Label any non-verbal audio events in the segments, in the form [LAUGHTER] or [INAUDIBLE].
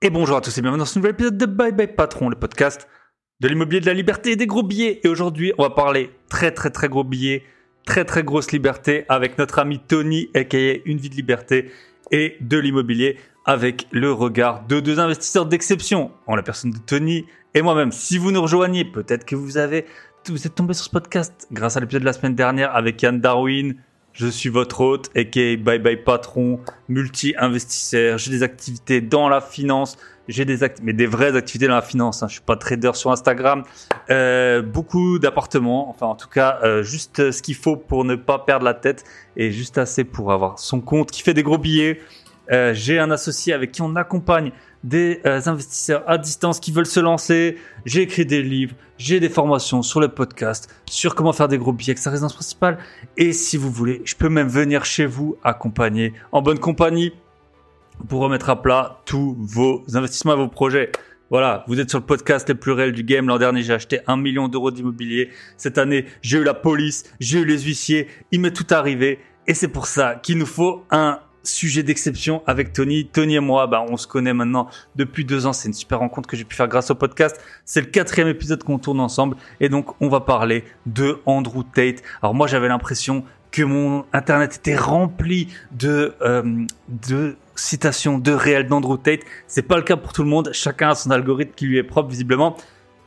Et bonjour à tous et bienvenue dans ce nouvel épisode de Bye Bye Patron, le podcast de l'immobilier de la liberté et des gros billets. Et aujourd'hui, on va parler très très très gros billets, très très grosse liberté avec notre ami Tony, aka Une vie de liberté et de l'immobilier avec le regard de deux investisseurs d'exception, en la personne de Tony et moi-même. Si vous nous rejoignez, peut-être que vous avez, vous êtes tombé sur ce podcast grâce à l'épisode de la semaine dernière avec Yann Darwin, je suis votre hôte, aka Bye Bye Patron, multi-investisseur. J'ai des activités dans la finance. J'ai des activités, mais des vraies activités dans la finance. Hein. Je suis pas trader sur Instagram. Euh, beaucoup d'appartements. Enfin, en tout cas, euh, juste ce qu'il faut pour ne pas perdre la tête et juste assez pour avoir son compte qui fait des gros billets. Euh, J'ai un associé avec qui on accompagne des euh, investisseurs à distance qui veulent se lancer. J'ai écrit des livres, j'ai des formations sur le podcast, sur comment faire des gros billets avec sa résidence principale. Et si vous voulez, je peux même venir chez vous accompagner en bonne compagnie pour remettre à plat tous vos investissements et vos projets. Voilà, vous êtes sur le podcast les plus réels du game. L'an dernier, j'ai acheté un million d'euros d'immobilier. Cette année, j'ai eu la police, j'ai eu les huissiers. Il m'est tout arrivé. Et c'est pour ça qu'il nous faut un sujet d'exception avec Tony. Tony et moi, bah, on se connaît maintenant depuis deux ans. C'est une super rencontre que j'ai pu faire grâce au podcast. C'est le quatrième épisode qu'on tourne ensemble. Et donc, on va parler de Andrew Tate. Alors moi, j'avais l'impression que mon internet était rempli de, euh, de citations de réels d'Andrew Tate. C'est pas le cas pour tout le monde. Chacun a son algorithme qui lui est propre, visiblement.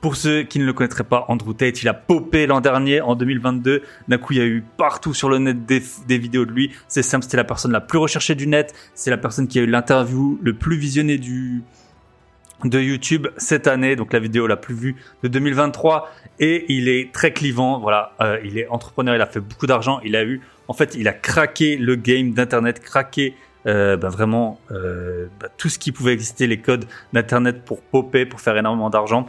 Pour ceux qui ne le connaîtraient pas, Andrew Tate, il a popé l'an dernier, en 2022. D'un coup, il y a eu partout sur le net des, vidéos de lui. C'est simple, c'était la personne la plus recherchée du net. C'est la personne qui a eu l'interview le plus visionné du, de YouTube cette année, donc la vidéo la plus vue de 2023. Et il est très clivant, voilà, euh, il est entrepreneur, il a fait beaucoup d'argent, il a eu, en fait, il a craqué le game d'Internet, craqué euh, bah, vraiment euh, bah, tout ce qui pouvait exister, les codes d'Internet pour popper, pour faire énormément d'argent.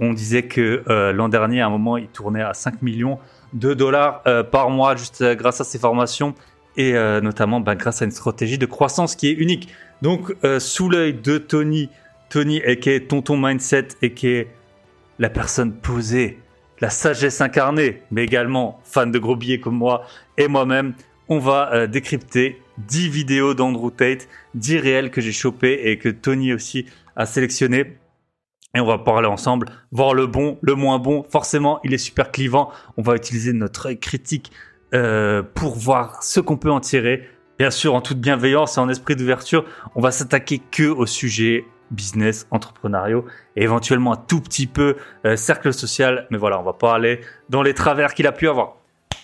On disait que euh, l'an dernier, à un moment, il tournait à 5 millions de dollars euh, par mois juste euh, grâce à ses formations et notamment bah, grâce à une stratégie de croissance qui est unique. Donc, sous l'œil de Tony, Tony, qui est Tonton Mindset, et qui est la personne posée, la sagesse incarnée, mais également fan de gros billets comme moi et moi-même, on va décrypter 10 vidéos d'Andrew Tate, 10 réels que j'ai chopés et que Tony aussi a sélectionné et on va parler ensemble, voir le bon, le moins bon. Forcément, il est super clivant. On va utiliser notre critique euh, pour voir ce qu'on peut en tirer. Bien sûr, en toute bienveillance et en esprit d'ouverture, on va s'attaquer que au sujet business, entrepreneuriaux et éventuellement un tout petit peu euh, cercle social. Mais voilà, on va pas aller dans les travers qu'il a pu avoir.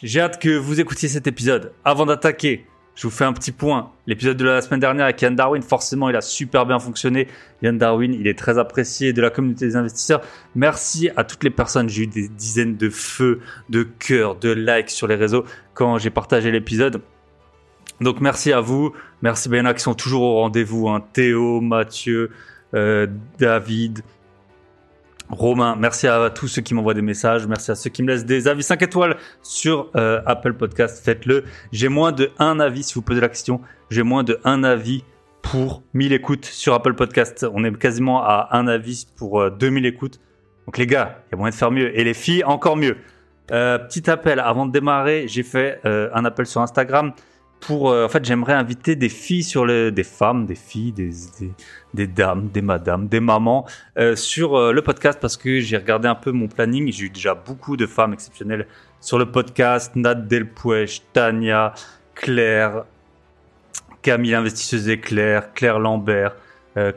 J'ai hâte que vous écoutiez cet épisode. Avant d'attaquer, je vous fais un petit point. L'épisode de la semaine dernière avec Yann Darwin, forcément, il a super bien fonctionné. Yann Darwin, il est très apprécié de la communauté des investisseurs. Merci à toutes les personnes. J'ai eu des dizaines de feux, de cœurs, de likes sur les réseaux quand j'ai partagé l'épisode. Donc merci à vous. Merci Béna qui sont toujours au rendez-vous. Hein. Théo, Mathieu, euh, David, Romain, merci à tous ceux qui m'envoient des messages, merci à ceux qui me laissent des avis 5 étoiles sur euh, Apple Podcast, faites-le. J'ai moins de un avis, si vous posez la question, j'ai moins de un avis pour 1000 écoutes sur Apple Podcast. On est quasiment à un avis pour euh, 2000 écoutes. Donc les gars, il y a moyen de faire mieux. Et les filles, encore mieux. Euh, petit appel, avant de démarrer, j'ai fait euh, un appel sur Instagram euh, en fait j'aimerais inviter des filles sur le des femmes des filles des des, dames des madames des mamans euh, sur euh, le podcast parce que j'ai regardé un peu mon planning. J'ai eu déjà beaucoup de femmes exceptionnelles sur le podcast. Nat Delpouech Tania Claire Camille investisseuse éclair Claire Lambert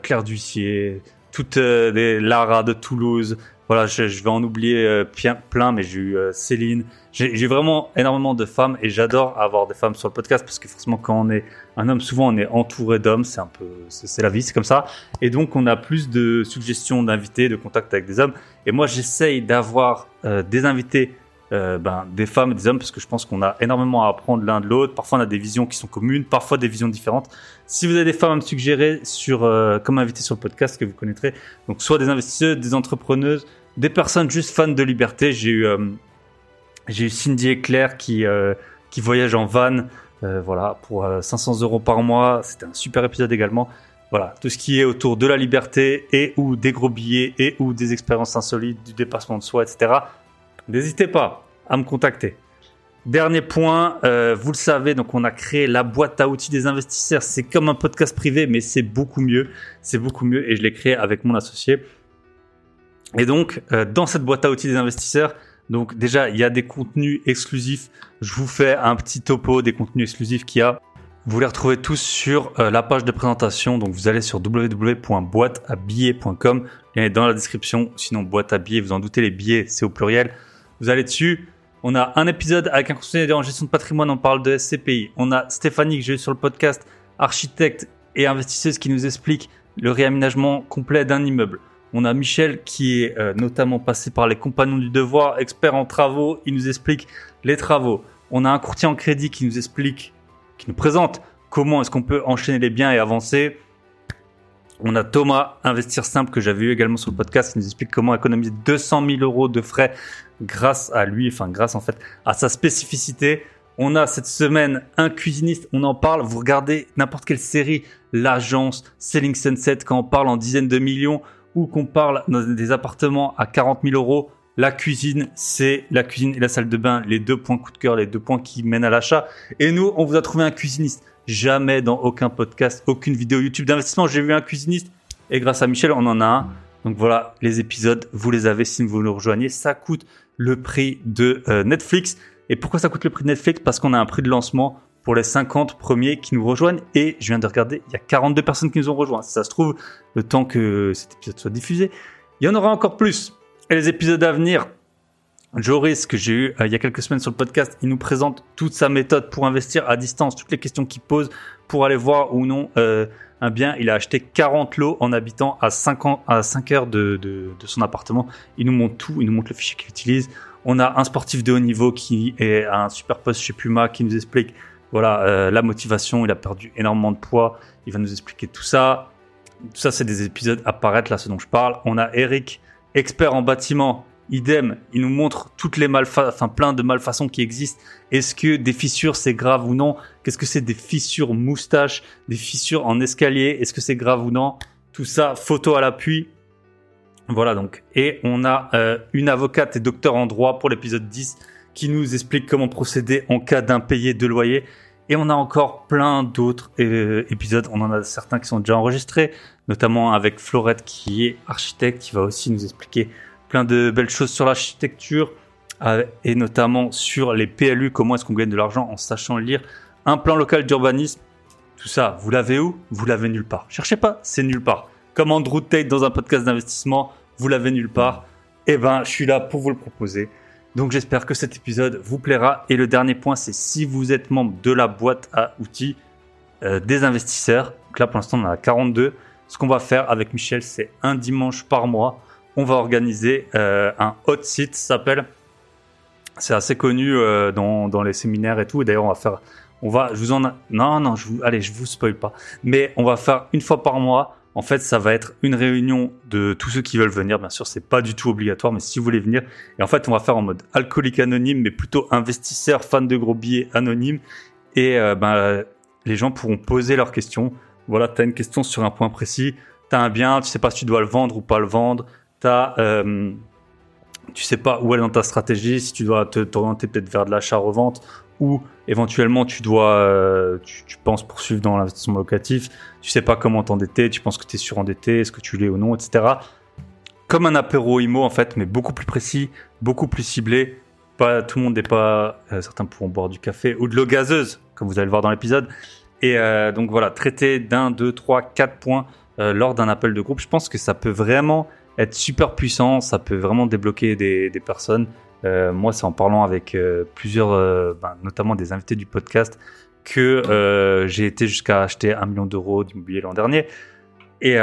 Claire Ducier toutes des Lara de Toulouse voilà, je, vais en oublier euh, plein, mais j'ai eu euh, Céline. J'ai vraiment énormément de femmes et j'adore avoir des femmes sur le podcast parce que forcément, quand on est un homme, souvent on est entouré d'hommes. C'est un peu, c'est la vie, c'est comme ça. Et donc, on a plus de suggestions d'invités, de contacts avec des hommes. Et moi, j'essaye d'avoir euh, des invités, ben, des femmes et des hommes parce que je pense qu'on a énormément à apprendre l'un de l'autre. Parfois, on a des visions qui sont communes, parfois des visions différentes. Si vous avez des femmes à me suggérer sur euh, comme invité sur le podcast que vous connaîtrez, donc soit des investisseuses, des entrepreneuses, des personnes juste fans de liberté. J'ai eu, euh, Cindy et qui, euh, qui en van, euh, voilà, pour euh, 500 euros par mois. C'était un super épisode également. Voilà, tout ce qui est autour de la liberté et ou des gros billets et ou des expériences insolites, du dépassement de soi, etc. N'hésitez pas à me contacter. Dernier point, euh, vous le savez, donc on a créé la boîte à outils des investisseurs. C'est comme un podcast privé, mais c'est beaucoup mieux. C'est beaucoup mieux et je l'ai créé avec mon associé. Et donc, euh, dans cette boîte à outils des investisseurs, donc déjà, il y a des contenus exclusifs. Je vous fais un petit topo des contenus exclusifs qu'il y a. Vous les retrouvez tous sur euh, la page de présentation. Donc vous allez sur www.boîteabillets.com. Il est dans la description. Sinon, boîte à billets, vous en doutez, les billets, c'est au pluriel. Vous allez dessus. On a un épisode avec un conseiller en gestion de patrimoine. On parle de SCPI. On a Stéphanie que j'ai eu sur le podcast, architecte et investisseuse qui nous explique le réaménagement complet d'un immeuble. On a Michel qui est euh, notamment passé par les compagnons du devoir, expert en travaux. Il nous explique les travaux. On a un courtier en crédit qui nous explique, qui nous présente comment est-ce qu'on peut enchaîner les biens et avancer. On a Thomas, Investir Simple, que j'avais eu également sur le podcast, qui nous explique comment économiser 200 000 euros de frais grâce à lui, enfin grâce en fait à sa spécificité. On a cette semaine un cuisiniste, on en parle, vous regardez n'importe quelle série, l'agence, Selling Sunset, quand on parle en dizaines de millions, ou qu'on parle dans des appartements à 40 000 euros, la cuisine, c'est la cuisine et la salle de bain, les deux points coup de cœur, les deux points qui mènent à l'achat. Et nous, on vous a trouvé un cuisiniste. Jamais dans aucun podcast, aucune vidéo YouTube d'investissement, j'ai vu un cuisiniste. Et grâce à Michel, on en a un. Donc voilà, les épisodes, vous les avez si vous nous rejoignez. Ça coûte le prix de euh, Netflix. Et pourquoi ça coûte le prix de Netflix? Parce qu'on a un prix de lancement pour les 50 premiers qui nous rejoignent. Et je viens de regarder, il y a 42 personnes qui nous ont rejoints. Si ça se trouve, le temps que cet épisode soit diffusé, il y en aura encore plus. Et les épisodes à venir, Joris, que j'ai eu euh, il y a quelques semaines sur le podcast, il nous présente toute sa méthode pour investir à distance, toutes les questions qu'il pose pour aller voir ou non euh, un bien. Il a acheté 40 lots en habitant à 5, ans, à 5 heures de, de, de, son appartement. Il nous montre tout, il nous montre le fichier qu'il utilise. On a un sportif de haut niveau qui est à un super poste chez Puma qui nous explique voilà euh, la motivation. Il a perdu énormément de poids. Il va nous expliquer tout ça. Tout ça, c'est des épisodes à paraître là, ce dont je parle. On a Eric, expert en bâtiment Idem, il nous montre toutes les malfa enfin plein de malfaçons qui existent. Est-ce que des fissures c'est grave ou non? Qu'est-ce que c'est des fissures moustaches, des fissures en escalier? Est-ce que c'est grave ou non? Tout ça, photo à l'appui. Voilà donc. Et on a euh, une avocate et docteur en droit pour l'épisode 10 qui nous explique comment procéder en cas d'impayé de loyer. Et on a encore plein d'autres euh, épisodes. On en a certains qui sont déjà enregistrés, notamment avec Florette qui est architecte, qui va aussi nous expliquer plein de belles choses sur l'architecture euh, et notamment sur les PLU, comment est-ce qu'on gagne de l'argent en sachant lire un plan local d'urbanisme. Tout ça, vous l'avez où? Vous l'avez nulle part. Cherchez pas, c'est nulle part. Comme Andrew Tate dans un podcast d'investissement, vous l'avez nulle part. Eh ben, je suis là pour vous le proposer. Donc j'espère que cet épisode vous plaira. Et le dernier point, c'est si vous êtes membre de la boîte à outils euh, des investisseurs. Donc là, pour l'instant, on a 42. Ce qu'on va faire avec Michel, c'est un dimanche par mois on va organiser euh, un hot site, s'appelle. C'est assez connu euh, dans, les séminaires et tout. D'ailleurs, on va faire, on va, je vous en, non, non, je vous, allez, je vous spoil pas. Mais on va faire une fois par mois. En fait, ça va être une réunion de tous ceux qui veulent venir. Bien sûr, c'est pas du tout obligatoire, mais si vous voulez venir, et en fait, on va faire en mode alcoolique anonyme, mais plutôt investisseur, fan de gros billets anonyme. Et euh, ben, les gens pourront poser leurs questions. Voilà, tu as une question sur un point précis, tu as un bien, tu sais pas si tu dois le vendre ou pas le vendre, euh, tu sais pas où aller dans ta stratégie, si tu dois te t'orienter peut-être vers de l'achat-revente ou éventuellement tu dois, euh, tu, penses poursuivre dans l'investissement locatif, tu sais pas comment t'endetter, tu penses que tu es surendetté, est-ce que tu l'es ou non, etc. Comme un apéro IMO en fait, mais beaucoup plus précis, beaucoup plus ciblé. Pas tout le monde n'est pas, euh, certains pourront boire du café ou de l'eau gazeuse, comme vous allez le voir dans l'épisode. Et euh, donc voilà, traiter d'un, deux, trois, quatre points lors d'un appel de groupe, je pense que ça peut vraiment être super puissant, ça peut vraiment débloquer des, personnes. Euh, moi, c'est en parlant avec euh, plusieurs, euh, ben, notamment des invités du podcast, que j'ai été jusqu'à acheter un million d'euros d'immobilier l'an dernier. Et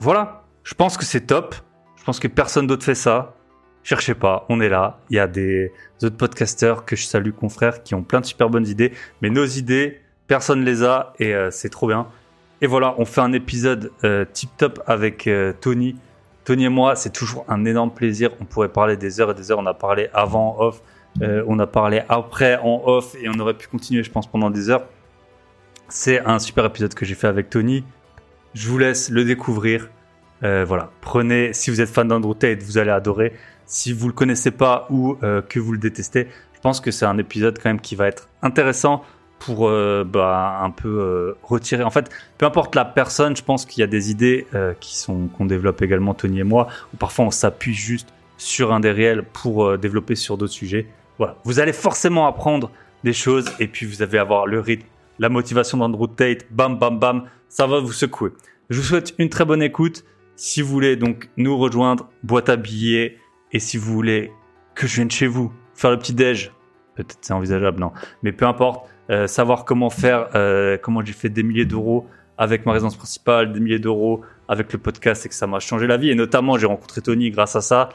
voilà, je pense que c'est top. Je pense que personne d'autre fait ça. Cherchez pas, on est là. Il y a des autres podcasteurs que je salue, confrères, qui ont plein de super bonnes idées. Mais nos idées, personne les a et c'est trop bien. Et voilà, on fait un épisode euh, tip top avec euh, Tony. Tony et moi, c'est toujours un énorme plaisir. On pourrait parler des heures et des heures. On a parlé avant off, euh, on a parlé après en off et on aurait pu continuer, je pense, pendant des heures. C'est un super épisode que j'ai fait avec Tony. Je vous laisse le découvrir. Voilà, prenez, si vous êtes fan d'Andrew Tate, vous allez adorer. Si vous le connaissez pas ou que vous le détestez, pense que c'est un épisode quand même qui va être intéressant pour euh, bah, un peu euh, retirer. En fait, peu importe la personne, je pense qu'il y a des idées euh, qui sont qu'on développe également Tony et moi, où parfois on s'appuie juste sur un des réels pour développer sur d'autres sujets. Voilà, vous allez forcément apprendre des choses et puis vous allez avoir le rythme, la motivation d'Andrew Tate, bam bam bam, ça va vous secouer. Je vous souhaite une très bonne écoute. Si vous voulez donc nous rejoindre, boîte à billets, et si vous voulez que je vienne chez vous faire le petit déj, peut-être c'est envisageable, non, mais peu importe euh, savoir comment faire, euh, comment j'ai fait des milliers d'euros avec ma résidence principale, des milliers d'euros avec le podcast et que ça m'a changé la vie. Et notamment, j'ai rencontré Tony grâce à ça.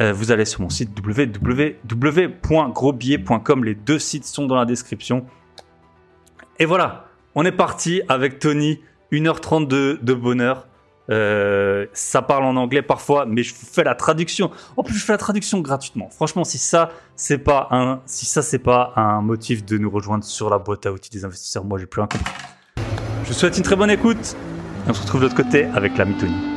Euh, vous allez sur mon site www.grosbillet.com. Les deux sites sont dans la description. Et voilà, on est parti avec Tony. 1h32 de bonheur. Euh, ça parle en anglais parfois, mais je fais la traduction. En plus, je fais la traduction gratuitement. Franchement, si ça, c'est pas un, si ça, c'est pas un motif de nous rejoindre sur la boîte à outils des investisseurs, moi, j'ai plus un compris. Je vous souhaite une très bonne écoute. Et on se retrouve de l'autre côté avec la Tony.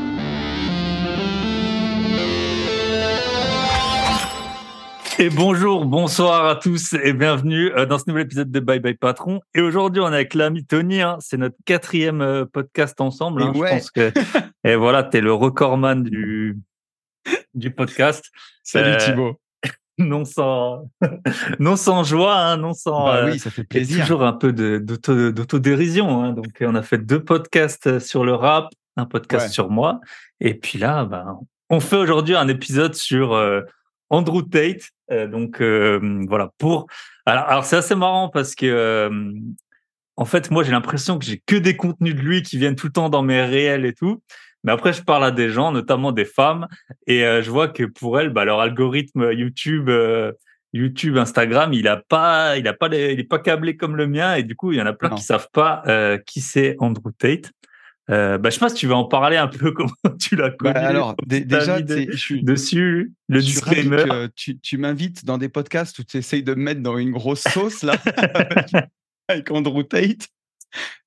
Et bonjour, bonsoir à tous et bienvenue euh, dans ce nouvel épisode de Bye Bye Patron. Et aujourd'hui, on est avec l'ami Tony. Hein. C'est notre quatrième euh, podcast ensemble. Hein. Je pense que [LAUGHS] et voilà, t'es le recordman du du podcast. Salut euh, Thibaut. [LAUGHS] Non sans [LAUGHS] non sans joie, hein, non sans. Bah oui, ça fait plaisir. Toujours un peu d'autodérision. Hein. Donc, on a fait deux podcasts sur le rap, un podcast sur moi, et puis là, ben, on fait aujourd'hui un épisode sur Andrew Tate. Euh, donc euh, voilà pour. Alors, c'est assez marrant parce que euh, en fait moi j'ai l'impression que j'ai que des contenus de lui qui viennent tout le temps dans mes réels et tout. Mais après je parle à des gens, notamment des femmes, et je vois que pour elles, bah, leur algorithme YouTube. YouTube, Instagram, il a pas, il a pas, il est pas câblé comme le mien et du coup il y en a plein qui savent pas qui c'est Andrew Tate. Euh, bah, je pas si tu vas en parler un peu [LAUGHS] comment tu l'as connu. Bah, alors déjà, je suis dessus le disclaimer. tu, tu m'invites dans des podcasts où tu essayes de me mettre dans une grosse [LAUGHS] sauce là [LAUGHS] avec Andrew Tate,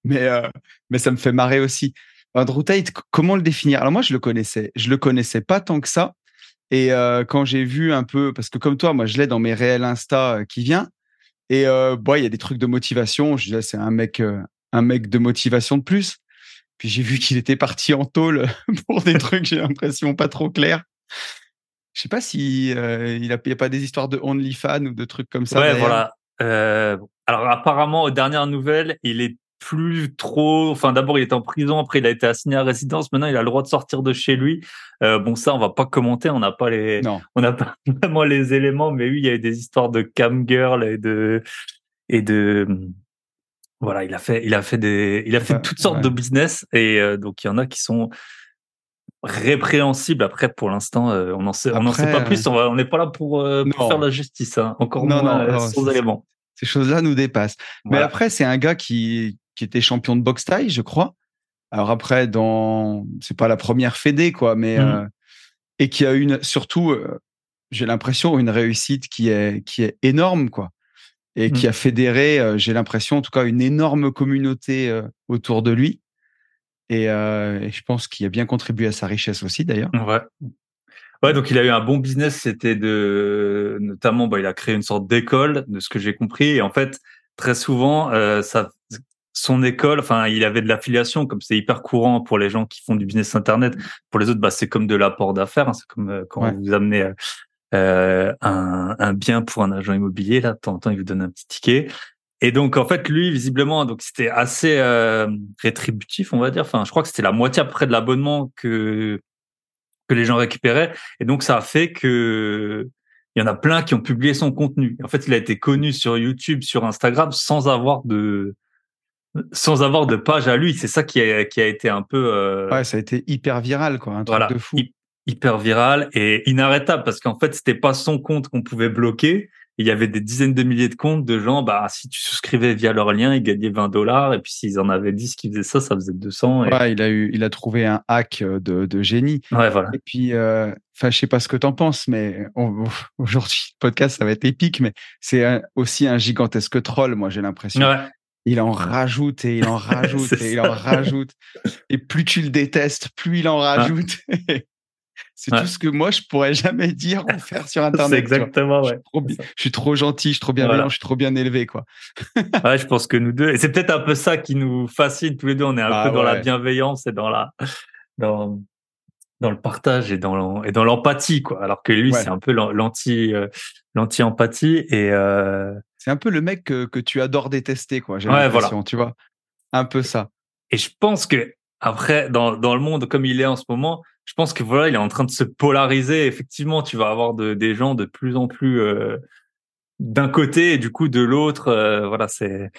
mais euh, mais ça me fait marrer aussi. Andrew Tate, comment le définir? Alors moi, je le connaissais, je le connaissais pas tant que ça. Et euh, quand j'ai vu un peu, parce que comme toi, moi, je l'ai dans mes réels Insta qui vient. Et euh, bon, il y a des trucs de motivation. Je disais, c'est un mec, un mec de motivation de plus. Puis j'ai vu qu'il était parti en tôle [LAUGHS] pour des trucs, j'ai l'impression, pas trop clairs. Je sais pas si euh, il, a, a pas des histoires de OnlyFans ou de trucs comme ça. Ouais, voilà. Euh, alors apparemment, aux dernières nouvelles, il est plus trop. Enfin, d'abord, il était en prison. Après, il a été assigné à résidence. Maintenant, il a le droit de sortir de chez lui. Euh, bon, ça, on va pas commenter. On n'a pas les. Non. On n'a [LAUGHS] pas vraiment les éléments. Mais oui, il y a eu des histoires de cam girl et de et de voilà, il a fait, il a fait des, il a fait toutes sortes de business et euh, donc il y en a qui sont répréhensibles. Après, pour l'instant, euh, on n'en sait, on sait pas plus. On n'est pas là pour, euh, pour faire la justice, hein. encore non, moins non, sans éléments. Ces choses-là nous dépassent. Mais après, c'est un gars qui, qui était champion de boxe taille, je crois. Alors après, dans, c'est pas la première fédé, quoi, mais mmh. et qui a une, surtout, j'ai l'impression, une réussite qui est qui est énorme, quoi et qui mmh. a fédéré, euh, j'ai l'impression, en tout cas, une énorme communauté euh, autour de lui. Euh, et, je pense qu'il a bien contribué à sa richesse aussi, d'ailleurs. Ouais. Ouais, donc il a eu un bon business. C'était de, notamment, bah, il a créé une sorte d'école, de ce que j'ai compris. Et en fait, très souvent, ça, son école, enfin, il avait de l'affiliation, comme c'est hyper courant pour les gens qui font du business internet. Pour les autres, bah, c'est comme de l'apport d'affaires. Hein. c'est comme quand vous amenez euh, un, un, bien pour un agent immobilier. Là, de temps en temps, il vous donne un petit ticket. Et donc, en fait, lui, visiblement, donc c'était assez euh, rétributif, on va dire. Enfin, je crois que c'était la moitié après de l'abonnement que que les gens récupéraient. Et donc, ça a fait que il y en a plein qui ont publié son contenu. En fait, il a été connu sur YouTube, sur Instagram, sans avoir de sans avoir de page à lui. C'est ça qui a, qui a été un peu. Euh... Ouais, ça a été hyper viral, quoi, un truc de fou hyper viral et inarrêtable parce qu'en fait, c'était pas son compte qu'on pouvait bloquer. Il y avait des dizaines de milliers de comptes de gens, bah, si tu souscrivais via leur lien, ils gagnaient 20 dollars. Et puis, s'ils en avaient 10 qui faisaient ça, ça faisait 200. Et... Ouais, il a eu, il a trouvé un hack de, de génie. Ouais, voilà. Et puis, euh, enfin, je sais pas ce que t'en penses, mais aujourd'hui, le podcast, ça va être épique, mais c'est aussi un gigantesque troll, moi, j'ai l'impression. Ouais. Il en rajoute et il en [LAUGHS] rajoute et il en rajoute. Et plus tu le détestes, plus il en rajoute. [LAUGHS] C'est tout ce que moi, je pourrais jamais dire ou faire sur [LAUGHS] Internet. c'est exactement, ouais. Je suis, trop, gentil, je suis trop bienveillant, je suis trop bien élevé, quoi. [LAUGHS] ouais, je pense que nous deux, et c'est peut-être un peu ça qui nous fascine tous les deux. On est un ah peu dans la bienveillance et dans la, dans, dans le partage et dans et dans l'empathie, quoi. Alors que lui, c'est un peu l'anti, euh, l'anti-empathie et. Euh... C'est un peu le mec que, que tu adores détester, quoi. J'ai l'impression, tu vois. Un peu ça. Et je pense que après, dans, dans le monde comme il est en ce moment, je pense que voilà, il est en train de se polariser. Effectivement, tu vas avoir de, des gens de plus en plus euh, d'un côté et du coup de l'autre. Euh, voilà, c'est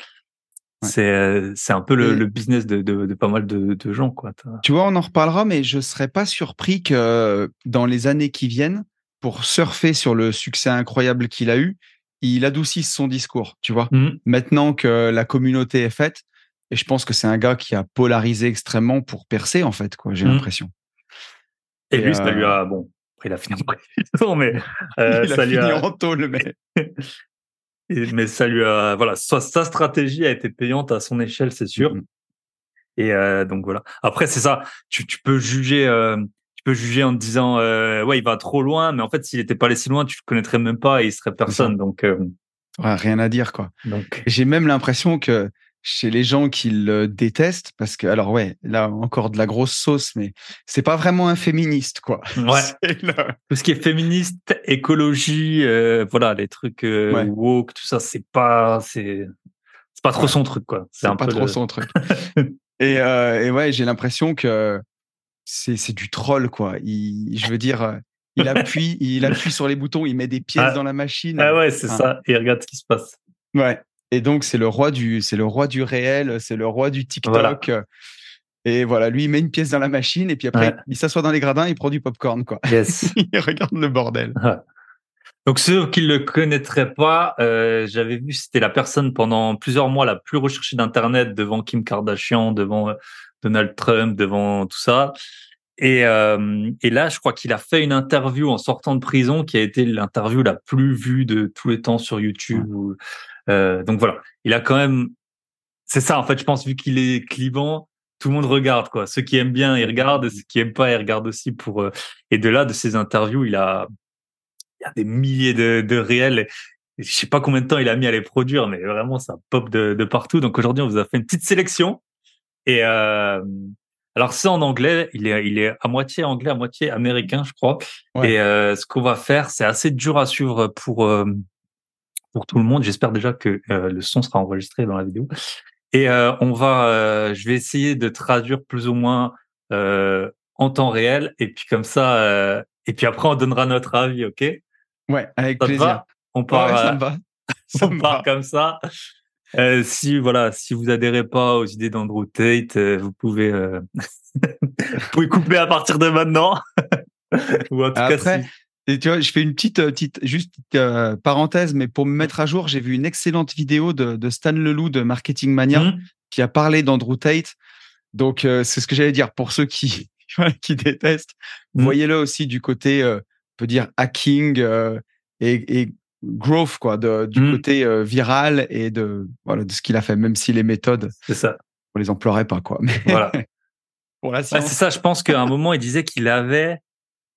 c'est euh, c'est un peu le, le business de, de, de, pas mal de, de gens quoi. Tu vois, on en reparlera, mais je serais pas surpris que dans les années qui viennent, pour surfer sur le succès incroyable qu'il a eu, il adoucisse son discours. Tu vois, mmh. maintenant que la communauté est faite, et je pense que c'est un gars qui a polarisé extrêmement pour percer, en fait, quoi, j'ai mmh. l'impression. Et, lui, ça lui a, bon, après, il a fini en mais euh, [LAUGHS] il a fini en tôle, mais. [LAUGHS] mais ça lui a, voilà, sa, stratégie a été payante à son échelle, c'est sûr. Et euh, donc voilà. Après, c'est ça. Tu, tu peux juger, euh, tu peux juger en te disant, euh, ouais, il va trop loin, mais en fait, s'il était pas allé si loin, tu le connaîtrais même pas et il serait personne. Donc, euh, ouais, rien à dire, quoi. Donc, j'ai même l'impression que chez les gens qui le détestent parce que alors ouais là encore de la grosse sauce mais c'est pas vraiment un féministe quoi. Ouais. [LAUGHS] Tout ce qui est féministe écologie euh, voilà les trucs euh, woke tout ça c'est pas c'est c'est pas trop son truc quoi. C'est pas trop son truc. [LAUGHS] Et, euh, et ouais j'ai l'impression que c'est c'est du troll quoi. Il, je veux dire il appuie il appuie sur les boutons il met des pièces ah. dans la machine. Ah ouais c'est ça et regarde ce qui se passe. Ouais et donc, c'est le roi du, c'est le roi du réel, c'est le roi du TikTok. Et voilà, lui, il met une pièce dans la machine et puis après, il s'assoit dans les gradins, il prend du popcorn, quoi. Yes. [LAUGHS] il regarde le bordel. Donc, ceux qui le connaîtraient pas, euh, j'avais vu, c'était la personne pendant plusieurs mois la plus recherchée d'Internet devant Kim Kardashian, devant euh, Donald Trump, devant tout ça. Et, euh, et là, je crois qu'il a fait une interview en sortant de prison qui a été l'interview la plus vue de tous les temps sur YouTube. Euh, donc voilà, il a quand même, c'est ça en fait. Je pense vu qu'il est clivant, tout le monde regarde quoi. Ceux qui aiment bien, ils regardent. Ceux qui aiment pas, ils regardent aussi pour. Euh, et de là, de ses interviews, il a, il y a des milliers de, de réels. Je sais pas combien de temps il a mis à les produire, mais vraiment ça pop de, de partout. Donc aujourd'hui, on vous a fait une petite sélection. Et euh, alors c'est en anglais, il est, il est à moitié anglais, à moitié américain, je crois. Et euh, ce qu'on va faire, c'est assez dur à suivre pour euh, pour tout le monde. J'espère déjà que euh, le son sera enregistré dans la vidéo. Et euh, on va, euh, je vais essayer de traduire plus ou moins en temps réel. Et puis comme ça, et puis après on donnera notre avis, ok? Ouais, avec plaisir. on part, ça me va. [LAUGHS] on part comme ça. Si voilà, si vous adhérez pas aux idées d'Andrew Tate, vous pouvez [LAUGHS] vous pouvez couper à partir de maintenant. [LAUGHS] Ou en tout cas, et tu vois, je fais une petite, euh, petite juste euh, parenthèse, mais pour me mettre à jour, j'ai vu une excellente vidéo de, de Stan Leloup de Marketing Mania mmh. qui a parlé d'Andrew Tate. Donc, euh, c'est ce que j'allais dire pour ceux qui, [LAUGHS] qui détestent. Mmh. Voyez-le aussi du côté, on peut dire, hacking et, et, growth, quoi, de, du mmh. côté viral et de, voilà, de ce qu'il a fait, même si les méthodes, ça. on les emploierait pas, quoi. [LAUGHS] Mais voilà. c'est ça, je pense qu'à un moment, il disait qu'il avait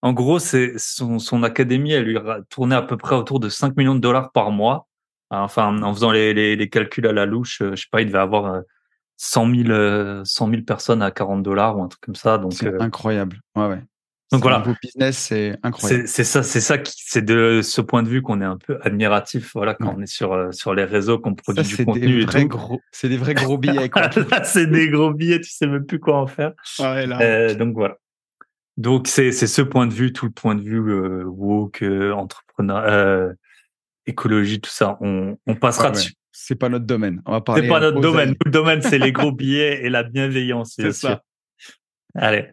en gros, c'est son, son académie, elle lui tournait à peu près autour de 5 millions de dollars par mois. Enfin, en faisant les, les, les calculs à la louche, euh, je sais pas, il devait avoir 100 000, 100 000 personnes à 40 dollars ou un truc comme ça. Donc c'est euh, incroyable. Ouais, ouais. Donc voilà. Business, c'est incroyable. C'est ça, c'est ça qui, c'est de ce point de vue qu'on est un peu admiratif. Voilà, quand on est sur euh, sur les réseaux, qu'on produit du contenu. Des gros, c'est des vrais gros [LAUGHS] billets. Quoi. c'est des gros billets, tu sais même plus quoi en faire. Ouais, là. Euh, donc voilà. Donc c'est c'est ce point de vue, tout le point de vue euh, woke, euh, entrepreneur, euh, écologie, tout ça. On, on passera dessus. C'est pas notre domaine. On va parler. C'est pas notre domaine. Le domaine, c'est les gros [LAUGHS] billets et la bienveillance. C'est ça. Allez.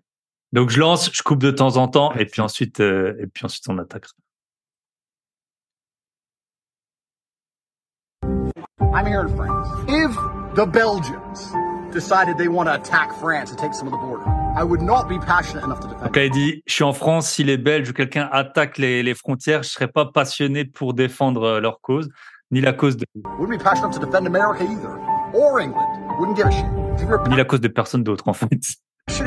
Donc je lance, je coupe de temps en temps et puis ensuite euh, et puis ensuite on attaque. I'm here in France. If the Belgians decided they want to attack France and take some of the border. Donc il dit, je suis en France, si les Belges ou quelqu'un attaque les, les frontières, je serais pas passionné pour défendre euh, leur cause, ni la cause de. Ni la cause de personne d'autre en fait.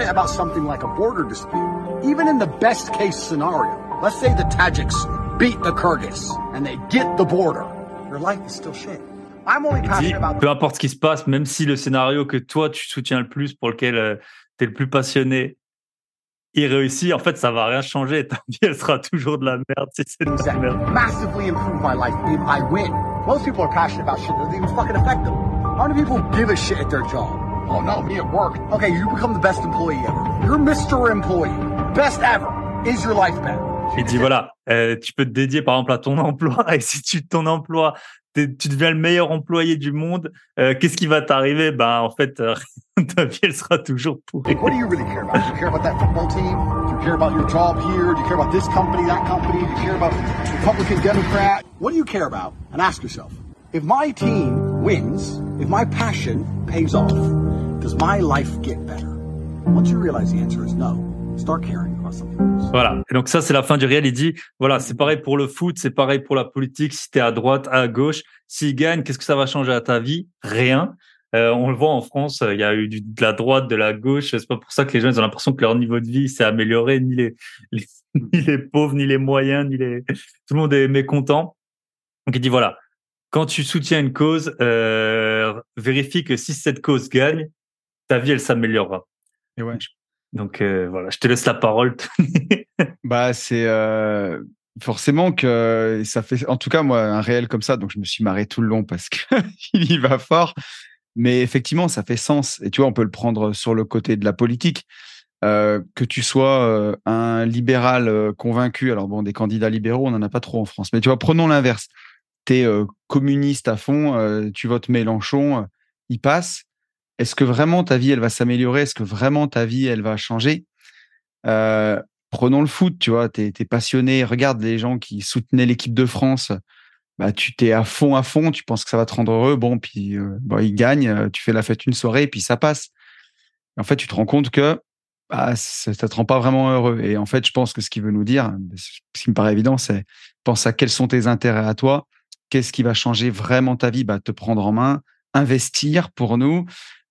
About something like a border dispute. even in the best case scenario, let's say the Tajiks beat the Kyrgyz and they get the border, your life is still shit. I'm only passionate about peu importe ce qui se passe, même si le scénario que toi tu soutiens le plus, pour lequel tu es le plus passionné, il réussit, en fait, ça va rien changer. Ta vie, elle sera toujours de la merde si c'est de la merde. massively improve my life if I win. Most people are passionate about shit that doesn't even fucking affect them. How many people give a shit at their job? Oh no, me at work. Okay, you become the best employee ever. You're Mr. Employee. Best ever. Is your life better? Il dit voilà, euh, tu peux te dédier par exemple à ton [LAUGHS] emploi et si tu ton emploi, tu deviens le meilleur employé du monde, euh, qu'est-ce qui va t'arriver? Ben en fait, euh, [LAUGHS] ta vie elle sera toujours pourrie. What do you really care about? Do you care about that football team? Do you care about your job here? Do you care about this company, that company? Do you care about Republican, Democrat? What do you care about? And ask yourself, if my team wins, if my passion pays off, does my life get better? Once you realize the answer is no, start caring. Voilà. Et donc ça c'est la fin du réel. Il dit voilà, c'est pareil pour le foot, c'est pareil pour la politique. Si t'es à droite, à gauche, s'il gagne, qu'est-ce que ça va changer à ta vie? Rien. Euh, on le voit en France, il y a eu de la droite, de la gauche. C'est pas pour ça que les gens ils ont l'impression que leur niveau de vie s'est amélioré, ni les, [LAUGHS] les- ni les pauvres, ni les moyens, ni les tout le monde est mécontent. Donc il dit voilà, quand tu soutiens une cause, euh, vérifie que si cette cause gagne, ta vie elle s'améliorera. Et ouais. Donc euh, voilà, je te laisse la parole. [LAUGHS] Bah, c'est euh, forcément que ça fait, en tout cas, moi, un réel comme ça, donc je me suis marré tout le long parce que [LAUGHS] il y va fort. Mais effectivement, ça fait sens. Et tu vois, on peut le prendre sur le côté de la politique. Euh, que tu sois un libéral convaincu, alors bon, des candidats libéraux, on n'en a pas trop en France. Mais tu vois, prenons l'inverse. Tu es communiste à fond, tu votes Mélenchon, il passe. Est-ce que vraiment ta vie, elle va s'améliorer? Est-ce que vraiment ta vie, elle va changer? Euh, Prenons le foot, tu vois, tu es, passionné. Regarde les gens qui soutenaient l'équipe de France. Bah, tu t'es à fond, à fond, tu penses que ça va te rendre heureux. Bon, puis euh, bon, ils gagnent, euh, tu fais la fête une soirée, puis ça passe. En fait, tu te rends compte que bah, ça, ça te rend pas vraiment heureux. Et en fait, je pense que ce qu'il veut nous dire, ce qui me paraît évident, c'est pense à quels sont tes intérêts à toi, qu'est-ce qui va changer vraiment ta vie, bah, te prendre en main, investir pour nous,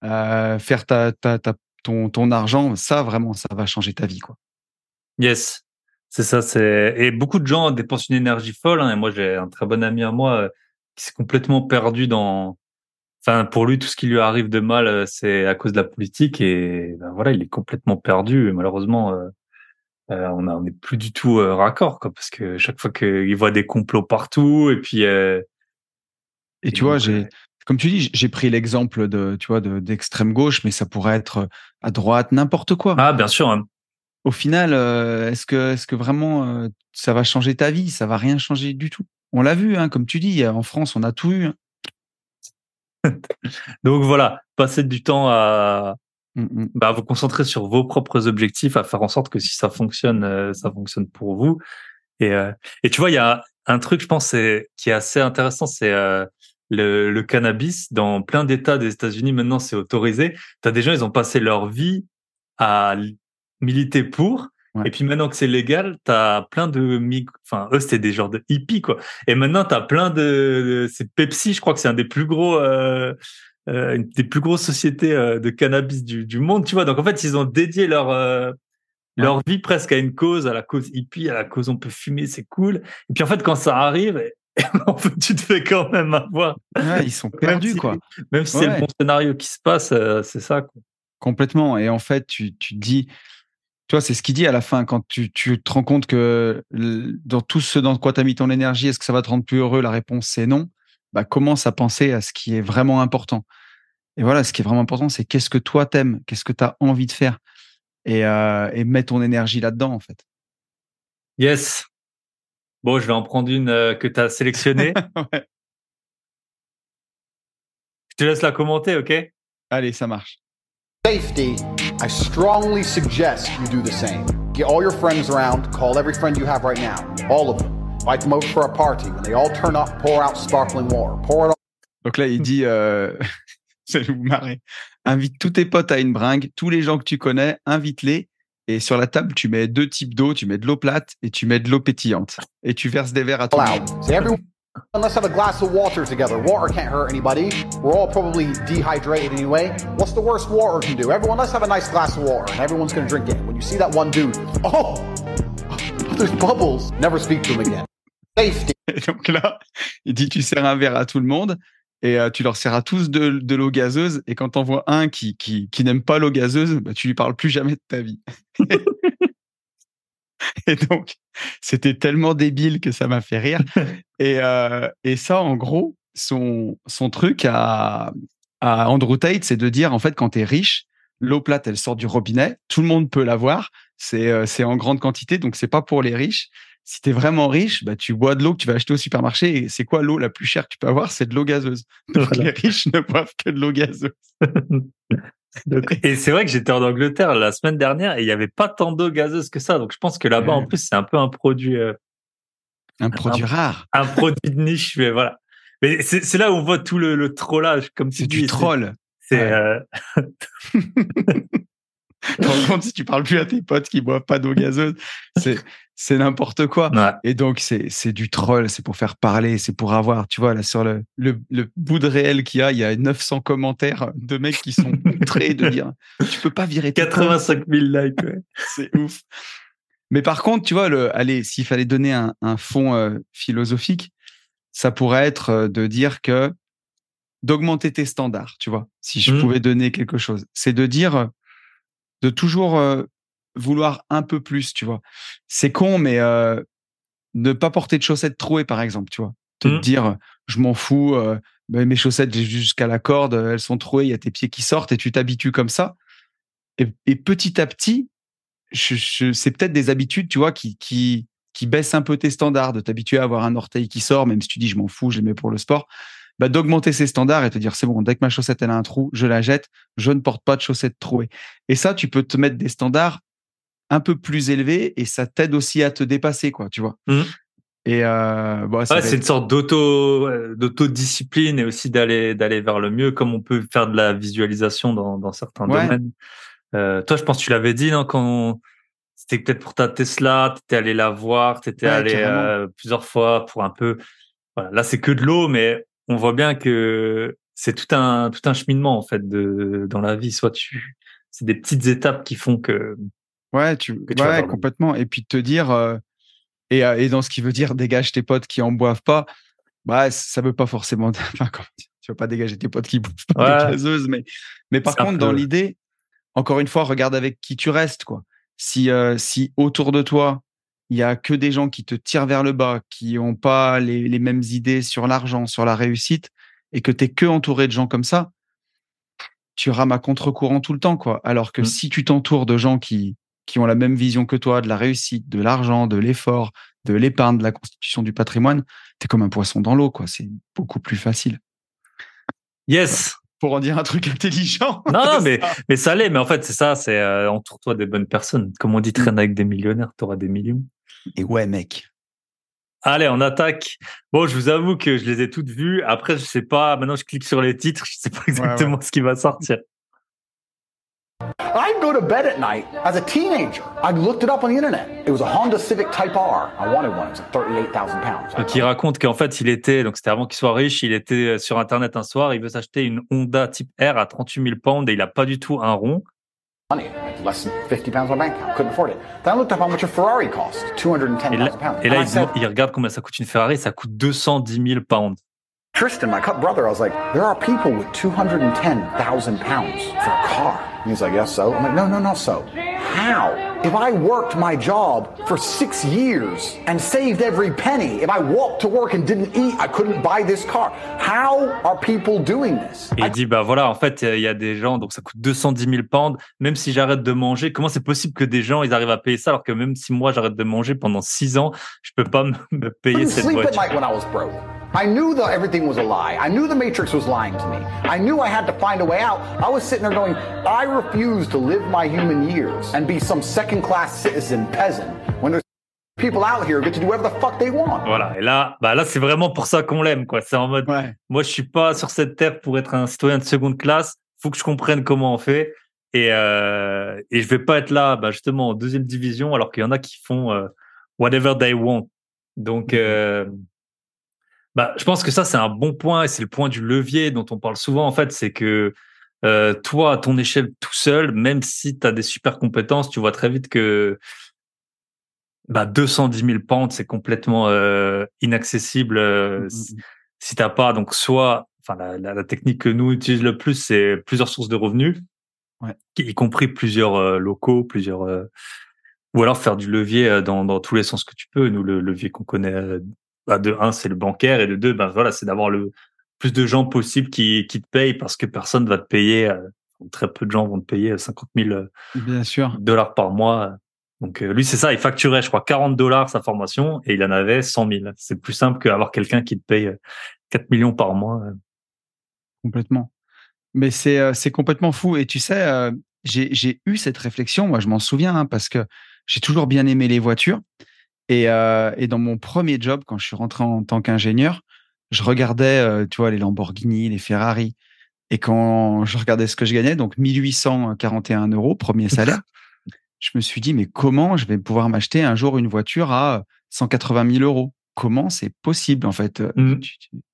euh, faire ta, ta, ta, ton, ton argent, ça vraiment, ça va changer ta vie, quoi. Yes, c'est ça. C'est et beaucoup de gens dépensent une énergie folle. hein, et moi, j'ai un très bon ami à moi euh, qui s'est complètement perdu dans. Enfin, pour lui, tout ce qui lui arrive de mal, euh, c'est à cause de la politique. Et ben, voilà, il est complètement perdu. Et malheureusement, euh, euh, on n'est plus du tout raccord, quoi, parce que chaque fois qu'il voit des complots partout, et puis. euh, Et tu vois, j'ai, comme tu dis, j'ai pris l'exemple de, tu vois, de, d'extrême gauche, mais ça pourrait être à droite, n'importe quoi. Ah, bien sûr. hein. Au final, euh, est-ce que, est-ce que vraiment euh, ça va changer ta vie? Ça va rien changer du tout. On l'a vu, hein, comme tu dis, en France, on a tout eu. hein. [LAUGHS] Donc voilà, passez du temps à, Mm, mm. bah, à vous concentrer sur vos propres objectifs, à faire en sorte que si ça fonctionne, euh, ça fonctionne pour vous. Et, euh, et tu vois, il y a un truc, je pense, qui est assez intéressant, c'est euh, le, le cannabis. Dans plein d'États des États-Unis, maintenant, c'est autorisé. Tu as des gens, ils ont passé leur vie à militer pour. Ouais. Et puis maintenant que c'est légal, tu as plein de... Enfin, eux, c'était des genres de hippies, quoi. Et maintenant, tu as plein de... de- C'est Pepsi, je crois que c'est un des plus gros... euh, euh, une des plus grosses sociétés euh, de cannabis du, du monde, tu vois. Donc en fait, ils ont dédié leur euh, leur vie presque à une cause, à la cause hippie, à la cause on peut fumer, c'est cool. Et puis en fait, quand ça arrive, [LAUGHS] en fait, tu te fais quand même avoir. Ouais, ils sont Même perdus, si- quoi. Même si c'est le bon scénario qui se passe, euh, c'est ça. Quoi. Complètement. Et en fait, tu, tu te dis, tu vois, c'est ce qu'il dit à la fin, quand tu, tu te rends compte que dans tout ce dans quoi tu as mis ton énergie, est-ce que ça va te rendre plus heureux? La réponse, c'est non. Bah, commence à penser à ce qui est vraiment important. Et voilà, ce qui est vraiment important, c'est qu'est-ce que toi t'aimes, qu'est-ce que tu as envie de faire? Et, euh, et mets ton énergie là-dedans, en fait. Yes. Bon, je vais en prendre une euh, que tu as sélectionnée. [LAUGHS] Ouais. Je te laisse la commenter, ok? Allez, ça marche. Safety, I strongly suggest you do the same. Get all your friends around, call every friend you have right now, all of them. Invite them over for a party. When they all turn up, pour out sparkling water. Pour it Donc là, il dit, euh, [LAUGHS] ça va vous marrer. Invite tous tes potes à une bringue, tous les gens que tu connais, invite-les. Et sur la table, tu mets deux types d'eau. Tu mets de l'eau plate et tu mets de l'eau pétillante. Et tu verses des verres à everyone Let's have a glass of water together. Water can't hurt anybody. We're all probably dehydrated anyway. What's the worst water can do? Everyone, let's have a nice glass of water. And everyone's going to drink it. When you see that one dude, oh, [LAUGHS] there's bubbles. Never speak to him again. [LAUGHS] Safety. Et donc là, il dit tu sers un verre à tout le monde et euh, tu leur sers à tous de, de l'eau gazeuse. Et quand t'en vois un qui, qui, qui n'aime pas l'eau gazeuse, bah, tu lui parles plus jamais de ta vie. [LAUGHS] et donc, c'était tellement débile que ça m'a fait rire. [LAUGHS] Et, euh, et ça, en gros, son, son truc à, à Andrew Tate, c'est de dire, en fait, quand tu es riche, l'eau plate, elle sort du robinet, tout le monde peut l'avoir, c'est euh, c'est en grande quantité, donc c'est pas pour les riches. Si tu es vraiment riche, bah, tu bois de l'eau que tu vas acheter au supermarché. Et c'est quoi l'eau la plus chère que tu peux avoir? C'est de l'eau gazeuse. [LAUGHS] Donc Voilà. les riches ne boivent que de l'eau gazeuse. [LAUGHS] Et c'est vrai que j'étais en Angleterre la semaine dernière et il n'y avait pas tant d'eau gazeuse que ça. Donc je pense que là-bas, en plus, c'est un peu un produit, euh, Un produit rare. un produit de niche. Mais voilà. Mais c'est c'est là où on voit tout le, le trollage, comme tu C'est dis. du troll. C'est euh, [LAUGHS] Par contre, si tu parles plus à tes potes qui boivent pas d'eau gazeuse, c'est c'est n'importe quoi. ouais. Et donc, c'est c'est du troll, c'est pour faire parler, c'est pour avoir, tu vois, là, sur le, le, le bout de réel qu'il y a, il y a 900 commentaires de mecs qui sont [LAUGHS] outrés de dire tu peux pas virer tes potes, 85 000 likes. ouais. [LAUGHS] c'est ouf. Mais par contre, tu vois, le, allez, s'il fallait donner un, un fond euh, philosophique, ça pourrait être euh, de dire que d'augmenter tes standards, tu vois, si je Mhm. pouvais donner quelque chose. C'est de dire, euh, de toujours euh, vouloir un peu plus, tu vois. C'est con, mais euh, ne pas porter de chaussettes trouées, par exemple, tu vois. Te Mhm. dire, je m'en fous, euh, ben, mes chaussettes, j'ai jusqu'à la corde, elles sont trouées, il y a tes pieds qui sortent et tu t'habitues comme ça. Et, et petit à petit, je, je- c'est peut-être des habitudes, tu vois, qui, qui, qui baissent un peu tes standards, de t'habituer à avoir un orteil qui sort, même si tu dis je m'en fous, je les mets pour le sport, bah, d'augmenter ses standards et te dire c'est bon, dès que ma chaussette elle a un trou, je la jette, je ne porte pas de chaussettes trouées. Et ça, tu peux te mettre des standards un peu plus élevés et ça t'aide aussi à te dépasser, quoi, tu vois. Mhm. Et euh, bon, ça Ouais, va c'est être- une sorte d'auto d'autodiscipline et aussi d'aller d'aller vers le mieux, comme on peut faire de la visualisation dans, dans certains Ouais. domaines. Euh, toi, je pense que tu l'avais dit, non, quand c'était peut-être pour ta Tesla, t'étais allé la voir, t'étais Ouais, allé euh, plusieurs fois pour un peu. Voilà, là, c'est que de l'eau, mais on voit bien que c'est tout un tout un cheminement en fait de dans la vie. Soit tu, c'est des petites étapes qui font que Ouais, tu, que tu vas ouais, complètement. Et puis te dire, euh, et, euh, et dans ce qui veut dire dégage tes potes qui en boivent pas, bah, ça veut pas forcément. Enfin, comment dire, tu vas pas dégager tes potes qui boivent pas Ouais. des gazeuses, mais, mais par contre, dans l'idée, encore une fois, regarde avec qui tu restes, quoi. Si, euh, si autour de toi, il y a que des gens qui te tirent vers le bas, qui ont pas les, les mêmes idées sur l'argent, sur la réussite, et que tu es que entouré de gens comme ça, tu rames à contre-courant tout le temps, quoi. Alors que Mm. si tu t'entoures de gens qui, qui ont la même vision que toi de la réussite, de l'argent, de l'effort, de l'épargne, de la constitution du patrimoine, tu es comme un poisson dans l'eau, quoi. C'est beaucoup plus facile. yes. Pour en dire un truc [LAUGHS] intelligent. Non, non, mais Ça. mais ça l'est. Mais en fait, c'est ça. C'est euh, entoure-toi des bonnes personnes. Comme on dit, traîne avec des millionnaires, t'auras des millions. Et ouais, mec. Allez, on attaque. Bon, je vous avoue que je les ai toutes vues. Après, je sais pas. Maintenant, je clique sur les titres. Je sais pas exactement ce qui va sortir. I'd go to bed at night as a teenager. I looked it up on the internet. It was a Honda Civic Type R. I wanted one. It was like 38,000 pounds. Donc, il raconte qu'en fait, il était, donc c'était avant qu'il soit riche, il était sur Internet un soir, il veut s'acheter une Honda Type R à 38 000 pounds et il a pas du tout un rond. money, like less than 50 pounds on my bank account. Couldn't afford it. Then I looked up how much a Ferrari cost, Et 210,000 là, il regarde combien ça coûte une Ferrari, ça coûte 210 000 pounds. Tristan, my cut brother, I was like, there are people with 210,000 pounds for a car. And he's like, yes, so? I'm like, no, no, not so. How? If I worked my job for six years and saved every penny, if I walked to work and didn't eat, I couldn't buy this car. How are people doing this? Et il dit, bah voilà, en fait, il y a des gens, donc ça coûte 210 000 pounds. Même si j'arrête de manger, comment c'est possible que des gens, ils arrivent à payer ça alors que même si moi j'arrête de manger pendant six ans, je peux pas [LAUGHS] me, payer cette voiture? I knew that everything was a lie. I knew the Matrix was lying to me. I knew I had to find a way out. I was sitting there going, I refuse to live my human years and be some second class citizen peasant when there's people out here who get to do whatever the fuck they want. Voilà. Et là, bah là, c'est vraiment pour ça qu'on l'aime, quoi. C'est en mode, Ouais. moi, je suis pas sur cette terre pour être un citoyen de seconde classe. Faut que je comprenne comment on fait. Et, euh, et je vais pas être là, bah, justement, en deuxième division, alors qu'il y en a qui font euh, whatever they want. Donc, Mhm. euh, Bah, je pense que ça, c'est un bon point et c'est le point du levier dont on parle souvent. En fait, c'est que euh, toi, à ton échelle tout seul, même si tu as des super compétences, tu vois très vite que bah, 210 000 pentes, c'est complètement euh, inaccessible euh, si, si t'as pas. Donc, soit, enfin, la, la, la, technique que nous utilisons le plus, c'est plusieurs sources de revenus, ouais. y compris plusieurs euh, locaux, plusieurs, euh, ou alors faire du levier euh, dans, dans tous les sens que tu peux. Nous, le levier qu'on connaît, bah, de un, c'est le bancaire, et de deux, ben voilà, c'est d'avoir le plus de gens possible qui, qui te payent parce que personne va te payer. très peu de gens vont te payer 50 000 Bien sûr. dollars par mois donc lui, c'est ça, il facturait, je crois, 40 dollars sa formation et il en avait 100 000. C'est plus simple qu'avoir quelqu'un qui te paye 4 millions par mois. Complètement. Mais c'est complètement fou. Et tu sais, euh, j'ai eu cette réflexion, moi je m'en souviens, hein, parce que j'ai toujours bien aimé les voitures. Et, euh, et dans mon premier job, quand je suis rentré en tant qu'ingénieur, je regardais, euh, tu vois, les Lamborghini, les Ferrari. Et quand je regardais ce que je gagnais, donc 1841 euros, premier salaire, je me suis dit, mais comment je vais pouvoir m'acheter un jour une voiture à 180 000 euros? Comment c'est possible en fait? Mmh.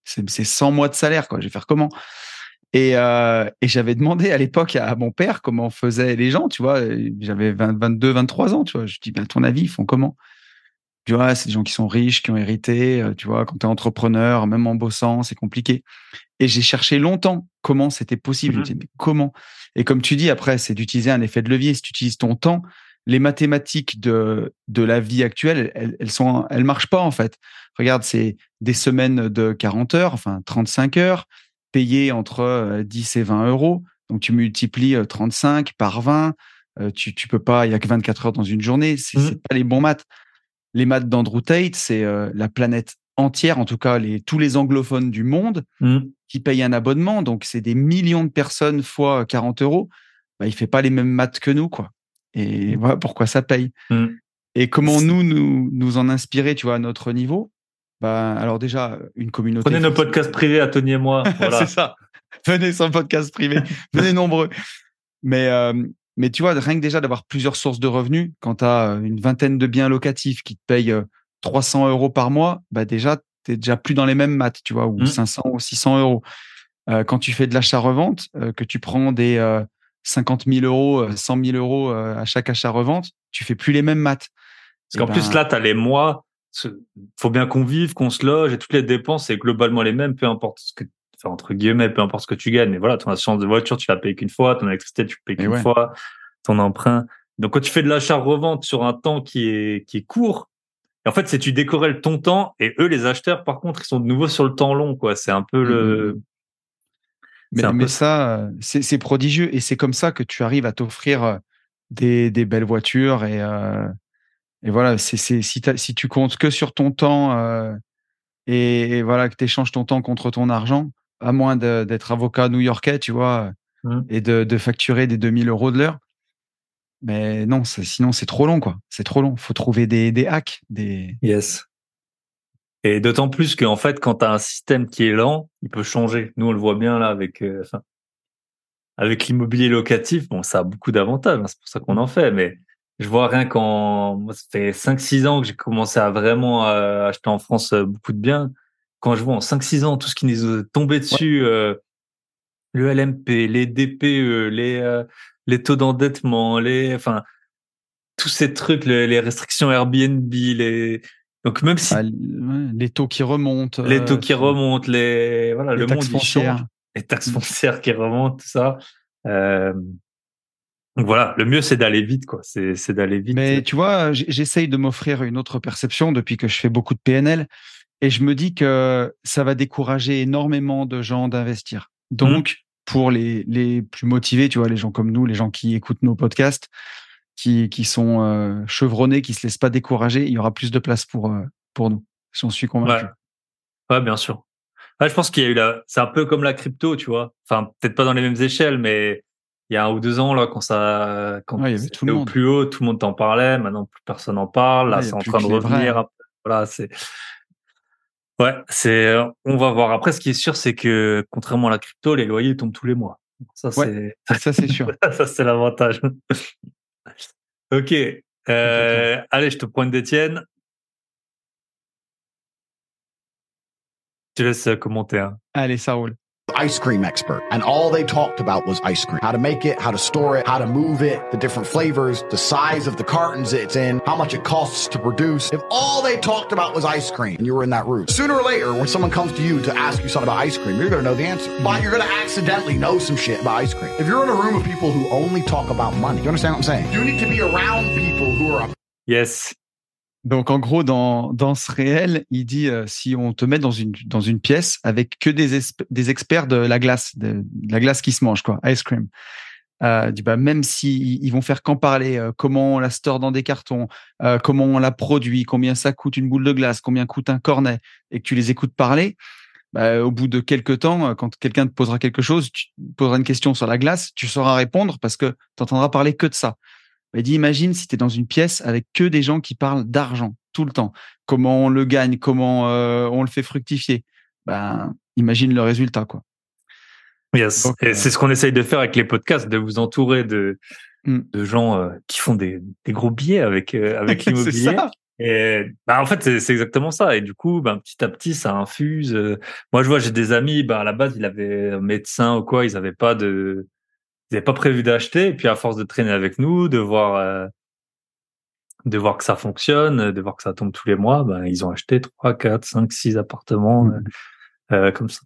C'est 100 mois de salaire, quoi. Je vais faire comment? Et, euh, et j'avais demandé à l'époque à mon père comment faisaient les gens, tu vois? J'avais 22, 23 ans, tu vois? Je dis, ben, à ton avis, ils font comment? Tu vois, c'est des gens qui sont riches, qui ont hérité, tu vois. Quand tu es entrepreneur, même en bossant, c'est compliqué. Et j'ai cherché longtemps comment c'était possible. Mmh. Je me disais, mais comment? Et comme tu dis, après, c'est d'utiliser un effet de levier. Si tu utilises ton temps, les mathématiques de, de la vie actuelle, elles, elles sont, elles marchent pas, en fait. Regarde, c'est des semaines de 40 heures, enfin 35 heures, payées entre 10 et 20 euros. Donc, tu multiplies 35 par 20. Tu, tu peux pas, il y a que 24 heures dans une journée. C'est Mmh. pas les bons maths. Les maths d'Andrew Tate, c'est la planète entière, en tout cas les, tous les anglophones du monde, Mmh. qui payent un abonnement. Donc, c'est des millions de personnes fois 40 euros. Bah, il fait pas les mêmes maths que nous, quoi. Et voilà pourquoi ça paye. Mmh. Et comment nous, nous, nous en inspirer, tu vois, à notre niveau? Bah, Alors déjà, une communauté... Prenez nos podcasts privés à Tony et moi. [LAUGHS] Voilà. c'est ça. Venez sur le podcast privé. Venez nombreux. Mais, euh, mais tu vois, rien que déjà d'avoir plusieurs sources de revenus, quand tu as une vingtaine de biens locatifs qui te payent 300 euros par mois, bah déjà, tu es déjà plus dans les mêmes maths, tu vois, ou Mmh. 500 ou 600 euros. Euh, quand tu fais de l'achat-revente, euh, que tu prends des euh, 50 000 euros, euh, 100 000 euros euh, à chaque achat-revente, tu fais plus les mêmes maths. Parce qu'en Eh plus, ben, là, tu as les mois. Il faut bien qu'on vive, qu'on se loge et toutes les dépenses, c'est globalement les mêmes, peu importe ce que, entre guillemets, peu importe ce que tu gagnes. Mais voilà, ton assurance de voiture, tu l'as payé qu'une fois, ton électricité, tu payes qu'une ouais. fois, ton emprunt. Donc, quand tu fais de l'achat-revente sur un temps qui est, qui est court, et en fait, c'est tu décorrèles ton temps et eux, les acheteurs, par contre, ils sont de nouveau sur le temps long, quoi. C'est un peu Mmh, le, Mais, un mais ça, c'est c'est prodigieux. Et c'est comme ça que tu arrives à t'offrir euh, des, des belles voitures. Et, euh, et voilà, c'est c'est- si, si tu comptes que sur ton temps euh, et, et voilà que tu échanges ton temps contre ton argent, à moins d'être avocat new-yorkais, tu vois, Mmh. et de, de facturer des 2000 euros de l'heure. Mais non, sinon c'est trop long, quoi. C'est trop long. faut trouver des, des hacks. Des... Yes. Et d'autant plus qu'en fait, quand tu as un système qui est lent, il peut changer. Nous, on le voit bien là avec, euh, enfin, avec l'immobilier locatif. Bon, ça a beaucoup d'avantages, hein, c'est pour ça qu'on en fait. Mais je vois rien qu'en, moi, ça fait 5-6 ans que j'ai commencé à vraiment euh, acheter en France euh, beaucoup de biens. Quand je vois en 5-6 ans tout ce qui nous est tombé dessus, euh, le LMP, les DPE, les, euh, les taux d'endettement, les, enfin, tous ces trucs, les, les restrictions Airbnb, les, donc même si Ah, ouais, les taux qui remontent. les taux euh, qui remontent, les voilà, les le taxes monde il change, foncières. les taxes Mm. foncières qui remontent, tout ça. Euh, donc voilà, le mieux c'est d'aller vite, quoi. C'est d'aller vite. Mais tu vois, j'essaye de m'offrir une autre perception depuis que je fais beaucoup de PNL et je me dis que ça va décourager énormément de gens d'investir. Donc, pour les, les plus motivés, tu vois, les gens comme nous, les gens qui écoutent nos podcasts, qui, qui sont euh, chevronnés, qui se laissent pas décourager, il y aura plus de place pour, euh, pour nous. J'en suis convaincu. Ouais. Ouais, bien sûr. Ouais, je pense qu'il y a eu la, c'est un peu comme la crypto, tu vois. Enfin, peut-être pas dans les mêmes échelles, mais il y a un ou deux ans, là, quand ça, quand Ouais, tout le c'était au monde. plus haut, tout le monde t'en parlait. Maintenant, plus personne n'en parle. Là, c'est en train de revenir. peu. Voilà, c'est, ouais, c'est, on va voir. Après, ce qui est sûr, c'est que, contrairement à la crypto, les loyers tombent tous les mois. Ça, Ouais. c'est, Ça, c'est sûr. [LAUGHS] ça, c'est l'avantage. ok. Euh, allez, je te prends une d'Étienne. te laisse commenter. Hein. Allez, ça roule. Ice cream expert. And all they talked about was ice cream. How to make it, how to store it, how to move it, the different flavors, the size of the cartons it's in, how much it costs to produce. If all they talked about was ice cream and you were in that room, sooner or later, when someone comes to you to ask you something about ice cream, you're going to know the answer. But you're going to accidentally know some shit about ice cream. If you're in a room of people who only talk about money, you understand what I'm saying? You need to be around people who are Yes. Donc en gros, dans, dans ce réel, il dit euh, si on te met dans une, pièce avec que des, des experts de la glace, de, la glace qui se mange, quoi, ice cream. Euh, bah, même si ils vont faire qu'en parler, euh, comment on la store dans des cartons, comment on la produit, combien ça coûte une boule de glace, combien coûte un cornet, et que tu les écoutes parler, bah, au bout de quelques temps, quand quelqu'un te posera quelque chose, tu poseras une question sur la glace, tu sauras répondre parce que tu entendras parler que de ça. Il dit, imagine si tu es dans une pièce avec que des gens qui parlent d'argent tout le temps. Comment on le gagne, comment euh, on le fait fructifier. Ben, imagine le résultat, quoi. Yes. Donc, Et euh, c'est ce qu'on essaye de faire avec les podcasts, de vous entourer de, Mm. de gens euh, qui font des, des gros billets avec, [LAUGHS] l'immobilier. Et bah, en fait, c'est exactement ça. Et du coup, ben, petit à petit, ça infuse. Moi, je vois, j'ai des amis, ben, à la base, ils avaient un médecin ou quoi, ils n'avaient pas de, ils n'avaient pas prévu d'acheter. Et puis, à force de traîner avec nous, de voir, euh, de voir que ça fonctionne, de voir que ça tombe tous les mois, ben, ils ont acheté 3, 4, 5, 6 appartements Mm. euh, comme ça.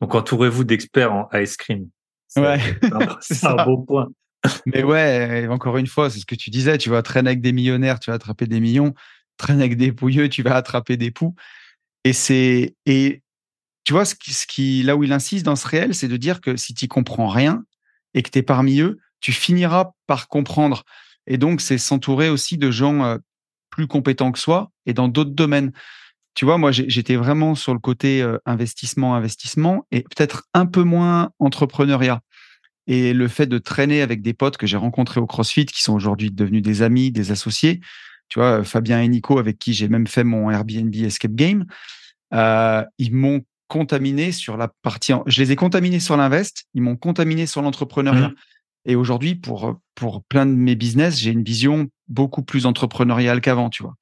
Donc, entourez-vous d'experts en ice cream. C'est- Ouais. c'est un- [LAUGHS] un beau point. Mais ouais, encore une fois, c'est ce que tu disais, tu vas traîner avec des millionnaires, tu vas attraper des millions, traîner avec des pouilleux, tu vas attraper des poux. Et c'est, et tu vois, ce qui, ce qui, là où il insiste dans ce réel, c'est de dire que si tu comprends rien et que tu es parmi eux, tu finiras par comprendre. Et donc, c'est s'entourer aussi de gens euh, plus compétents que soi et dans d'autres domaines. Tu vois, moi, j'étais vraiment sur le côté euh, investissement, investissement et peut-être un peu moins entrepreneuriat. Et le fait de traîner avec des potes que j'ai rencontrés au CrossFit, qui sont aujourd'hui devenus des amis, des associés, tu vois, Fabien et Nico, avec qui j'ai même fait mon Airbnb Escape Game, euh, ils m'ont contaminé sur la partie. en- Je les ai contaminés sur l'invest, ils m'ont contaminé sur l'entrepreneuriat. Mhm. Et aujourd'hui, pour pour plein de mes business, j'ai une vision beaucoup plus entrepreneuriale qu'avant, tu vois.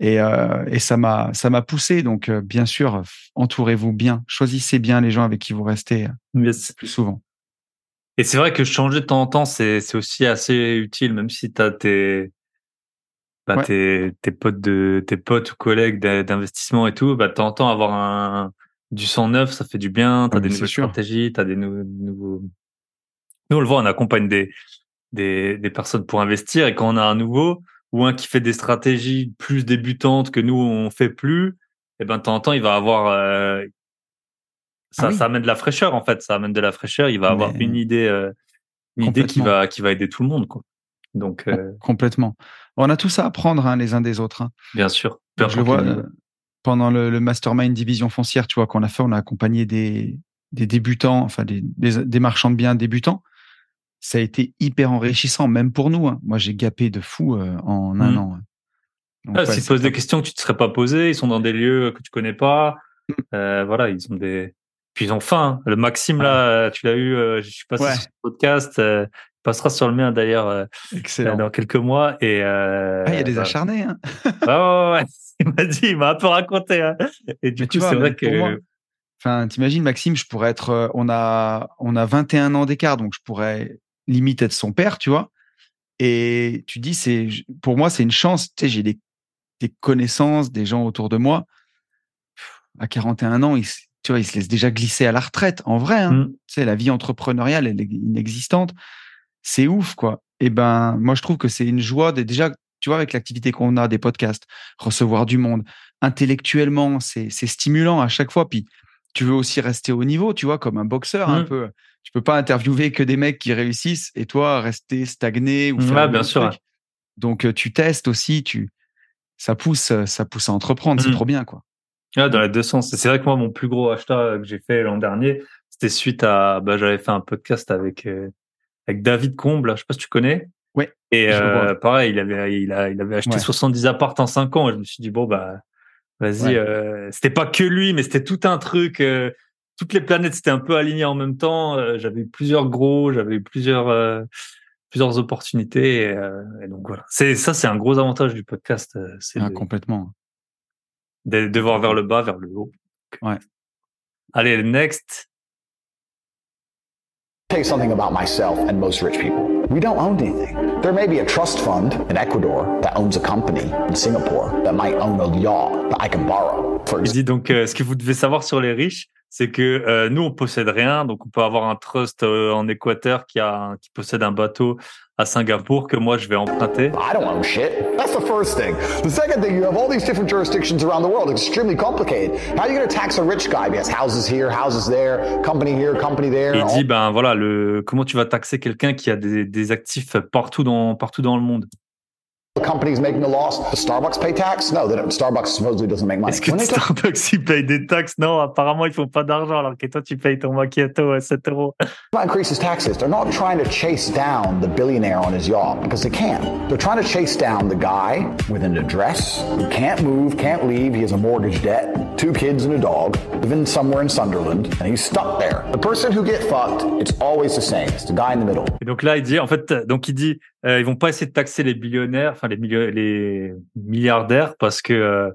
Et, euh, et ça m'a ça m'a poussé. Donc, euh, bien sûr, entourez-vous bien, choisissez bien les gens avec qui vous restez euh, Yes. plus souvent. Et c'est vrai que changer de temps en temps, c'est c'est aussi assez utile, même si tu as tes, bah, Ouais. tes, tes potes de tes potes ou collègues d'in- d'investissement et tout, bah, de temps en temps avoir un du sang neuf, ça fait du bien. T'as des nouvelles sûr. stratégies, t'as des nou- nouveaux. Nous on le voit, on accompagne des des des personnes pour investir et quand on a un nouveau ou un qui fait des stratégies plus débutantes que nous on fait plus, et ben de temps en temps il va avoir euh, ça, Ah oui. ça amène de la fraîcheur en fait, ça amène de la fraîcheur. Il va avoir une idée, euh, une idée qui va qui va aider tout le monde quoi. Donc euh, Complètement. On a tous à apprendre hein, les uns des autres. hein. bien sûr, Je le vois pendant le, le mastermind division foncière, tu vois, qu'on a fait, on a accompagné des, des débutants, enfin des, des, des marchands de biens débutants. Ça a été hyper enrichissant, même pour nous. hein. Moi, j'ai gapé de fou euh, en un Mhm. an. hein. Donc, Ah, ouais, S'ils te posent des questions que tu te serais pas posées, ils sont dans des lieux que tu connais pas. Mm. Euh, voilà, ils ont des. Puis ils ont faim. hein. Le Maxime là, euh, tu l'as eu. euh, je suis passé Ouais. sur ce podcast. Passera sur le mien d'ailleurs euh, dans quelques mois. Et euh, Ah, il y a des acharnés. Hein. ouais, ouais, ouais. [LAUGHS] Il m'a dit, il m'a un peu raconté. hein. Et du Mais coup, c'est vrai que. Enfin, t'imagines, Maxime, je pourrais être, euh, on a, on a 21 ans d'écart, donc je pourrais limite être son père, tu vois. Et tu dis, c'est, pour moi, c'est une chance. Tu sais, j'ai des, des connaissances, des gens autour de moi. À 41 ans, ils, se- tu vois, ils se laissent déjà glisser à la retraite. En vrai, hein. Mm. tu sais, la vie entrepreneuriale, elle est inexistante. C'est ouf, quoi. Et ben, moi, je trouve que c'est une joie de déjà, tu vois, avec l'activité qu'on a, des podcasts, recevoir du monde, intellectuellement, c'est, stimulant à chaque fois. Puis, tu veux aussi rester au niveau, tu vois, comme un boxeur, un Mm. peu. Tu peux pas interviewer que des mecs qui réussissent et toi, rester stagné ou faire Ouais, le bien sûr, truc. Donc, euh, tu testes aussi, tu, ça pousse, euh, ça pousse à entreprendre. C'est Mm. trop bien, quoi. Ouais, dans les deux sens. C'est vrai que moi, mon plus gros achat que j'ai fait l'an dernier, c'était suite à, bah, j'avais fait un podcast avec, euh, avec David Comble, je sais pas si tu connais. Ouais, Et, euh, pareil, il avait, il a, il avait acheté Ouais. 70 apparts en 5 ans et je me suis dit, bon, bah, vas-y, Ouais. euh, c'était pas que lui, mais c'était tout un truc, euh, toutes les planètes s'étaient un peu alignées en même temps. euh, j'avais eu plusieurs gros, j'avais eu plusieurs, euh, plusieurs opportunités. Et, euh, et donc voilà. C'est, ça, c'est un gros avantage du podcast. c'est Ah, de, complètement. de, de voir vers le bas, vers le haut. Ouais. Allez, next. Tell you something about myself and most rich people. We don't own anything. There may be a trust fund in Ecuador that owns a company in Singapore that might own a yacht that I can borrow. For Il dit donc, euh, ce que vous devez savoir sur les riches, c'est que euh, nous, on possède rien. Donc, on peut avoir un trust euh, en Équateur qui, a, qui possède un bateau à Singapour que moi, je vais emprunter. I don't own shit. That's the first thing. The second thing, you have all these different jurisdictions around the world. Extremely complicated. How are you going to tax a rich guy? He has houses here, houses there, company here, company there. Il dit, ben voilà, le, comment tu vas taxer quelqu'un qui a des, des actifs partout dans, partout dans le monde? The company's making a loss. The Starbucks pay tax? No, they don't. Starbucks supposedly doesn't make money. Est-ce que When they talk Starbucks, ils payent des taxes Non, apparemment, ils font pas d'argent, alors que toi, tu payes ton macchiato à 7 euros. [LAUGHS] increases taxes, they're not trying to chase down the billionaire on his yacht because they can't. They're trying to chase down the guy with an address who can't move, can't leave. He has a mortgage debt, two kids and a dog, living somewhere in Sunderland, and he's stuck there. The person who get fucked, it's always the same. It's the guy in the middle. Et donc là, il dit, en fait, donc il dit, euh, ils vont pas essayer de taxer les billionnaires, enfin les, les milliardaires, parce que euh,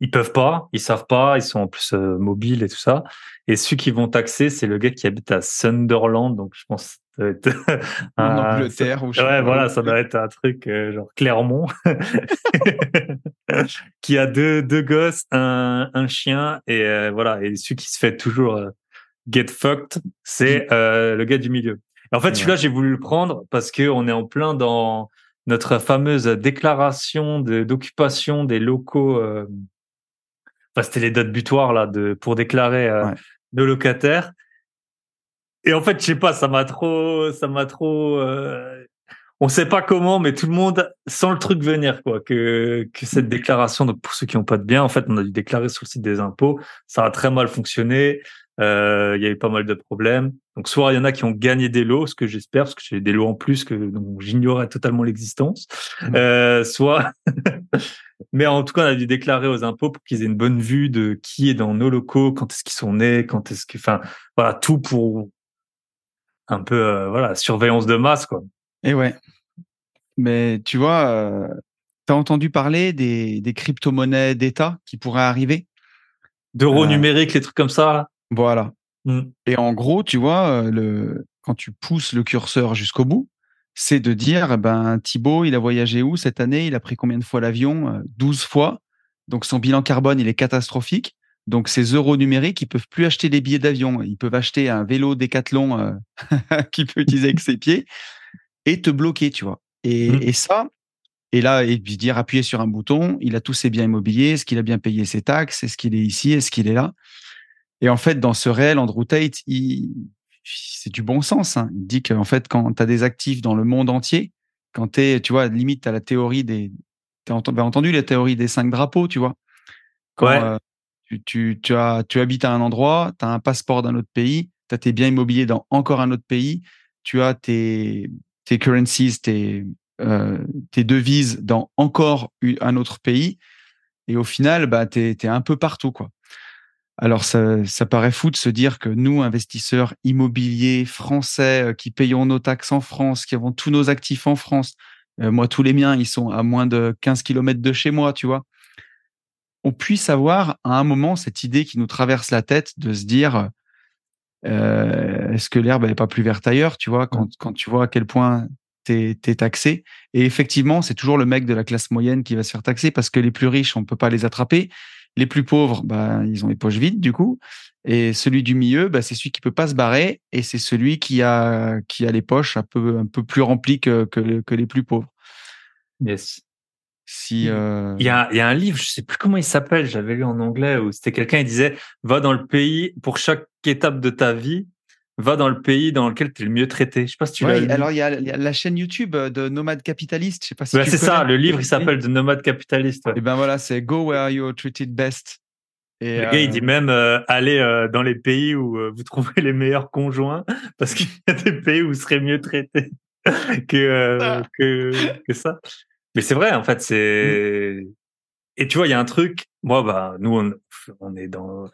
ils peuvent pas, ils savent pas, ils sont en plus euh, mobiles et tout ça. Et ceux qui vont taxer, c'est le gars qui habite à Sunderland, donc je pense. que ça doit être [LAUGHS] En un- Angleterre ou je sais Ouais, voilà, ça doit être un truc euh, genre Clermont, [LAUGHS] [LAUGHS] qui a deux deux gosses, un un chien et euh, voilà. Et celui qui se fait toujours euh, get fucked, c'est euh, le gars du milieu. Et en fait, celui-là, j'ai voulu le prendre parce que on est en plein dans notre fameuse déclaration de- d'occupation des locaux. euh, Enfin, c'était les dates butoirs là de pour déclarer euh, Ouais. nos locataires. Et en fait, je sais pas, ça m'a trop, ça m'a trop. euh, on sait pas comment, mais tout le monde sent le truc venir, quoi. Que que cette déclaration, donc pour ceux qui n'ont pas de bien, en fait, on a dû déclarer sur le site des impôts. Ça a très mal fonctionné. Euh, Il y a eu pas mal de problèmes. Donc soit il y en a qui ont gagné des lots, ce que j'espère, parce que j'ai des lots en plus que dont j'ignorais totalement l'existence. Mmh. Euh, soit, [LAUGHS] mais en tout cas, on a dû déclarer aux impôts pour qu'ils aient une bonne vue de qui est dans nos locaux, quand est-ce qu'ils sont nés, quand est-ce que, enfin, voilà, tout pour un peu, euh, voilà, surveillance de masse, quoi. Et ouais. Mais tu vois, tu as entendu parler des, des crypto-monnaies d'État qui pourraient arriver? D'euros numériques, les trucs comme ça, là? Voilà. Mm. Et en gros, tu vois, le, quand tu pousses le curseur jusqu'au bout, c'est de dire, eh ben, Thibaut, il a voyagé où cette année? Il a pris combien de fois l'avion? Euh, 12 fois. Donc, son bilan carbone, il est catastrophique. Donc, ces euros numériques, ils peuvent plus acheter des billets d'avion. Ils peuvent acheter un vélo Décathlon euh, [LAUGHS] qu'il peut utiliser avec ses pieds et te bloquer, tu vois. Et, Mhm. et ça, et là, et puis dire appuyer sur un bouton, il a tous ses biens immobiliers, est-ce qu'il a bien payé ses taxes, est-ce qu'il est ici, est-ce qu'il est là? Et en fait, dans ce réel, Andrew Tate, il, c'est du bon sens. hein. Il dit qu'en fait, quand tu as des actifs dans le monde entier, quand tu es, tu vois, limite, tu as la théorie des. Tu as entendu la théorie des cinq drapeaux, tu vois? Quand Ouais. euh, tu, tu, tu, as, tu habites à un endroit, tu as un passeport d'un autre pays, tu as tes biens immobiliers dans encore un autre pays, tu as tes, tes currencies, tes, euh, tes devises dans encore un autre pays. Et au final, bah, tu es, un peu partout. quoi. Alors, ça, ça paraît fou de se dire que nous, investisseurs immobiliers français, euh, qui payons nos taxes en France, qui avons tous nos actifs en France, euh, moi, tous les miens, ils sont à moins de 15 km de chez moi, tu vois, on puisse avoir à un moment cette idée qui nous traverse la tête de se dire euh, est-ce que l'herbe n'est pas plus verte ailleurs, tu vois, quand, quand tu vois à quel point tu es, taxé. Et effectivement, c'est toujours le mec de la classe moyenne qui va se faire taxer parce que les plus riches, on ne peut pas les attraper. Les plus pauvres, bah, ils ont les poches vides, du coup. Et celui du milieu, bah, c'est celui qui peut pas se barrer et c'est celui qui a, qui a les poches un peu, un peu plus remplies que, que, que les plus pauvres. Yes. Si, euh... Il y a, il y a un livre, je sais plus comment il s'appelle, j'avais lu en anglais, où c'était quelqu'un, il disait, va dans le pays, pour chaque étape de ta vie, va dans le pays dans lequel tu es le mieux traité. Je sais pas si tu ouais, l'as. Alors, il y, a, il y, a, la chaîne YouTube de Nomade Capitaliste. Je sais pas si tu c'est ça, le livre, il s'appelle The Nomade Capitalist. Ouais. Et ben voilà, c'est Go Where You're Treated Best. Et le euh... gars, il dit même euh, aller euh, dans les pays où euh, vous trouvez les meilleurs conjoints, [LAUGHS] parce qu'il y a des pays où vous serez mieux traité [LAUGHS] que, ah. que, que ça. Mais c'est vrai, en fait, c'est. Mmh. Et tu vois, il y a un truc. Moi, bah, nous, on, on est dans,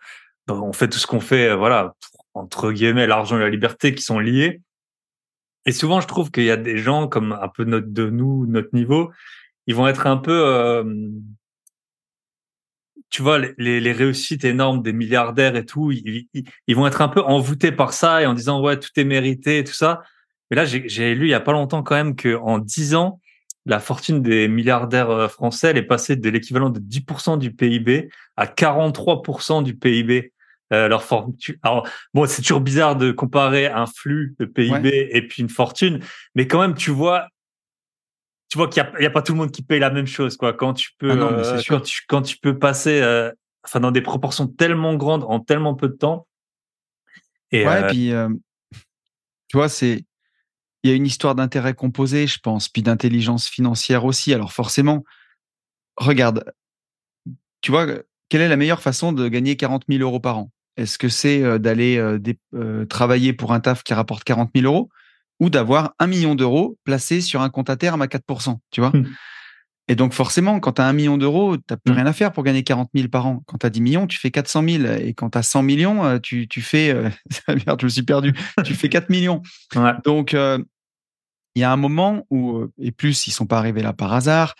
dans, on fait tout ce qu'on fait, euh, voilà, pour, entre guillemets, l'argent et la liberté qui sont liés. Et souvent, je trouve qu'il y a des gens comme un peu notre de nous, notre niveau, ils vont être un peu. Euh, tu vois, les, réussites énormes des milliardaires et tout, ils, ils, vont être un peu envoûtés par ça et en disant ouais, tout est mérité et tout ça. Mais là, j'ai lu il y a pas longtemps quand même que en 10 ans, la fortune des milliardaires euh, français elle est passée de l'équivalent de 10% du PIB à 43% du PIB. Euh, leur fortune. Alors bon, c'est toujours bizarre de comparer un flux de PIB et puis une fortune, mais quand même, tu vois, tu vois qu'il n'y a, pas tout le monde qui paye la même chose, quoi. Quand tu peux, ah euh, quand, tu, quand tu peux passer, euh, enfin, dans des proportions tellement grandes en tellement peu de temps. Et, ouais, puis, tu vois, c'est, il y a une histoire d'intérêt composé, je pense, puis d'intelligence financière aussi. Alors forcément, regarde, tu vois, quelle est la meilleure façon de gagner 40 000 euros par an? Est-ce que c'est d'aller travailler pour un taf qui rapporte 40 000 euros ou d'avoir un million d'euros placés sur un compte à terme à 4%, tu vois? Mmh. Et donc forcément, quand tu as un million d'euros, tu n'as plus mmh. rien à faire pour gagner 40 000 par an. Quand tu as 10 millions, tu fais 400 000. Et quand tu as 100 millions, tu, tu fais... [LAUGHS] merde, je me suis perdu. tu fais 4 millions. Donc, il y a un moment où, et plus, ils sont pas arrivés là par hasard,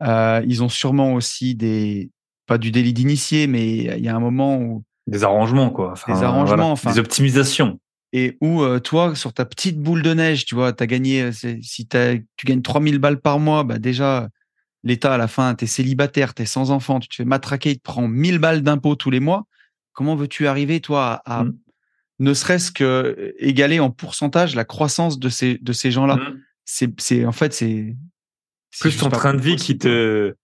ils ont sûrement aussi des... Pas du délit d'initié, mais il y a un moment où... Des arrangements, quoi. des arrangements, enfin... Des optimisations et où euh, toi sur ta petite boule de neige tu vois tu as gagné euh, si tu gagnes 3000 balles par mois bah déjà l'état à la fin tu es célibataire tu es sans enfant tu te fais matraquer il te prend 1000 balles d'impôts tous les mois comment veux-tu arriver toi à, mmh. ne serait-ce que euh, égaler en pourcentage la croissance de ces de ces gens-là? Mmh. c'est c'est en fait c'est plus ton train de vie qui te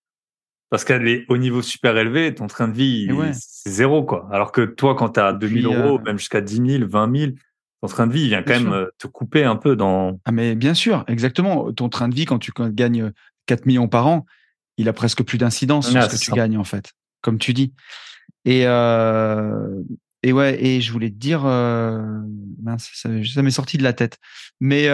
parce qu'elle est au niveau super élevé, ton train de vie, c'est zéro, quoi. Alors que toi, quand tu as 2000 euros, même jusqu'à 10 000, 20 000, ton train de vie, il vient quand même euh, te couper un peu dans. Ah, mais bien sûr, exactement. Ton train de vie, quand tu gagnes 4 millions par an, il a presque plus d'incidence sur ce que tu gagnes, en fait, comme tu dis. Et, euh, et ouais, et je voulais te dire, euh, ça, m'est sorti de la tête. Mais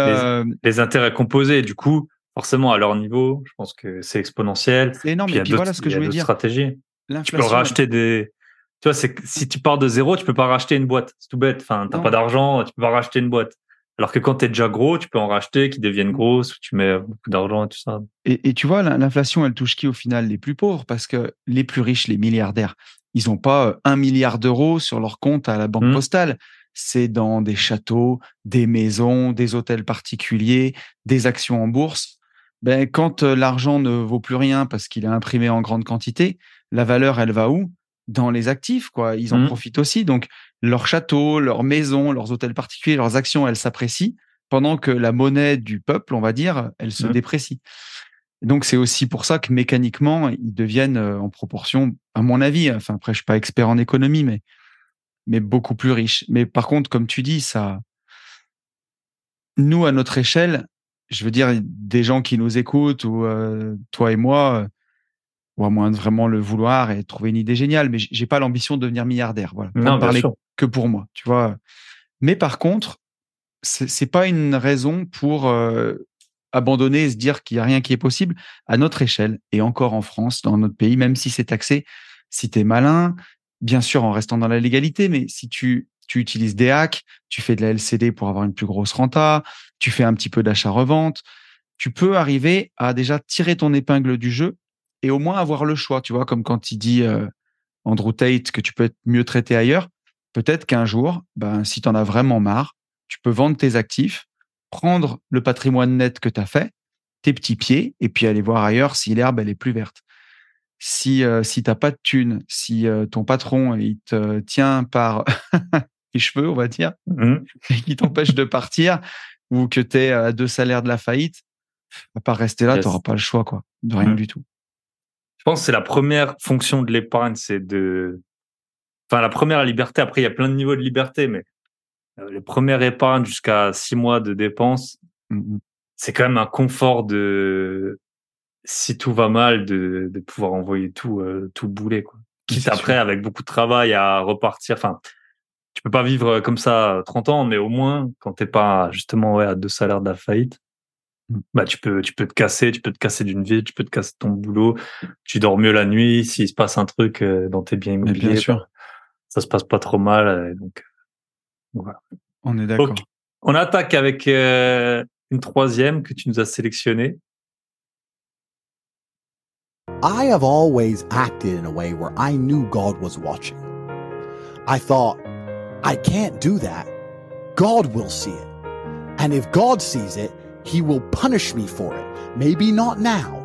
les, intérêts composés, du coup, forcément à leur niveau, je pense que c'est exponentiel. C'est énorme. Et puis voilà ce que je voulais dire. Stratégies. Tu peux racheter des tu vois, c'est si tu pars de zéro, tu peux pas racheter une boîte. C'est tout bête. Enfin, t'as pas d'argent, tu peux pas racheter une boîte. Alors que quand tu es déjà gros, tu peux en racheter, qui deviennent mmh. grosses, tu mets beaucoup d'argent et tout ça. Et, et tu vois, l'inflation, elle touche qui au final? Les plus pauvres, parce que les plus riches, les milliardaires, ils n'ont pas euh, un milliard d'euros sur leur compte à la banque mmh. postale. C'est dans des châteaux, des maisons, des hôtels particuliers, des actions en bourse. Ben, quand l'argent ne vaut plus rien parce qu'il est imprimé en grande quantité, la valeur, elle va où? Dans les actifs, quoi. Ils en mmh. profitent aussi. Donc, leurs châteaux, leurs maisons, leurs hôtels particuliers, leurs actions, elles s'apprécient, pendant que la monnaie du peuple, on va dire, elle se mmh. déprécie. Donc, c'est aussi pour ça que mécaniquement, ils deviennent en proportion, à mon avis, enfin, après, je suis pas expert en économie, mais, mais beaucoup plus riches. Mais par contre, comme tu dis, ça, nous, à notre échelle, je veux dire, des gens qui nous écoutent ou euh, toi et moi, ou à moins de vraiment le vouloir et trouver une idée géniale. Mais j'ai pas l'ambition de devenir milliardaire. Voilà. Non, parler que pour moi, tu vois. Mais par contre, c'est pas une raison pour euh, abandonner et se dire qu'il y a rien qui est possible à notre échelle et encore en France, dans notre pays, même si c'est taxé. Si tu es malin, bien sûr en restant dans la légalité, mais si tu tu utilises des hacks, tu fais de la LCD pour avoir une plus grosse renta, tu fais un petit peu d'achat-revente, tu peux arriver à déjà tirer ton épingle du jeu et au moins avoir le choix, tu vois, comme quand il dit euh, Andrew Tate que tu peux être mieux traité ailleurs. Peut-être qu'un jour, ben, si tu en as vraiment marre, tu peux vendre tes actifs, prendre le patrimoine net que tu as fait, tes petits pieds, et puis aller voir ailleurs si l'herbe est plus verte. Si euh, si t'as pas de thunes, si euh, ton patron il te tient par [LAUGHS] les cheveux, on va dire, mmh. [LAUGHS] et qui t'empêche de partir, ou que tu es à deux salaires de la faillite, à part rester là, tu n'auras pas le choix quoi, de rien mmh. du tout. Je pense que c'est la première fonction de l'épargne, c'est de, enfin la première liberté. Après, il y a plein de niveaux de liberté, mais euh, les premières épargnes jusqu'à six mois de dépenses, mmh c'est quand même un confort de, si tout va mal, de, de pouvoir envoyer tout, euh, tout bouler quoi. Quitte après avec beaucoup de travail à repartir. Enfin, tu peux pas vivre comme ça 30 ans, mais au moins quand t'es pas justement ouais, à deux salaires de la faillite, Mmh. bah tu peux tu peux te casser tu peux te casser d'une vie tu peux te casser ton boulot tu dors mieux la nuit s'il se passe un truc euh, dans tes biens immobiliers bien sûr. ça se passe pas trop mal euh, donc voilà on est d'accord on attaque avec euh, une troisième que tu nous as sélectionnée I have always acted in a way where I knew God was watching. I thought, I can't do that. God will see it. And if God sees it, he will punish me for it. Maybe not now,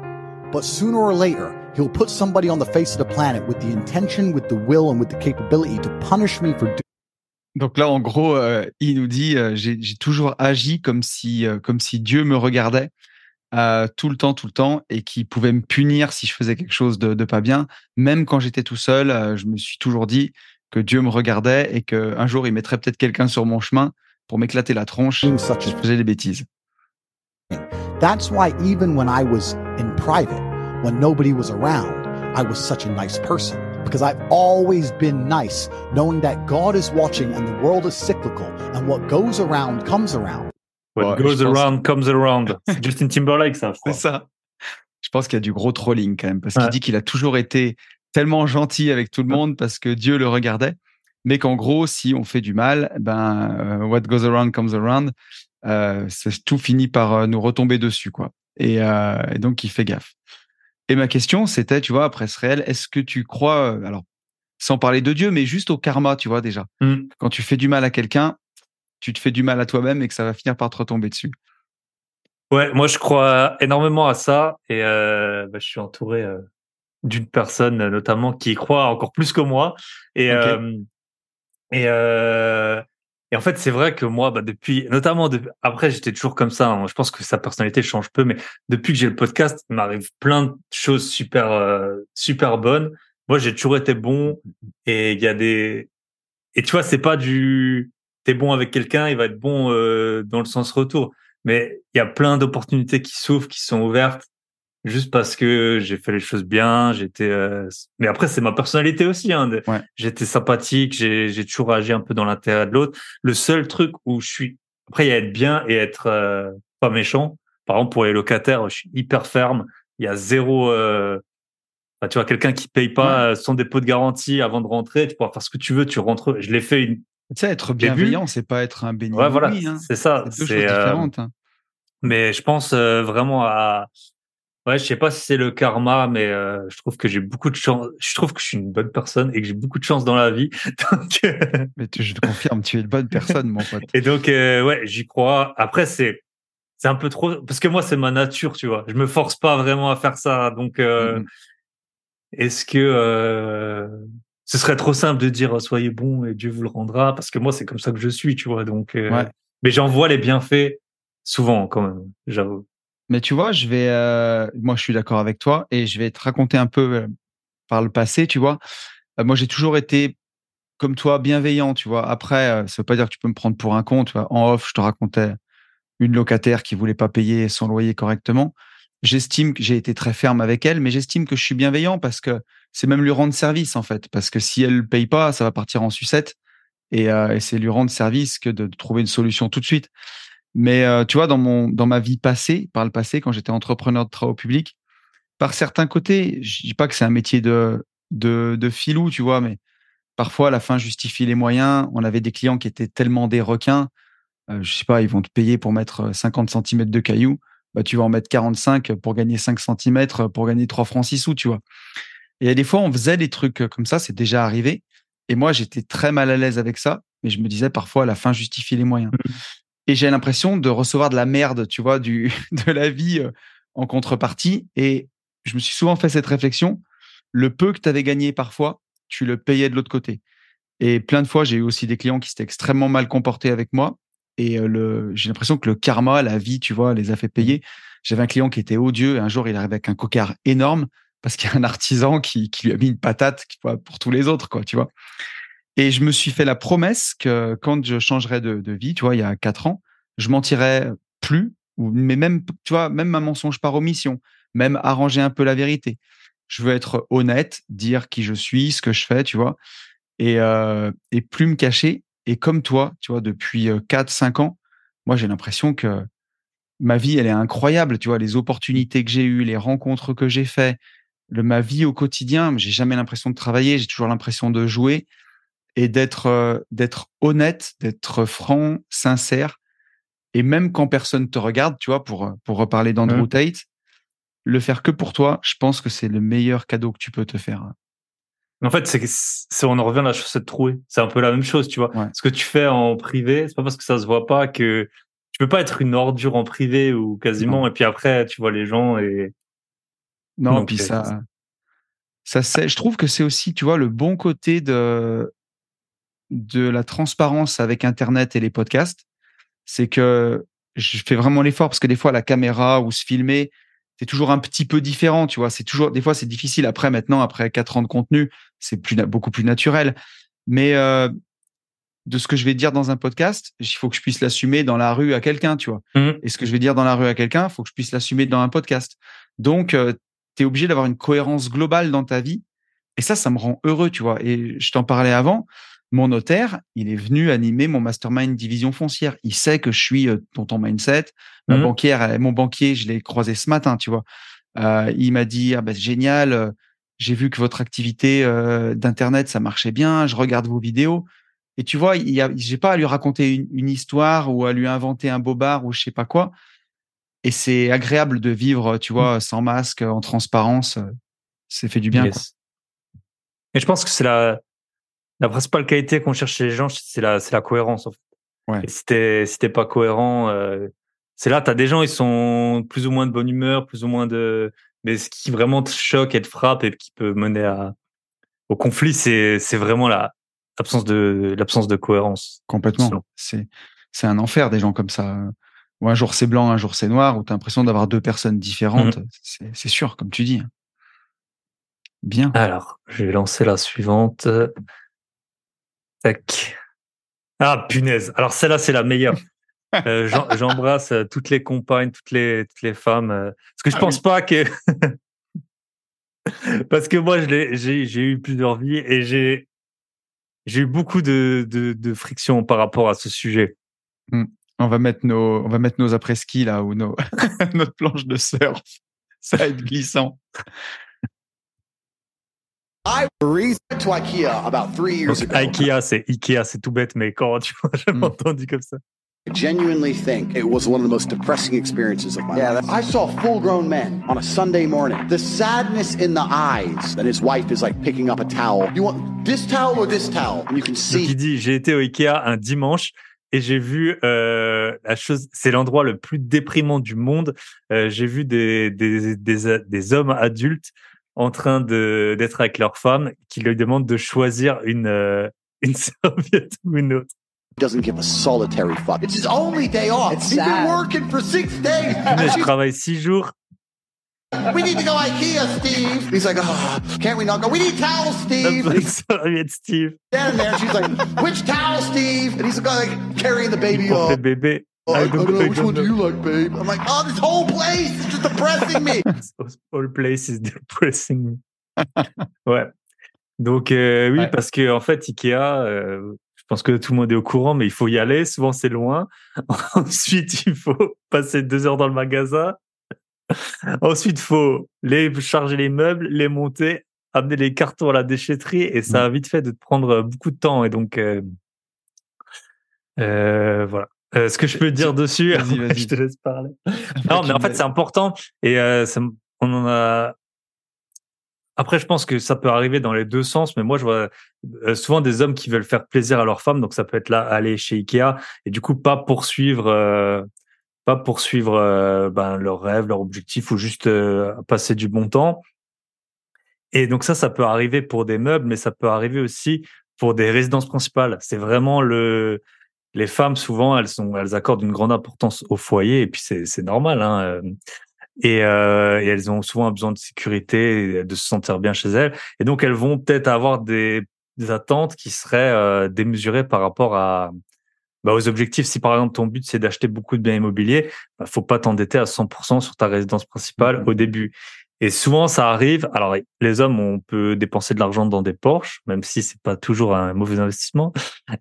but sooner or later, he'll put somebody on the face of the planet with the intention, with the will, and with the capability to punish me for doing Donc là, en gros, euh, il nous dit euh, j'ai toujours agi comme si, euh, Dieu me regardait tout le temps, tout le temps, et qui pouvait me punir si je faisais quelque chose de, pas bien. Même quand j'étais tout seul, je me suis toujours dit que Dieu me regardait et qu'un jour, il mettrait peut-être quelqu'un sur mon chemin pour m'éclater la tronche si je faisais des bêtises. That's why even when I was in private, when nobody was around, I was such a nice person. Because I've always been nice, knowing that God is watching and the world is cyclical, and what goes around comes around. What Ouais, goes je pense- around comes around. C'est [LAUGHS] Justin Timberlake, ça. C'est ça. Je pense qu'il y a du gros trolling quand même, parce Ouais. qu'il dit qu'il a toujours été tellement gentil avec tout le monde parce que Dieu le regardait, mais qu'en gros, si on fait du mal, ben, euh, what goes around comes around, euh, c'est tout finit par euh, nous retomber dessus, quoi. Et, euh, et donc, il fait gaffe. Et ma question, c'était, tu vois, après ce réel, est-ce que tu crois, alors, sans parler de Dieu, mais juste au karma, tu vois, déjà. Mm. Quand tu fais du mal à quelqu'un, tu te fais du mal à toi-même et que ça va finir par te retomber dessus. Ouais, moi je crois énormément à ça et euh, bah, je suis entouré d'une personne euh, notamment qui y croit encore plus que moi. Et euh, et euh, et en fait c'est vrai que moi bah, depuis notamment de- après j'étais toujours comme ça hein. je pense que sa personnalité change peu mais depuis que j'ai le podcast il m'arrive plein de choses super euh, super bonnes. Moi j'ai toujours été bon et il y a des et tu vois c'est pas du t'es bon avec quelqu'un il va être bon euh, dans le sens retour. Mais il y a plein d'opportunités qui s'ouvrent, qui sont ouvertes, juste parce que j'ai fait les choses bien. J'étais, euh, mais après c'est ma personnalité aussi. Hein, de- Ouais. J'étais sympathique, j'ai j'ai toujours agi un peu dans l'intérêt de l'autre. Le seul truc où je suis, après il y a être bien et être euh, pas méchant. Par exemple pour les locataires, je suis hyper ferme. Il y a zéro. Euh, enfin, tu vois quelqu'un qui paye pas son dépôt de garantie avant de rentrer, tu pourras faire ce que tu veux, tu rentres. Je l'ai fait une. Tu sais, être bienveillant, c'est pas être un béni. Ouais, voilà, hein. c'est ça. C'est deux choses euh, différentes. hein. Mais je pense euh, vraiment à. Ouais, je sais pas si c'est le karma, mais euh, je trouve que j'ai beaucoup de chance. Je trouve que je suis une bonne personne et que j'ai beaucoup de chance dans la vie. [LAUGHS] Donc, euh, [LAUGHS] Mais tu- je te confirme, tu es une bonne personne, mon pote. et donc, euh, ouais, j'y crois. Après, c'est c'est un peu trop parce que moi, c'est ma nature, tu vois. Je me force pas vraiment à faire ça. Donc, euh, Mhm. est-ce que euh, ce serait trop simple de dire soyez bon et Dieu vous le rendra Parce que moi, c'est comme ça que je suis, tu vois. Donc, euh, Ouais. mais j'en vois les bienfaits souvent, quand même. J'avoue. Mais tu vois, je vais, euh, moi, je suis d'accord avec toi et je vais te raconter un peu euh, par le passé, tu vois. Euh, moi, j'ai toujours été comme toi, bienveillant, tu vois. Après, ça veut pas dire que tu peux me prendre pour un con. En off, je te racontais une locataire qui voulait pas payer son loyer correctement. J'estime que j'ai été très ferme avec elle, mais j'estime que je suis bienveillant parce que c'est même lui rendre service, en fait. Parce que si elle paye pas, ça va partir en sucette et, et c'est lui rendre service que de trouver une solution tout de suite. Mais euh, tu vois, dans ma vie passée, par le passé, quand j'étais entrepreneur de travaux publics, par certains côtés, je dis pas que c'est un métier de de, de filou, tu vois, mais parfois la fin justifie les moyens. On avait des clients qui étaient tellement des requins, euh, je sais pas, ils vont te payer pour mettre 50 cm de cailloux, bah tu vas en mettre 45 pour gagner 5 cm, pour gagner 3 francs 6 sous, tu vois. Et des fois, on faisait des trucs comme ça, c'est déjà arrivé. Et moi, j'étais très mal à l'aise avec ça, mais je me disais parfois la fin justifie les moyens. Et j'ai l'impression de recevoir de la merde, tu vois, du, [LAUGHS] de la vie euh, en contrepartie. Et je me suis souvent fait cette réflexion. Le peu que tu avais gagné parfois, tu le payais de l'autre côté. Et plein de fois, j'ai eu aussi des clients qui s'étaient extrêmement mal comportés avec moi. Et euh, le, j'ai l'impression que le karma, la vie, tu vois, les a fait payer. J'avais un client qui était odieux. Un jour, il arrivait avec un cocard énorme parce qu'il y a un artisan qui, qui lui a mis une patate pour tous les autres, quoi, tu vois. Et je me suis fait la promesse que quand je changerais de, vie, tu vois, il y a quatre ans, je mentirais plus, mais même, tu vois, même un mensonge par omission, même arranger un peu la vérité. Je veux être honnête, dire qui je suis, ce que je fais, tu vois, et, euh, et plus me cacher. Et comme toi, tu vois, depuis 4-5 ans, moi, j'ai l'impression que ma vie, elle est incroyable, tu vois, les opportunités que j'ai eues, les rencontres que j'ai fait, le, ma vie au quotidien, j'ai jamais l'impression de travailler, j'ai toujours l'impression de jouer et d'être euh, d'être honnête, d'être franc, sincère. Et même quand personne te regarde, tu vois, pour pour reparler d'Andrew Mhm. Tate, le faire que pour toi, je pense que c'est le meilleur cadeau que tu peux te faire. En fait, c'est, on en revient à la chaussette trouée. C'est un peu la même chose, tu vois. Ce que tu fais en privé, c'est pas parce que ça se voit pas que tu peux pas être une ordure en privé ou quasiment, et puis après, tu vois les gens et. Non, et puis ça, ça c'est, je trouve que c'est aussi, tu vois, le bon côté de, de la transparence avec Internet et les podcasts. C'est que je fais vraiment l'effort parce que des fois, la caméra ou se filmer, c'est toujours un petit peu différent, tu vois. C'est toujours, des fois, c'est difficile. Après, maintenant, après quatre ans de contenu, c'est plus, beaucoup plus naturel. Mais euh, de ce que je vais dire dans un podcast, il faut que je puisse l'assumer dans la rue à quelqu'un, tu vois. Mmh. Et ce que je vais dire dans la rue à quelqu'un, il faut que je puisse l'assumer dans un podcast. Donc, euh, tu es obligé d'avoir une cohérence globale dans ta vie. Et ça, ça me rend heureux, tu vois. Et je t'en parlais avant. Mon notaire, il est venu animer mon mastermind division foncière. Il sait que je suis euh, tonton mindset. Ma mmh. banquière, mon banquier, je l'ai croisé ce matin, tu vois. Euh, il m'a dit, ah ben, génial, euh, j'ai vu que votre activité d'internet ça marchait bien, je regarde vos vidéos. Et tu vois, il j'ai pas à lui raconter une, histoire ou à lui inventer un bobard ou je sais pas quoi. Et c'est agréable de vivre, tu vois, sans masque, en transparence. C'est fait du bien. Et je pense que c'est la, la principale qualité qu'on cherche chez les gens, c'est la, c'est la cohérence. En fait. Ouais. Et si t'es, si t'es pas cohérent, euh, c'est là, t'as des gens, ils sont plus ou moins de bonne humeur, plus ou moins de, mais ce qui vraiment te choque et te frappe et qui peut mener à, au conflit, c'est, c'est vraiment la, l'absence de, l'absence de cohérence. Complètement. C'est, c'est un enfer des gens comme ça. Ou un jour c'est blanc, un jour c'est noir, où t'as l'impression d'avoir deux personnes différentes. Mmh. C'est, c'est sûr, comme tu dis. Bien. Alors, je vais lancer la suivante. Ah, punaise. Alors, celle-là, c'est la meilleure. Euh, [LAUGHS] j'embrasse euh, toutes les compagnes, toutes les, toutes les femmes. Euh, parce que je ah pense pas que. [LAUGHS] parce que moi, j'ai eu plusieurs vies et j'ai eu beaucoup de, de, de friction par rapport à ce sujet. Hmm. On va mettre nos, on va mettre nos après-ski là ou nos, [LAUGHS] notre planche de surf. Ça va être glissant. I to IKEA about three years ago. IKEA, c'est Ikea, c'est tout bête, mais quand tu vois, [LAUGHS] mm. entendu comme ça. I genuinely think it was one of the most depressing experiences of my yeah, life. I saw full-grown men on a Sunday morning. The sadness in the eyes that his wife is like picking up a towel. You want this towel or this towel? And you can see. Donc il dit, j'ai été au Ikea un dimanche et j'ai vu euh, la chose. C'est l'endroit le plus déprimant du monde. Euh, j'ai vu des, des, des, des hommes adultes en train de d'être avec leur femme qui lui demande de choisir une euh, une [LAUGHS] serviette ou une autre. Doesn't give a solitary fuck. It's his only day off. It's He's sad. been working for six days. [LAUGHS] Mais je travaille six jours. We need to go IKEA, Steve. He's like, oh, can't we not go? We need towels, Steve. Serviette, Steve. Standing there, she's like, which towel, Steve? And he's like carrying the baby off. Le bébé. Oh, I, don't, know. Which one do you like, babe? I'm like, oh, this whole place is just depressing me. [LAUGHS] this whole place is depressing me. [LAUGHS] ouais. Donc euh, oui, ouais. parce que en fait, Ikea, euh, je pense que tout le monde est au courant, mais il faut y aller. Souvent, c'est loin. [LAUGHS] Ensuite, il faut passer deux heures dans le magasin. Ensuite, il faut les charger les meubles, les monter, amener les cartons à la déchetterie, et ça a vite fait de te prendre beaucoup de temps. Et donc, euh, euh, voilà. Euh, ce que je peux dire dessus, vas-y, [LAUGHS] vas-y. je te laisse parler. [LAUGHS] non, mais en fait, c'est important et euh, ça, on en a. Après, je pense que ça peut arriver dans les deux sens, mais moi, je vois euh, souvent des hommes qui veulent faire plaisir à leur femme, donc ça peut être là aller chez Ikea et du coup pas poursuivre, euh, pas poursuivre ben, leur rêve, leur objectif ou juste passer du bon temps. Et donc ça, ça peut arriver pour des meubles, mais ça peut arriver aussi pour des résidences principales. C'est vraiment le les femmes souvent elles sont elles accordent une grande importance au foyer et puis c'est normal hein euh. et, euh, et, elles ont souvent besoin de sécurité de se sentir bien chez elles. Et donc elles vont peut-être avoir des, des attentes qui seraient euh, démesurées par rapport à bah, aux objectifs. Si par exemple ton but c'est d'acheter beaucoup de biens immobiliers bah, faut pas t'endetter à 100% sur ta résidence principale mmh au début et souvent, ça arrive. Alors, les hommes, on peut dépenser de l'argent dans des Porsche, même si c'est pas toujours un mauvais investissement.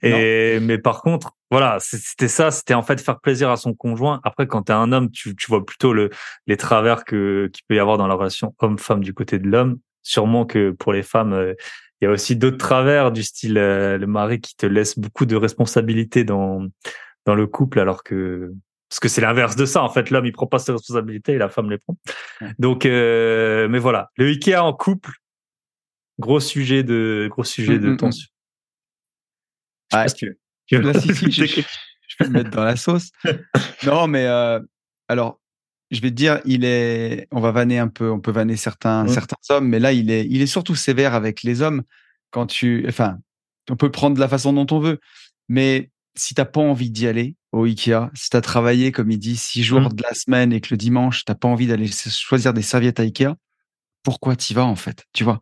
Et mais par contre, voilà, c'était ça. C'était en fait faire plaisir à son conjoint. Après, quand tu es un homme, tu, tu vois plutôt le, les travers que qu'il peut y avoir dans la relation homme-femme du côté de l'homme. Sûrement que pour les femmes, euh, il y a aussi d'autres travers du style euh, le mari qui te laisse beaucoup de responsabilités dans dans le couple, alors que parce que c'est l'inverse de ça. En fait, l'homme il prend pas ses responsabilités et la femme les prend. Donc, euh, mais voilà, le Ikea en couple, gros sujet de gros sujet Mm, de mm, mm. tension. Ouais. Je sais pas si tu veux- tu veux- Là, si, si, [LAUGHS] je, je vais le mettre dans la sauce. [LAUGHS] Non, mais euh, alors, je vais te dire, il est. On va vanner un peu, on peut vanner certains, Mm. certains hommes, mais là, il est, il est surtout sévère avec les hommes quand tu. Enfin, on peut prendre de la façon dont on veut, mais si t'as pas envie d'y aller au Ikea, si tu as travaillé, comme il dit, six jours Mm. de la semaine et que le dimanche, t'as pas envie d'aller choisir des serviettes à Ikea, pourquoi t'y vas en fait Tu vois?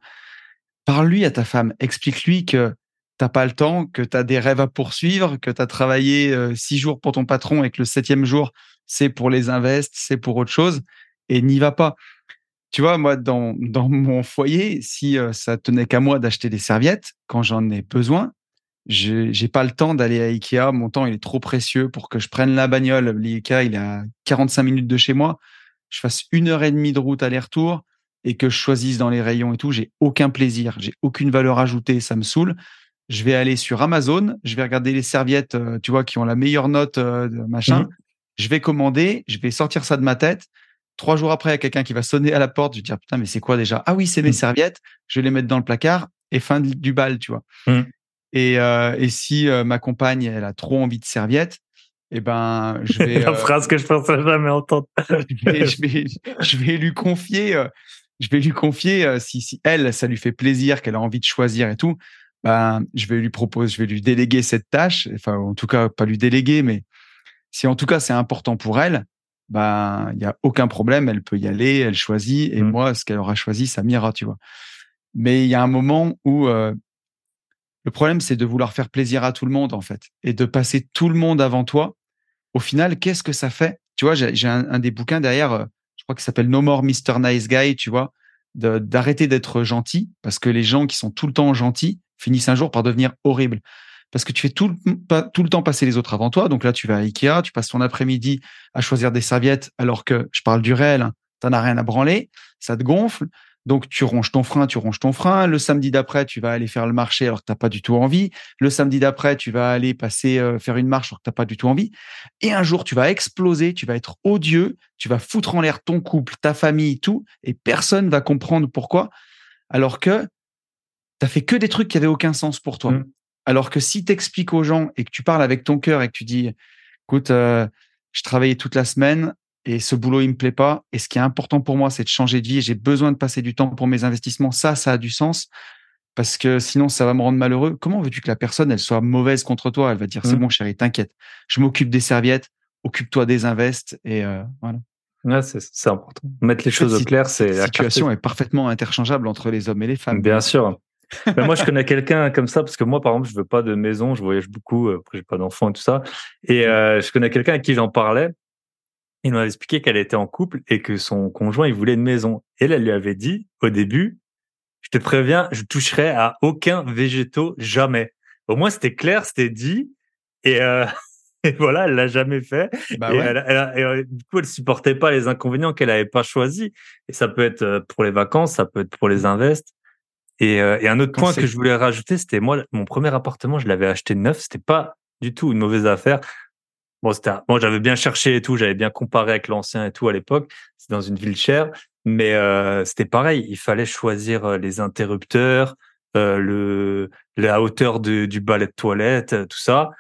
Parle-lui à ta femme, explique-lui que t'as pas le temps, que tu as des rêves à poursuivre, que tu as travaillé euh, six jours pour ton patron et que le septième jour, c'est pour les invests, c'est pour autre chose, et n'y va pas. Tu vois, moi, dans, dans mon foyer, si euh, ça tenait qu'à moi d'acheter des serviettes, quand j'en ai besoin, j'ai j'ai pas le temps d'aller à Ikea. Mon temps, il est trop précieux pour que je prenne la bagnole. L'Ikea, il est à 45 minutes de chez moi. Je fasse une heure et demie de route aller-retour et que je choisisse dans les rayons et tout. J'ai aucun plaisir. J'ai aucune valeur ajoutée. Ça me saoule. Je vais aller sur Amazon. Je vais regarder les serviettes, euh, tu vois, qui ont la meilleure note, euh, de machin. Mhm. Je vais commander. Je vais sortir ça de ma tête. Trois jours après, il y a quelqu'un qui va sonner à la porte. Je vais dire, putain, mais c'est quoi déjà? Ah oui, c'est mes Mhm. serviettes. Je vais les mettre dans le placard et fin du bal, tu vois. Mhm. Et, euh, et si euh, ma compagne, elle a trop envie de serviettes, eh ben, je vais, [LAUGHS] la euh, phrase que je pensais jamais entendre. je vais, je vais, je vais lui confier, je vais lui confier si, si elle, ça lui fait plaisir, qu'elle a envie de choisir et tout, ben, je vais lui proposer, je vais lui déléguer cette tâche. Enfin, en tout cas, pas lui déléguer, mais si en tout cas c'est important pour elle, ben, il y a aucun problème, elle peut y aller, elle choisit, et Mm. moi, ce qu'elle aura choisi, ça m'ira, tu vois. Mais il y a un moment où euh, le problème, c'est de vouloir faire plaisir à tout le monde, en fait, et de passer tout le monde avant toi. Au final, qu'est-ce que ça fait? Tu vois, j'ai un, des bouquins derrière, euh, je crois qu'il s'appelle No More Mr. Nice Guy, tu vois, d'arrêter d'être gentil, parce que les gens qui sont tout le temps gentils finissent un jour par devenir horribles. Parce que tu fais tout le, pas- tout le temps passer les autres avant toi. Donc là, tu vas à Ikea, tu passes ton après-midi à choisir des serviettes, alors que je parle du réel, hein, t'en as rien à branler, ça te gonfle. Donc tu ronges ton frein, tu ronges ton frein. Le samedi d'après, tu vas aller faire le marché alors que t'as pas du tout envie. Le samedi d'après, tu vas aller passer euh, faire une marche alors que t'as pas du tout envie. Et un jour, tu vas exploser, tu vas être odieux, tu vas foutre en l'air ton couple, ta famille, tout, et personne va comprendre pourquoi. Alors que t'as fait que des trucs qui avaient aucun sens pour toi. Mm. Alors que si t'expliques aux gens et que tu parles avec ton cœur et que tu dis, écoute, euh, je travaillais toute la semaine et ce boulot il me plaît pas et ce qui est important pour moi c'est de changer de vie et j'ai besoin de passer du temps pour mes investissements ça ça a du sens parce que sinon ça va me rendre malheureux comment veux-tu que la personne elle soit mauvaise contre toi? Elle va dire c'est Mm. bon chérie t'inquiète je m'occupe des serviettes occupe-toi des invests et euh, voilà Ouais, c'est important. Mettre les choses au clair, c'est la situation est parfaitement interchangeable entre les hommes et les femmes Bien sûr. Mais moi, je [LAUGHS] connais quelqu'un comme ça parce que moi, par exemple, je veux pas de maison, je voyage beaucoup, euh, j'ai pas d'enfants et tout ça. Et euh, je connais quelqu'un à qui j'en parlais. Il m'avait expliqué qu'elle était en couple et que son conjoint, il voulait une maison. Et elle, elle lui avait dit au début, je te préviens, je toucherai à aucun végétaux jamais. Au moins, c'était clair, c'était dit. Et, euh, [LAUGHS] et voilà, elle l'a jamais fait. Bah et ouais. elle, euh, du coup, elle supportait pas les inconvénients qu'elle avait pas choisis. Et ça peut être euh, pour les vacances, ça peut être pour les invests. Et, euh, et un autre Quand point que je voulais rajouter, c'était moi, mon premier appartement, je l'avais acheté neuf. C'était pas du tout une mauvaise affaire. Bon, c'était, un- bon, j'avais bien cherché et tout, j'avais bien comparé avec l'ancien et tout à l'époque. C'est dans une ville chère, mais euh, c'était pareil. Il fallait choisir euh, les interrupteurs, euh, le la hauteur de- du balai de toilette, euh, tout ça.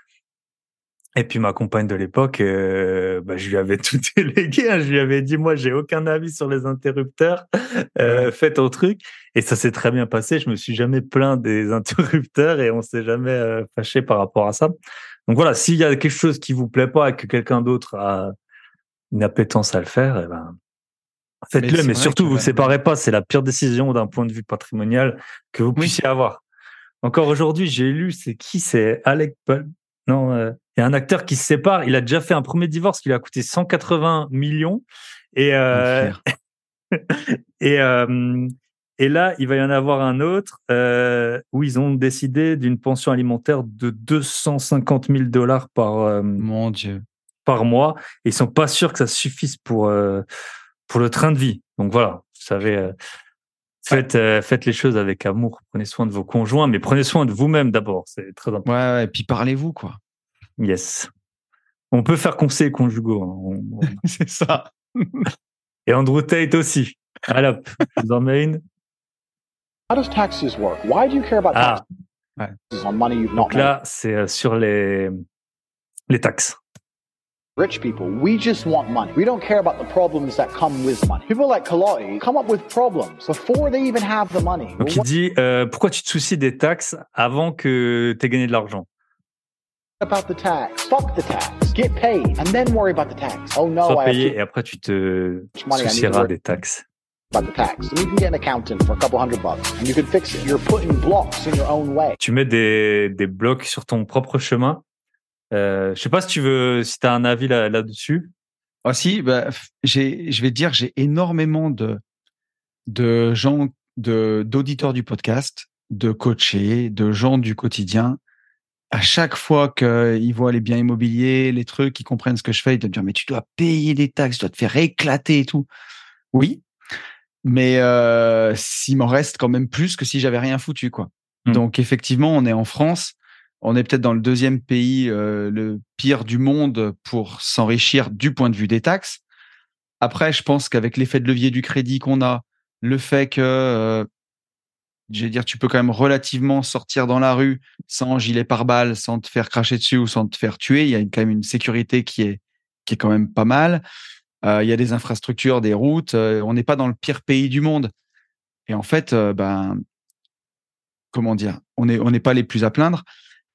Et puis ma compagne de l'époque, euh, bah, je lui avais [LAUGHS] tout délégué. hein. Je lui avais dit, moi, j'ai aucun avis sur les interrupteurs. Euh, fais ton truc. Et ça s'est très bien passé. Je me suis jamais plaint des [LAUGHS] interrupteurs et on s'est jamais euh, fâché par rapport à ça. Donc voilà, s'il y a quelque chose qui vous plaît pas et que quelqu'un d'autre a une appétence à le faire, eh ben, faites-le. Mais, surtout, vous séparez pas. C'est la pire décision d'un point de vue patrimonial que vous Oui. puissiez avoir. Encore aujourd'hui, j'ai lu, c'est qui C'est Alec Paul. Non, euh, il y a un acteur qui se sépare. Il a déjà fait un premier divorce qui lui a coûté 180 millions. Euh, et, euh, [LAUGHS] et là, il va y en avoir un autre euh, où ils ont décidé d'une pension alimentaire de 250 000 dollars par, euh, mon dieu par mois. Et ils sont pas sûrs que ça suffise pour, euh, pour le train de vie. Donc voilà, vous savez, faites, faites les choses avec amour. Prenez soin de vos conjoints, mais prenez soin de vous-même d'abord. C'est très important. ouais, ouais et puis parlez-vous quoi Yes. On peut faire conseil conjugaux. hein. On- [LAUGHS] C'est ça. Et Andrew Tate aussi. Allez je vous en mets une. How does taxes work? Why do you care about Ah, taxes? On money you've not donc là, c'est euh, sur les, les taxes. Rich people, we just want money. We don't care about the problems that come with money. People like Kaloi come up with problems before they even have the money. Donc il dit, euh, pourquoi tu te soucies des taxes avant que tu aies gagné de l'argent? About the tax? Fuck the tax. Get paid and then worry about the tax. Oh no, Sois I have payé to et après tu te soucieras des taxes. About the tax. And you can get an accountant for a couple hundred bucks and you can fix it. You're putting blocks in your own way. Tu mets des, des blocs sur ton propre chemin. Euh, je sais pas si tu veux, si tu as un avis là- là-dessus. Aussi, bah, je vais te dire, j'ai énormément de, de gens, de, d'auditeurs du podcast, de coachés, de gens du quotidien. À chaque fois qu'ils voient les biens immobiliers, les trucs, ils comprennent ce que je fais, ils te dire, mais tu dois payer des taxes, tu dois te faire éclater et tout. Oui. Mais, euh, s'il m'en reste quand même plus que si j'avais rien foutu, quoi. Mm. Donc, effectivement, on est en France. On est peut-être dans le deuxième pays euh, le pire du monde pour s'enrichir du point de vue des taxes. Après, je pense qu'avec l'effet de levier du crédit qu'on a, le fait que, euh, je vais dire, tu peux quand même relativement sortir dans la rue sans gilet pare-balles, sans te faire cracher dessus ou sans te faire tuer, il y a quand même une sécurité qui est qui est quand même pas mal. Euh, il y a des infrastructures, des routes. euh, on n'est pas dans le pire pays du monde. Et en fait, euh, ben, comment dire, on n'est on n'est pas les plus à plaindre.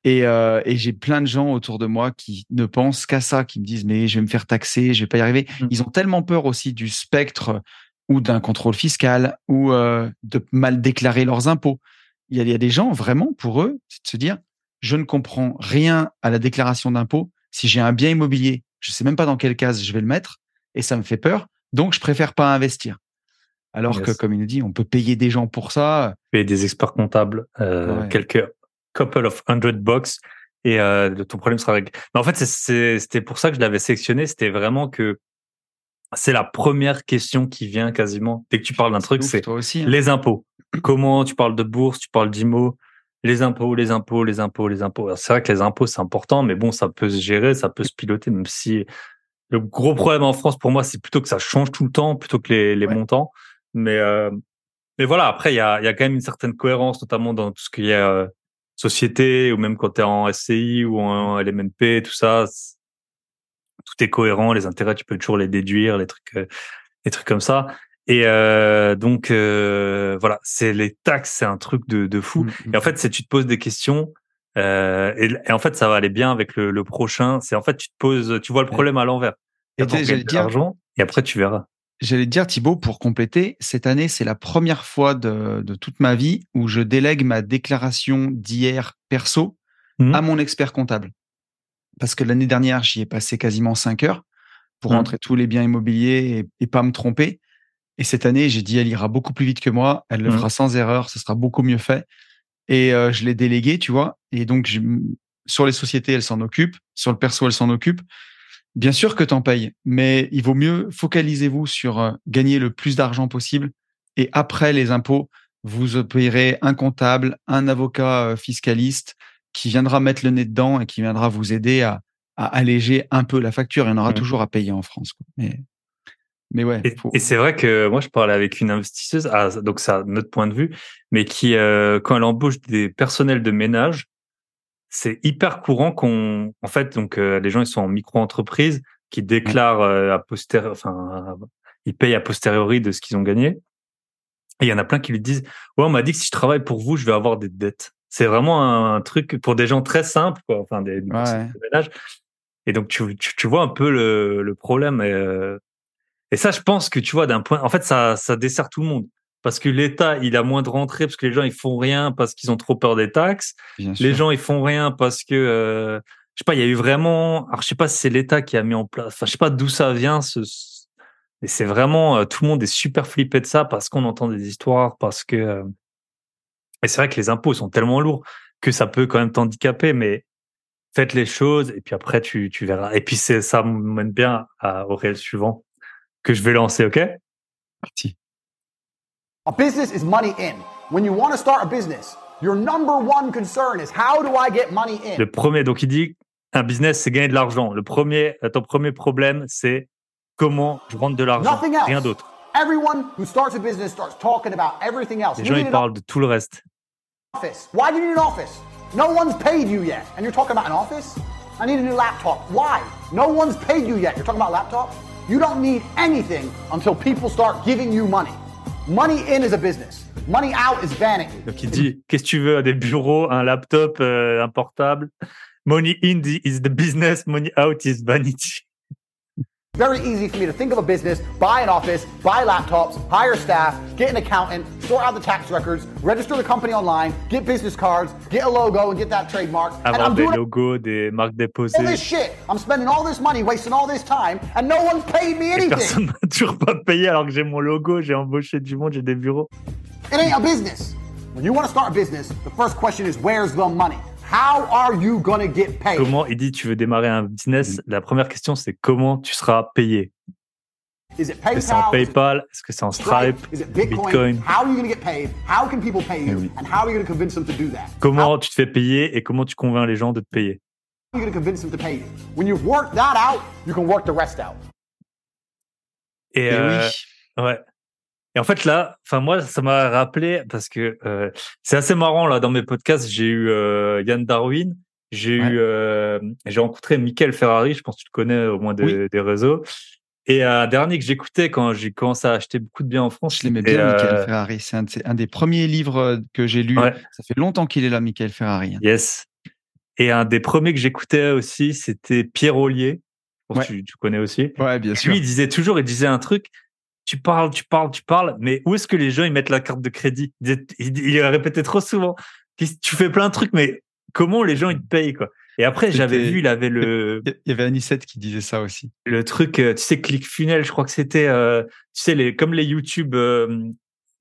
Et, euh, et j'ai plein de gens autour de moi qui ne pensent qu'à ça, qui me disent mais je vais me faire taxer, je vais pas y arriver. Mm. Ils ont tellement peur aussi du spectre ou d'un contrôle fiscal ou euh, de mal déclarer leurs impôts. Il y, a, il y a des gens vraiment pour eux, c'est de se dire je ne comprends rien à la déclaration d'impôt. Si j'ai un bien immobilier, je sais même pas dans quelle case je vais le mettre et ça me fait peur. Donc je préfère pas investir. Alors Yes. que comme il nous dit, on peut payer des gens pour ça. Et des experts comptables, euh, Ouais. quelques couple of hundred bucks. Et euh, ton problème sera réglé. Mais en fait, c'était pour ça que je l'avais sélectionné. C'était vraiment que c'est la première question qui vient quasiment dès que tu parles d'un truc, c'est hein. les impôts. Comment tu parles de bourse, tu parles d'IMO, les impôts, les impôts, les impôts, les impôts. C'est vrai que les impôts, c'est important, mais bon, ça peut se gérer, ça peut se piloter, même si le gros problème en France, pour moi, c'est plutôt que ça change tout le temps, plutôt que les, les Ouais. montants. Mais, euh, mais voilà, après, il y a, il y a quand même une certaine cohérence, notamment dans tout ce qui est euh, société, ou même quand tu es en SCI ou en LMNP, tout ça. Tout est cohérent, les intérêts, tu peux toujours les déduire, les trucs, euh, les trucs comme ça. Et euh, donc euh, voilà, c'est les taxes, c'est un truc de, de fou. Mm, Et en fait, c'est tu te poses des questions. Euh, et, et en fait, ça va aller bien avec le, le prochain. C'est en fait, tu te poses, tu vois le problème à l'envers. Et j'allais dire, l'argent, et après tu verras. J'allais te dire, Thibaut, pour compléter, cette année, c'est la première fois de, de toute ma vie où je délègue ma déclaration d'hier perso Mhm. à mon expert comptable. Parce que l'année dernière, j'y ai passé quasiment cinq heures pour Mhm. rentrer tous les biens immobiliers et, et pas me tromper. Et cette année, j'ai dit, elle ira beaucoup plus vite que moi, elle le Mhm. fera sans erreur, ce sera beaucoup mieux fait. Et euh, je l'ai délégué, tu vois. Et donc, je- sur les sociétés, elle s'en occupe. Sur le perso, elle s'en occupe. Bien sûr que t'en payes, mais il vaut mieux focalisez-vous sur euh, gagner le plus d'argent possible. Et après les impôts, vous payerez un comptable, un avocat euh, fiscaliste qui viendra mettre le nez dedans et qui viendra vous aider à, à alléger un peu la facture. Il y en aura Mhm. toujours à payer en France. quoi. Mais, mais ouais, Et, faut- et c'est vrai que moi, je parlais avec une investisseuse, ah, donc ça, notre point de vue, mais qui, euh, quand elle embauche des personnels de ménage, c'est hyper courant qu'on, en fait, donc euh, les gens ils sont en micro-entreprise, qui déclarent euh, à posteriori, enfin, ils payent a posteriori de ce qu'ils ont gagné. Et il y en a plein qui lui disent, ouais, on m'a dit que si je travaille pour vous, je vais avoir des dettes. C'est vraiment un, un truc pour des gens très simples, quoi, enfin des, des de ménage. Et donc tu, tu, tu vois un peu le, le problème. Et, euh, et ça, je pense que tu vois d'un point, en fait, ça, ça dessert tout le monde. Parce que l'État, il a moins de rentrées parce que les gens, ils font rien parce qu'ils ont trop peur des taxes. bien Les sûr. gens, ils font rien parce que, euh, je sais pas, il y a eu vraiment, alors je sais pas si c'est l'État qui a mis en place, enfin, je sais pas d'où ça vient, ce, mais c'est vraiment, euh, tout le monde est super flippé de ça parce qu'on entend des histoires, parce que, euh, et c'est vrai que les impôts sont tellement lourds que ça peut quand même t'handicaper, mais faites les choses et puis après, tu, tu verras. Et puis, c'est, ça mène bien à, au réel suivant que je vais lancer, ok? Parti. A business is money in. When you want to start a business, your number one concern is how do I get money in? Le premier, donc il dit, un business, c'est gagner de l'argent. Le premier, ton premier problème, c'est comment je rentre de l'argent. Rien d'autre. Everyone who starts a business starts talking about everything else. Les gens, ils parlent de tout le reste. office. Why do you need an office? No one's paid you yet. And you're talking about an office? I need a new laptop. Why? No one's paid you yet. You're talking about laptop? You don't need anything until people start giving you money. Money in is a business. Money out is vanity. Donc il dit, qu'est-ce que tu veux? Des bureaux, un laptop, euh, un portable? Money in is the business, money out is vanity. Very easy for me to think of a business, buy an office, buy laptops, hire staff, get an accountant, sort out the tax records, register the company online, get business cards, get a logo and get that trademark. And I'm doing logos, des marques all this shit. I'm spending all this money, wasting all this time, and no one's paid me Et anything. personne m'a [LAUGHS] toujours pas payé alors que j'ai mon logo, j'ai embauché du monde, j'ai des bureaux. It ain't a business. When you want to start a business, the first question is where's the money? How are you going to get paid? Comment il dit tu veux démarrer un Mm. business La première question c'est comment tu seras payé? Is it Est-ce que c'est en PayPal? Is it PayPal? Est-ce que c'est en Stripe? Is it Bitcoin? Bitcoin? How are you going to get paid? How can people pay you? oui. And how are you going to convince them to do that? Comment tu te fais payer et comment tu convaincs les gens de te payer? How are you going to convince them to pay you? When you've worked that out, you can work the rest out. Et, Et euh, oui. ouais. Et en fait là, enfin moi ça m'a rappelé parce que euh, c'est assez marrant là dans mes podcasts, j'ai eu euh, Yann Darwin, j'ai Ouais. eu euh, j'ai rencontré Michael Ferrari, je pense que tu le connais au moins des, Oui. des réseaux. Et un dernier que j'écoutais quand j'ai commencé à acheter beaucoup de biens en France. Je l'aimais bien, Michael Ferrari. C'est un, des premiers livres que j'ai lu. Ouais. Ça fait longtemps qu'il est là, Michael Ferrari. Yes. Et un des premiers que j'écoutais aussi, c'était Pierre Ollier. Ouais. tu, tu connais aussi. Ouais, bien sûr. Lui, il disait toujours, il disait un truc. Tu parles, tu parles, tu parles, mais où est-ce que les gens ils mettent la carte de crédit? Il, répétait trop souvent. Tu fais plein de trucs, mais comment les gens ils te payent quoi? Et après, j'avais vu, il avait le Il y avait Anicette qui disait ça aussi. le truc, euh, tu sais, ClickFunnels, je crois que c'était, euh, tu sais, les comme les YouTube, euh,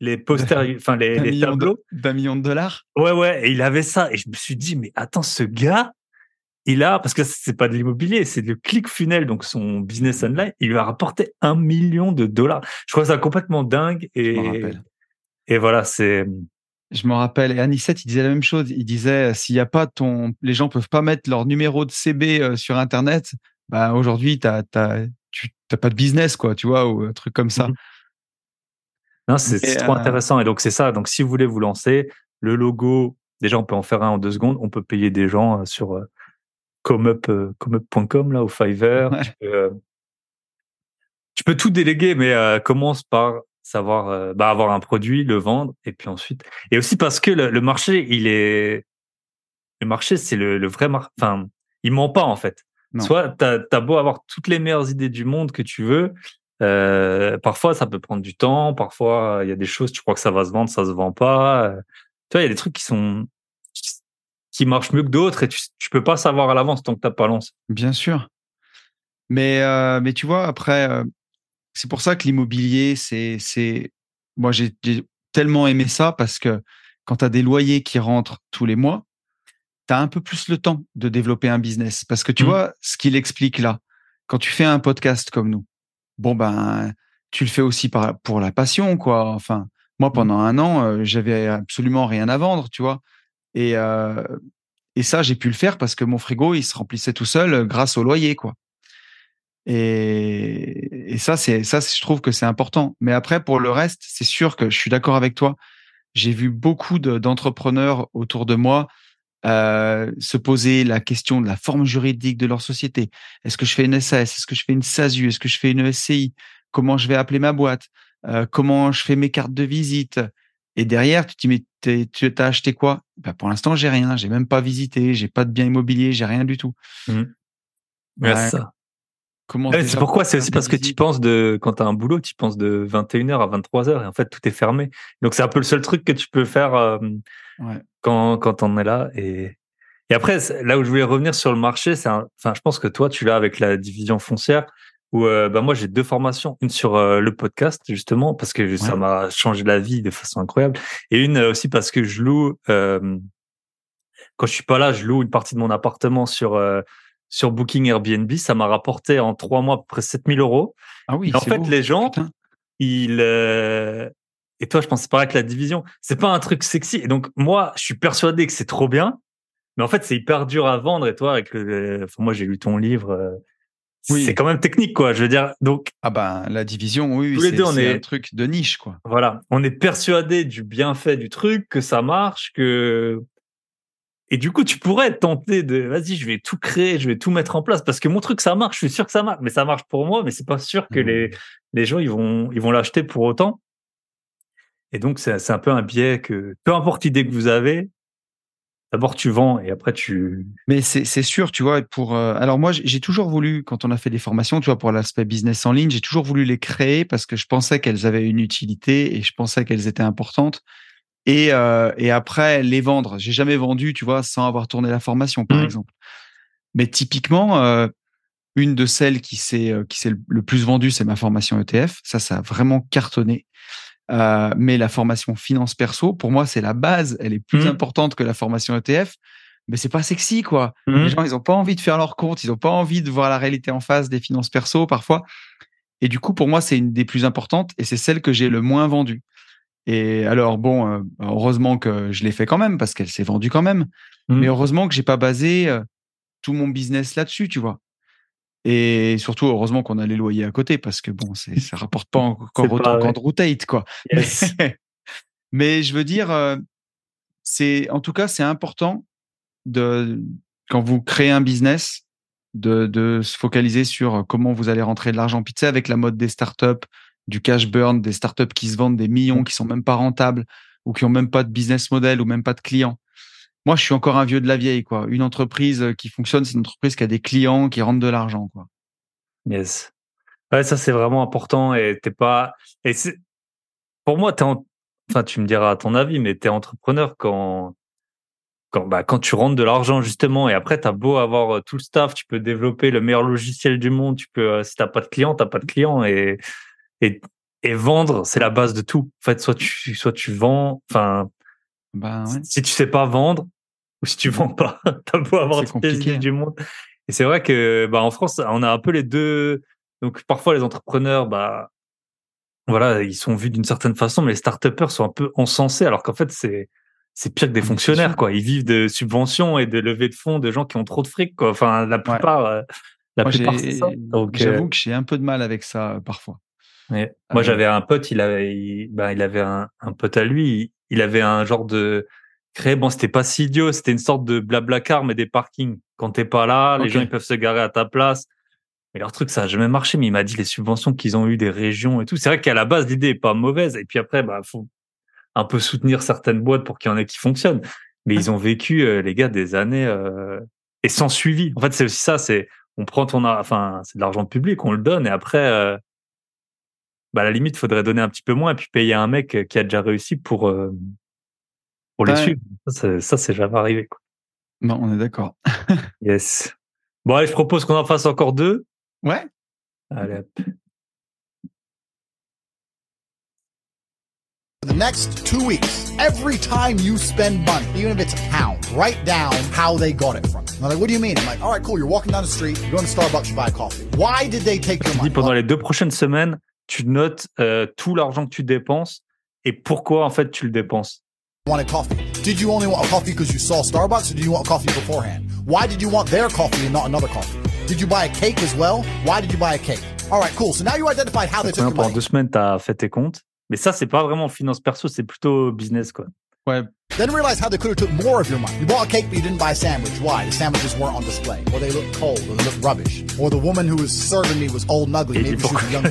les posters, [LAUGHS] enfin les, les million, tableaux. d'un million de dollars? Ouais, ouais, et il avait ça. Et je me suis dit, mais attends, ce gars, il a, parce que c'est pas de l'immobilier, c'est le ClickFunnels, donc son business online, il lui a rapporté un million de dollars. Je trouve ça complètement dingue. Et, m'en rappelle. et voilà, c'est, Je me rappelle. Et Anicette, il disait la même chose. Il disait, euh, s'il y a pas ton, les gens peuvent pas mettre leur numéro de CB euh, sur Internet, bah, aujourd'hui, t'as, t'as, tu t'as pas de business, quoi, tu vois, ou un truc comme ça. Mhm. non, c'est trop euh, intéressant. Et donc, c'est ça. Donc, si vous voulez vous lancer, le logo, déjà, on peut en faire un en deux secondes. On peut payer des gens sur comeup, comeup.com, là, ou Fiverr. Ouais. Tu, peux, euh, tu peux tout déléguer, mais euh, commence par savoir euh, bah, avoir un produit, le vendre, et puis ensuite. Et aussi parce que le, le marché, il est. Le marché, c'est le, le vrai marché. Enfin, il ment pas, en fait. Non. Soit t'as as beau avoir toutes les meilleures idées du monde que tu veux, euh, parfois ça peut prendre du temps, parfois il y a des choses, tu crois que ça va se vendre, ça se vend pas. Tu vois, il y a des trucs qui sont qui marchent mieux que d'autres et tu, tu peux pas savoir à l'avance tant que t'as pas lancé. Bien sûr. Mais, euh, mais tu vois, après, euh, c'est pour ça que l'immobilier, c'est, c'est, moi, j'ai j'ai tellement aimé ça parce que quand tu as des loyers qui rentrent tous les mois, tu as un peu plus le temps de développer un business. Parce que tu Mhm. vois, ce qu'il explique là, quand tu fais un podcast comme nous, bon, ben, tu le fais aussi par, pour la passion, quoi. Enfin, moi, pendant un an, euh, j'avais absolument rien à vendre, tu vois. Et, euh, et ça, j'ai pu le faire parce que mon frigo, il se remplissait tout seul euh, grâce au loyer, quoi. Et, ça, c'est ça, je trouve que c'est important. Mais après, pour le reste, c'est sûr que je suis d'accord avec toi. J'ai vu beaucoup de- d'entrepreneurs autour de moi euh, se poser la question de la forme juridique de leur société. Est-ce que je fais une SAS Est-ce que je fais une SASU Est-ce que je fais une SCI Comment je vais appeler ma boîte? Comment je fais mes cartes de visite? Et derrière, tu mais t'es- tu as acheté quoi? Ben, Pour l'instant, j'ai rien. J'ai même pas visité. J'ai pas de bien immobilier. J'ai rien du tout. Ouais, Ouais. c'est ça. Comment Ouais, déjà c'est pourquoi c'est aussi parce que tu penses de quand tu as un boulot, tu penses de 21h à 23h et en fait tout est fermé. Donc c'est un peu le seul truc que tu peux faire euh, quand quand on est là et et après là où je voulais revenir sur le marché, c'est enfin je pense que toi tu l'as avec la division foncière où euh, bah moi j'ai deux formations, une sur euh, le podcast justement parce que ça m'a changé la vie de façon incroyable et une euh, aussi parce que je loue euh, quand je suis pas là, je loue une partie de mon appartement sur euh, sur Booking Airbnb, ça m'a rapporté en trois mois à peu près 7000 euros. Ah oui, Et en fait, beau. les gens, Putain. ils euh, et toi, je pense c'est pareil avec la division. C'est pas un truc sexy. Et donc moi, je suis persuadé que c'est trop bien, Mais en fait, c'est hyper dur à vendre. Et toi, avec le, enfin, moi, j'ai lu ton livre. Oui. C'est quand même technique, quoi. Je veux dire, donc Ah ben la division, oui, oui Tous les c'est deux, on c'est est- un truc de niche, quoi. voilà, on est persuadé du bienfait du truc, que ça marche, que et du coup, tu pourrais être tenté de, vas-y, je vais tout créer, je vais tout mettre en place parce que mon truc, ça marche. Je suis sûr que ça marche, mais ça marche pour moi, mais c'est pas sûr que Mhm. les les gens ils vont ils vont l'acheter pour autant. Et donc c'est c'est un peu un biais que peu importe l'idée que vous avez, d'abord tu vends et après tu Mais c'est sûr, tu vois, pour euh, alors moi j'ai toujours voulu quand on a fait des formations, tu vois, pour l'aspect business en ligne, j'ai toujours voulu les créer parce que je pensais qu'elles avaient une utilité et je pensais qu'elles étaient importantes. Et euh, et après les vendre, j'ai jamais vendu, tu vois, sans avoir tourné la formation, par Mhm. exemple. Mais typiquement, euh, une de celles qui s'est qui s'est le- le plus vendue, c'est ma formation ETF. Ça, ça a vraiment cartonné. Euh, mais la formation finance perso, pour moi, c'est la base. Elle est plus Mhm. importante que la formation ETF. Mais c'est pas sexy, quoi. Mhm. Les gens, ils ont pas envie de faire leur compte, ils ont pas envie de voir la réalité en face des finances perso parfois. Et du coup, pour moi, c'est une des plus importantes et c'est celle que j'ai le moins vendue. Et alors, bon, euh, heureusement que je l'ai fait quand même parce qu'elle s'est vendue quand même. Mhm. Mais heureusement que j'ai pas basé euh, tout mon business là-dessus, tu vois. Et surtout, heureusement qu'on a les loyers à côté parce que bon, ça rapporte pas encore autant qu'Andrew Tate, quoi. Yes. Mais, [LAUGHS] mais je veux dire, euh, c'est en tout cas, c'est important de quand vous créez un business de, de se focaliser sur comment vous allez rentrer de l'argent. Puis tu sais, avec la mode des startups, du cash burn, des startups qui se vendent des millions, qui sont même pas rentables ou qui ont même pas de business model ou même pas de clients. Moi, je suis encore un vieux de la vieille, quoi. Une entreprise qui fonctionne, c'est une entreprise qui a des clients qui rentrent de l'argent, quoi. Yes. Ouais, ça c'est vraiment important et t'es pas. Et pour moi, t'es en... enfin, tu me diras ton avis, mais t'es entrepreneur quand quand bah quand tu rentres de l'argent justement et après t'as beau avoir euh, tout le staff, tu peux développer le meilleur logiciel du monde, tu peux euh, si t'as pas de clients, t'as pas de clients et et et vendre c'est la base de tout. En fait, soit tu soit tu vends, enfin Ben, ouais. si tu sais pas vendre ou si tu vends pas, [LAUGHS] t'as beau avoir toutes les idées du monde. Et c'est vrai que bah en France, on a un peu les deux. Donc parfois les entrepreneurs, bah voilà, ils sont vus d'une certaine façon, mais les start-upers sont un peu encensés, alors qu'en fait c'est c'est pire que des Ah, fonctionnaires quoi. Ils vivent de subventions et de levées de fonds de gens qui ont trop de fric quoi. Enfin la plupart, euh, la Moi, plupart j'ai- c'est ça. Donc euh, j'avoue que j'ai un peu de mal avec ça euh, parfois. Ouais. Moi, j'avais un pote, il avait, il, ben, il avait un, un pote à lui, il, il avait un genre de créé, bon, c'était pas si idiot, c'était une sorte de blabla car, mais des parkings. Quand t'es pas là, les gens, ils peuvent se garer à ta place. Mais leur truc, ça a jamais marché, mais il m'a dit les subventions qu'ils ont eu des régions et tout. C'est vrai qu'à la base, l'idée est pas mauvaise. Et puis après, bah, faut un peu soutenir certaines boîtes pour qu'il y en ait qui fonctionnent. Mais ils ont vécu, euh, les gars, des années, euh, et sans suivi. En fait, c'est aussi ça, c'est, on prend ton, enfin, c'est de l'argent public, on le donne, et après, euh, bah, à la limite, faudrait donner un petit peu moins et puis payer un mec qui a déjà réussi pour, euh, pour les Ouais. suivre. Ça, c'est- jamais arrivé, quoi. Non, on est d'accord. [LAUGHS] Yes. Bon, allez, je propose qu'on en fasse encore deux. Ouais. Allez, hop. For the next two weeks, every time you spend money, even if it's a pound, write down how they got it from you. They're like, what do you mean? I'm like, all right, cool. You're walking down the street, you're going to Starbucks, you buy a coffee. Why did they take your money? pendant les deux prochaines semaines, tu notes euh, tout l'argent que tu dépenses et pourquoi, en fait, tu le dépenses. Wanted coffee. Did you only want a coffee because you saw Starbucks or did you want a coffee beforehand? Why did you want their coffee and not another coffee? Did you buy a cake as well? Why did you buy a cake? All right, cool. So now you identified how they took Hein, your pendant money. deux semaines, tu as fait tes comptes. Mais ça, c'est pas vraiment finance perso, c'est plutôt business, quoi. Ouais. Then realize how they could have took more of your money. You bought a cake, but you didn't buy a sandwich. Why? The sandwiches weren't on display, or they looked cold, or they looked rubbish, or the woman who was serving me was old and ugly. Et Maybe il she was young.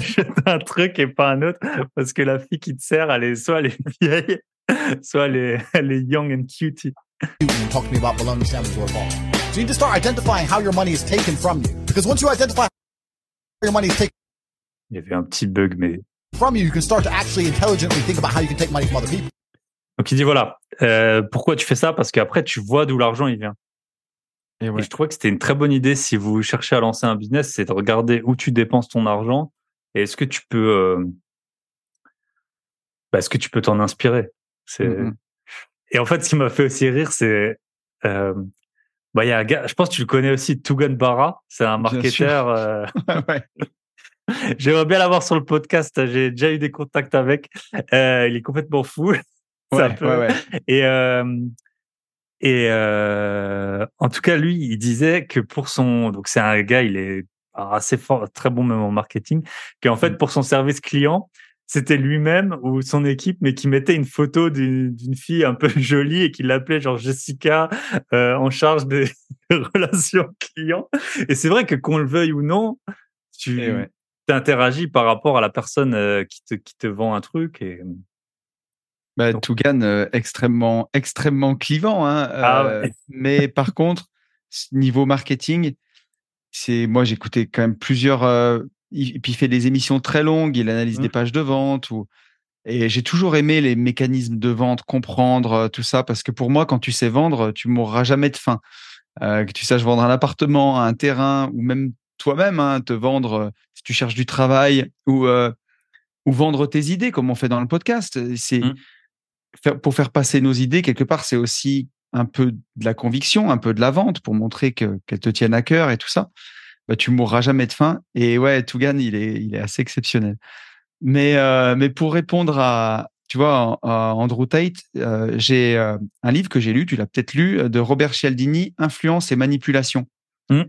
un truc et pas un autre parce que la fille qui te sert, elle est soit elle est [LAUGHS] vieille, [LAUGHS] soit elle est, elle est young and cutie. and talk to me about bologna sandwiches or a ball. So you need to start identifying how your money is taken from you. Because once you identify how your money is taken Il y avait un petit bug, mais from you, you can start to actually intelligently think about how you can take money from other people. donc il dit voilà, euh, pourquoi tu fais ça? Parce qu'après tu vois d'où l'argent il vient. Et Et ouais. je trouvais que c'était une très bonne idée si vous cherchez à lancer un business, c'est de regarder où tu dépenses ton argent et est-ce que tu peux, euh, bah, est-ce que tu peux t'en inspirer? C'est Mhm. et en fait ce qui m'a fait aussi rire, c'est euh, bah il y a un gars, je pense que tu le connais aussi, Tugan Barra, c'est un marketeur. euh, [LAUGHS] ouais. [LAUGHS] J'aimerais bien l'avoir sur le podcast. J'ai déjà eu des contacts avec. Euh, il est complètement fou. [LAUGHS] C'est un Ouais, peu- ouais, ouais. Et, Et euh, en tout cas, lui, il disait que pour son, donc c'est un gars, il est assez fort, très bon même en marketing, qu'en fait Mm. pour son service client, c'était lui-même ou son équipe, mais qui mettait une photo d'une fille un peu [LAUGHS] jolie et qui l'appelait genre Jessica euh, en charge des [LAUGHS] relations clients. Et c'est vrai que qu'on le veuille ou non, tu Et ouais. interagis par rapport à la personne euh, qui te qui te vend un truc et Bah, Donc- Tougan, euh, extrêmement, extrêmement clivant. Hein, Ah ouais. [LAUGHS] mais par contre, niveau marketing, c'est moi j'écoutais quand même plusieurs. Il, puis il fait des émissions très longues, il analyse des pages de vente. Ou, et j'ai toujours aimé les mécanismes de vente, comprendre euh, tout ça, parce que pour moi, quand tu sais vendre, tu mourras jamais de faim. Euh, que tu saches vendre un appartement, un terrain, ou même toi-même, hein, te vendre euh, si tu cherches du travail, ou, euh, ou vendre tes idées, comme on fait dans le podcast. C'est Mm. faire- pour faire passer nos idées, quelque part, c'est aussi un peu de la conviction, un peu de la vente pour montrer que qu'elles te tiennent à cœur et tout ça. Bah, tu mourras jamais de faim. Et ouais, Tougan, il est, il est assez exceptionnel. Mais, euh, mais pour répondre à, tu vois, à Andrew Tate, euh, j'ai euh, un livre que j'ai lu, tu l'as peut-être lu, de Robert Cialdini, Influence et manipulation. Mm.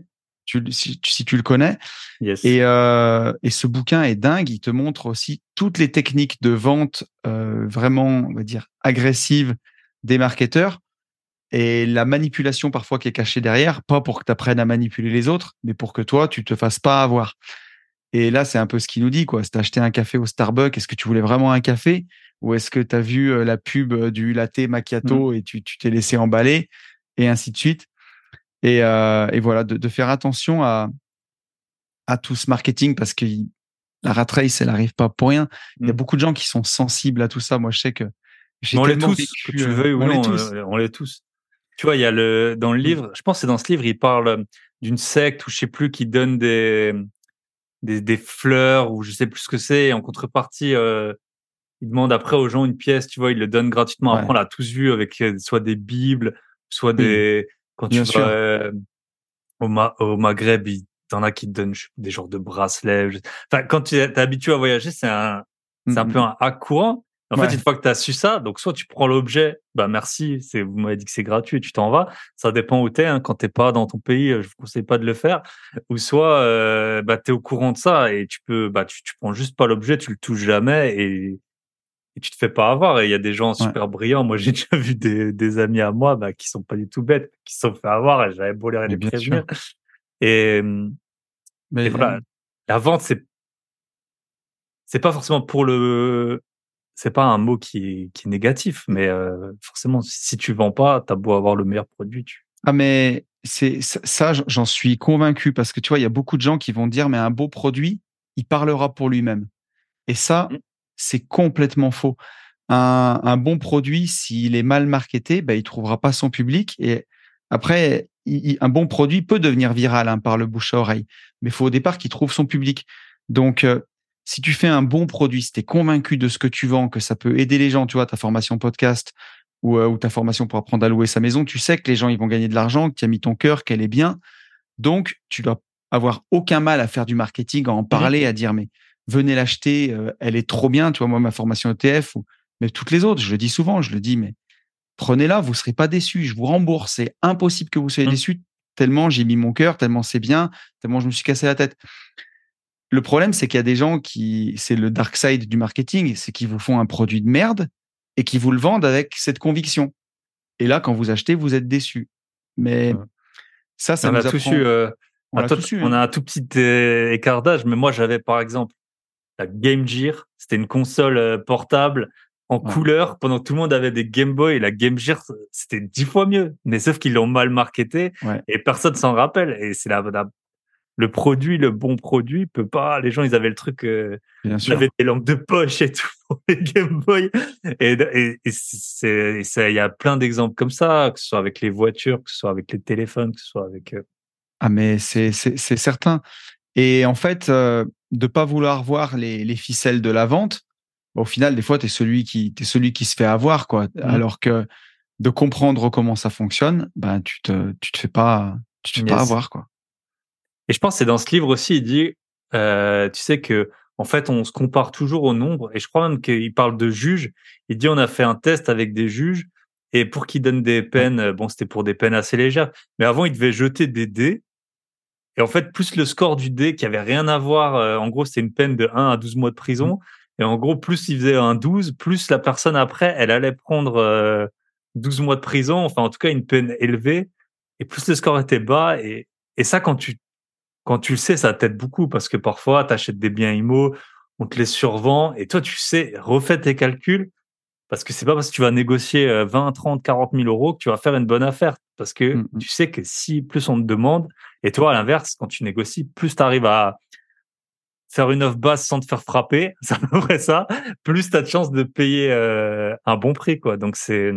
Tu, le- si, si tu le connais. yes. Et, et ce bouquin est dingue. Il te montre aussi toutes les techniques de vente vraiment, on va dire, agressives des marketeurs et la manipulation parfois qui est cachée derrière, pas pour que tu apprennes à manipuler les autres, mais pour que toi, tu te fasses pas avoir. Et là, c'est un peu ce qu'il nous dit, quoi. Si t'as acheté un café au Starbucks, est-ce que tu voulais vraiment un café? Ou est-ce que tu as vu euh, la pub euh, du latte macchiato et tu t'es laissé emballer? Et ainsi de suite. Et, euh, et voilà, de, de faire attention à, à tout ce marketing parce que la rat race, elle arrive pas pour rien. Il y a Mm. beaucoup de gens qui sont sensibles à tout ça. Moi, je sais que j'ai on l'est tellement tous, vécu, que tu le veuilles ou on non, tous. on l'est tous. Tu vois, il y a le dans le Mm. livre, je pense que c'est dans ce livre, il parle euh, d'une secte ou je sais plus qui donne des des, des fleurs ou je sais plus ce que c'est et en contrepartie euh, il demande après aux gens une pièce, tu vois, il le donne gratuitement. Après Ouais. on l'a tous vu avec euh, soit des bibles, soit Oui. des quand tu Bien vas sûr. euh, au, Ma- au Maghreb, il t'en as qui te donnent des genres de bracelets. Enfin, quand tu es habitué à voyager, c'est un c'est un Mm, peu un hack courant. En Ouais. fait, une fois que tu as su ça, donc soit tu prends l'objet, bah merci, c'est vous m'avez dit que c'est gratuit et tu t'en vas. Ça dépend où t'es. Hein. Quand t'es pas dans ton pays, euh, je vous conseille pas de le faire. Ou soit euh, bah t'es au courant de ça et tu peux bah tu, tu prends juste pas l'objet, tu le touches jamais et, et tu te fais pas avoir. Et il y a des gens super brillants. Moi, j'ai [LAUGHS] déjà vu des, des amis à moi bah, qui sont pas du tout bêtes, qui se sont fait avoir et j'avais beau les prévenir. [LAUGHS] Et, Mais et voilà, la vente c'est c'est pas forcément pour le c'est pas un mot qui est, qui est négatif, mais euh, forcément, si tu vends pas, t'as beau avoir le meilleur produit, tu. Ah mais c'est ça, j'en suis convaincu parce que tu vois, il y a beaucoup de gens qui vont dire mais un beau produit, il parlera pour lui-même. Et ça, Mm. c'est complètement faux. Un, un bon produit, s'il est mal marketé, ben, il trouvera pas son public. Et après, il- un bon produit peut devenir viral hein, par le bouche à oreille, mais il faut au départ qu'il trouve son public. Donc, euh, si tu fais un bon produit, si tu es convaincu de ce que tu vends, que ça peut aider les gens, tu vois, ta formation podcast ou, euh, ou ta formation pour apprendre à louer sa maison, tu sais que les gens ils vont gagner de l'argent, que tu as mis ton cœur, qu'elle est bien. Donc, tu dois avoir aucun mal à faire du marketing, à en parler, à dire mais venez l'acheter, euh, elle est trop bien. Tu vois, moi, ma formation ETF, ou, mais toutes les autres, je le dis souvent, je le dis, mais prenez-la, vous serez pas déçus, je vous rembourse. C'est impossible que vous soyez Mm. déçus tellement j'ai mis mon cœur, tellement c'est bien, tellement je me suis cassé la tête. Le problème, c'est qu'il y a des gens qui, c'est le dark side du marketing, c'est qu'ils vous font un produit de merde et qui vous le vendent avec cette conviction. Et là, quand vous achetez, vous êtes déçu. Mais Ouais. ça, ça on nous a tous apprend. eu, euh, on a toi, tous eu, on a un tout petit euh, écart d'âge, mais moi j'avais par exemple la Game Gear, c'était une console euh, portable en Ouais. couleur pendant que tout le monde avait des Game Boy la Game Gear c'était dix fois mieux, mais sauf qu'ils l'ont mal marketé Ouais. et personne s'en rappelle et c'est la, la- le produit, le bon produit peut pas. Les gens ils avaient le truc, euh, Bien ils avaient des lampes de poche et tout pour les Game Boy et et, et c'est il y a plein d'exemples comme ça, que ce soit avec les voitures, que ce soit avec les téléphones, que ce soit avec euh, Ah, mais c'est, certain. Et en fait, euh, de pas vouloir voir les, les ficelles de la vente, bah, au final, des fois, tu es celui qui, t'es celui qui se fait avoir, quoi. Alors que de comprendre comment ça fonctionne, ben, tu te, tu te fais pas, tu te fais pas avoir, quoi. Et je pense que c'est dans ce livre aussi, il dit, euh, tu sais que en fait, on se compare toujours au nombre. Et je crois même qu'il parle de juges. Il dit, on a fait un test avec des juges Et pour qu'il donne des peines, euh, bon, c'était pour des peines assez légères. Mais avant, il devait jeter des dés. Et en fait, plus le score du dé qui avait rien à voir, euh, en gros, c'était une peine de 1 à 12 mois de prison. Et en gros, plus il faisait un 12, plus la personne après, elle allait prendre euh, 12 mois de prison, enfin en tout cas une peine élevée. Et plus le score était bas. Et, et ça, quand tu, quand tu le sais, ça t'aide beaucoup parce que parfois, tu achètes des biens immo, on te les survend. Et toi, tu sais, refais tes calculs. Parce que c'est pas parce que tu vas négocier 20, 30, 40 000 euros que tu vas faire une bonne affaire. Parce que Mm, mm. tu sais que si plus on te demande, et toi, à l'inverse, quand tu négocies, plus tu arrives à faire une offre basse sans te faire frapper, [LAUGHS] c'est à peu près ça, plus tu as de chances de payer euh, un bon prix. quoi. Donc, c'est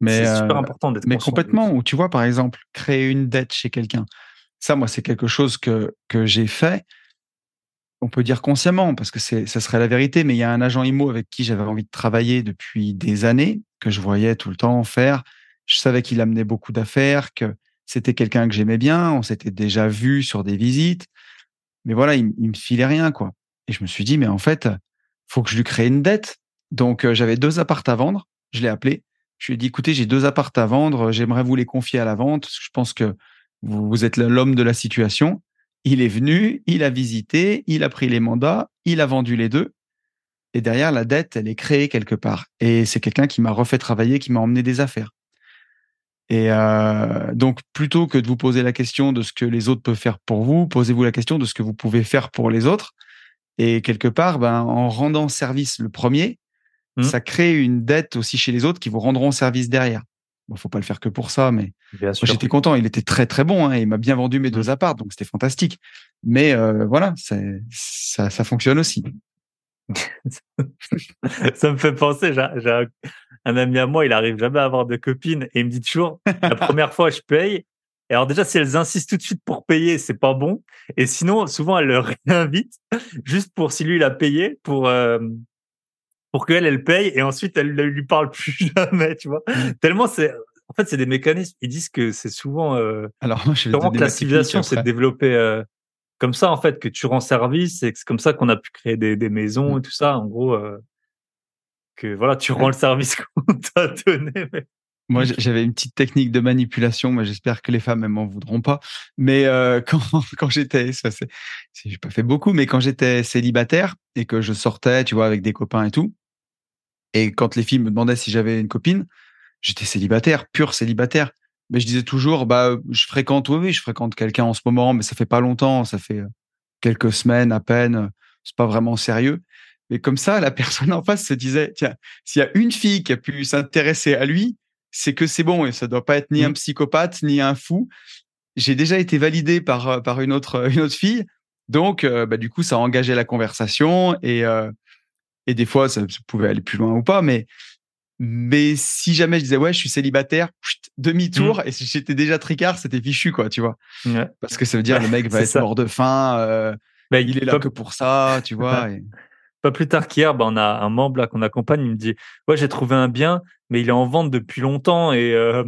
Mais, c'est super euh, important d'être mais complètement. Ou tu vois, par exemple, créer une dette chez quelqu'un. Ça, moi, c'est quelque chose que, que j'ai fait. On peut dire consciemment, parce que ça serait la vérité, mais il y a un agent IMO avec qui j'avais envie de travailler depuis des années, que je voyais tout le temps faire. Je savais qu'il amenait beaucoup d'affaires, que c'était quelqu'un que j'aimais bien. On s'était déjà vu sur des visites. Mais voilà, il, il me filait rien, quoi. Et je me suis dit, mais en fait, faut que je lui crée une dette. Donc, euh, j'avais deux appartes à vendre. Je l'ai appelé. Je lui ai dit, écoutez, j'ai deux appartes à vendre. J'aimerais vous les confier à la vente. parce que Je pense que vous, vous êtes l'homme de la situation. Il est venu, il a visité, il a pris les mandats, il a vendu les deux. Et derrière, la dette, elle est créée quelque part. Et c'est quelqu'un qui m'a refait travailler, qui m'a emmené des affaires. Et euh, donc, plutôt que de vous poser la question de ce que les autres peuvent faire pour vous, posez-vous la question de ce que vous pouvez faire pour les autres. Et quelque part, ben, en rendant service le premier, Mhm. ça crée une dette aussi chez les autres qui vous rendront service derrière. Bon, faut pas le faire que pour ça, mais j'étais content. Il était très très bon. Hein, et il m'a bien vendu mes deux apparts, donc c'était fantastique. Mais euh, voilà, ça, ça fonctionne aussi. ça me fait penser, j'ai j'ai un, un ami à moi, il arrive jamais à avoir de copine et il me dit toujours, la première fois, je paye. Et alors déjà, si elles insistent tout de suite pour payer, c'est pas bon. Et sinon, souvent, elles le [LAUGHS] réinvitent juste pour si lui, il a payé, pour, euh, pour qu'elle, elle paye et ensuite, elle ne lui parle plus [LAUGHS] jamais, tu vois. Tellement c'est, en fait, c'est des mécanismes. Ils disent que c'est souvent, euh, Alors moi, je donner que la civilisation s'est développée euh, comme ça, en fait, que tu rends service et que c'est comme ça qu'on a pu créer des, des maisons Mm. et tout ça. En gros, euh, que voilà, tu rends le service [LAUGHS] qu'on t'a donné. mais- Moi, j'avais une petite technique de manipulation, mais j'espère que les femmes elles m'en voudront pas. Mais euh, [LAUGHS] quand, quand j'étais, ça c'est- j'ai pas fait beaucoup, mais quand j'étais célibataire et que je sortais, tu vois, avec des copains et tout, et quand les filles me demandaient si j'avais une copine, j'étais célibataire, pur célibataire. Mais je disais toujours, bah, je fréquente, oui, oui, je fréquente quelqu'un en ce moment, mais ça fait pas longtemps, ça fait quelques semaines à peine, c'est pas vraiment sérieux. Mais comme ça, la [LAUGHS] personne en face se disait, tiens, s'il y a une fille qui a pu s'intéresser à lui, c'est que c'est bon et ça doit pas être ni un Mhm. psychopathe ni un fou. J'ai déjà été validé par par une autre une autre fille, donc euh, bah, du coup ça a engagé la conversation et euh, et des fois ça, ça pouvait aller plus loin ou pas, mais mais si jamais je disais ouais je suis célibataire, demi-tour et si j'étais déjà tricard c'était fichu quoi tu vois parce que ça veut dire le mec [LAUGHS] va être ça. mort de faim, euh, Bah, il est là pas, que pour ça tu [LAUGHS] vois. et- pas plus tard qu'hier, bah, on a un membre là qu'on accompagne, il me dit Ouais, j'ai trouvé un bien, mais il est en vente depuis longtemps et, euh,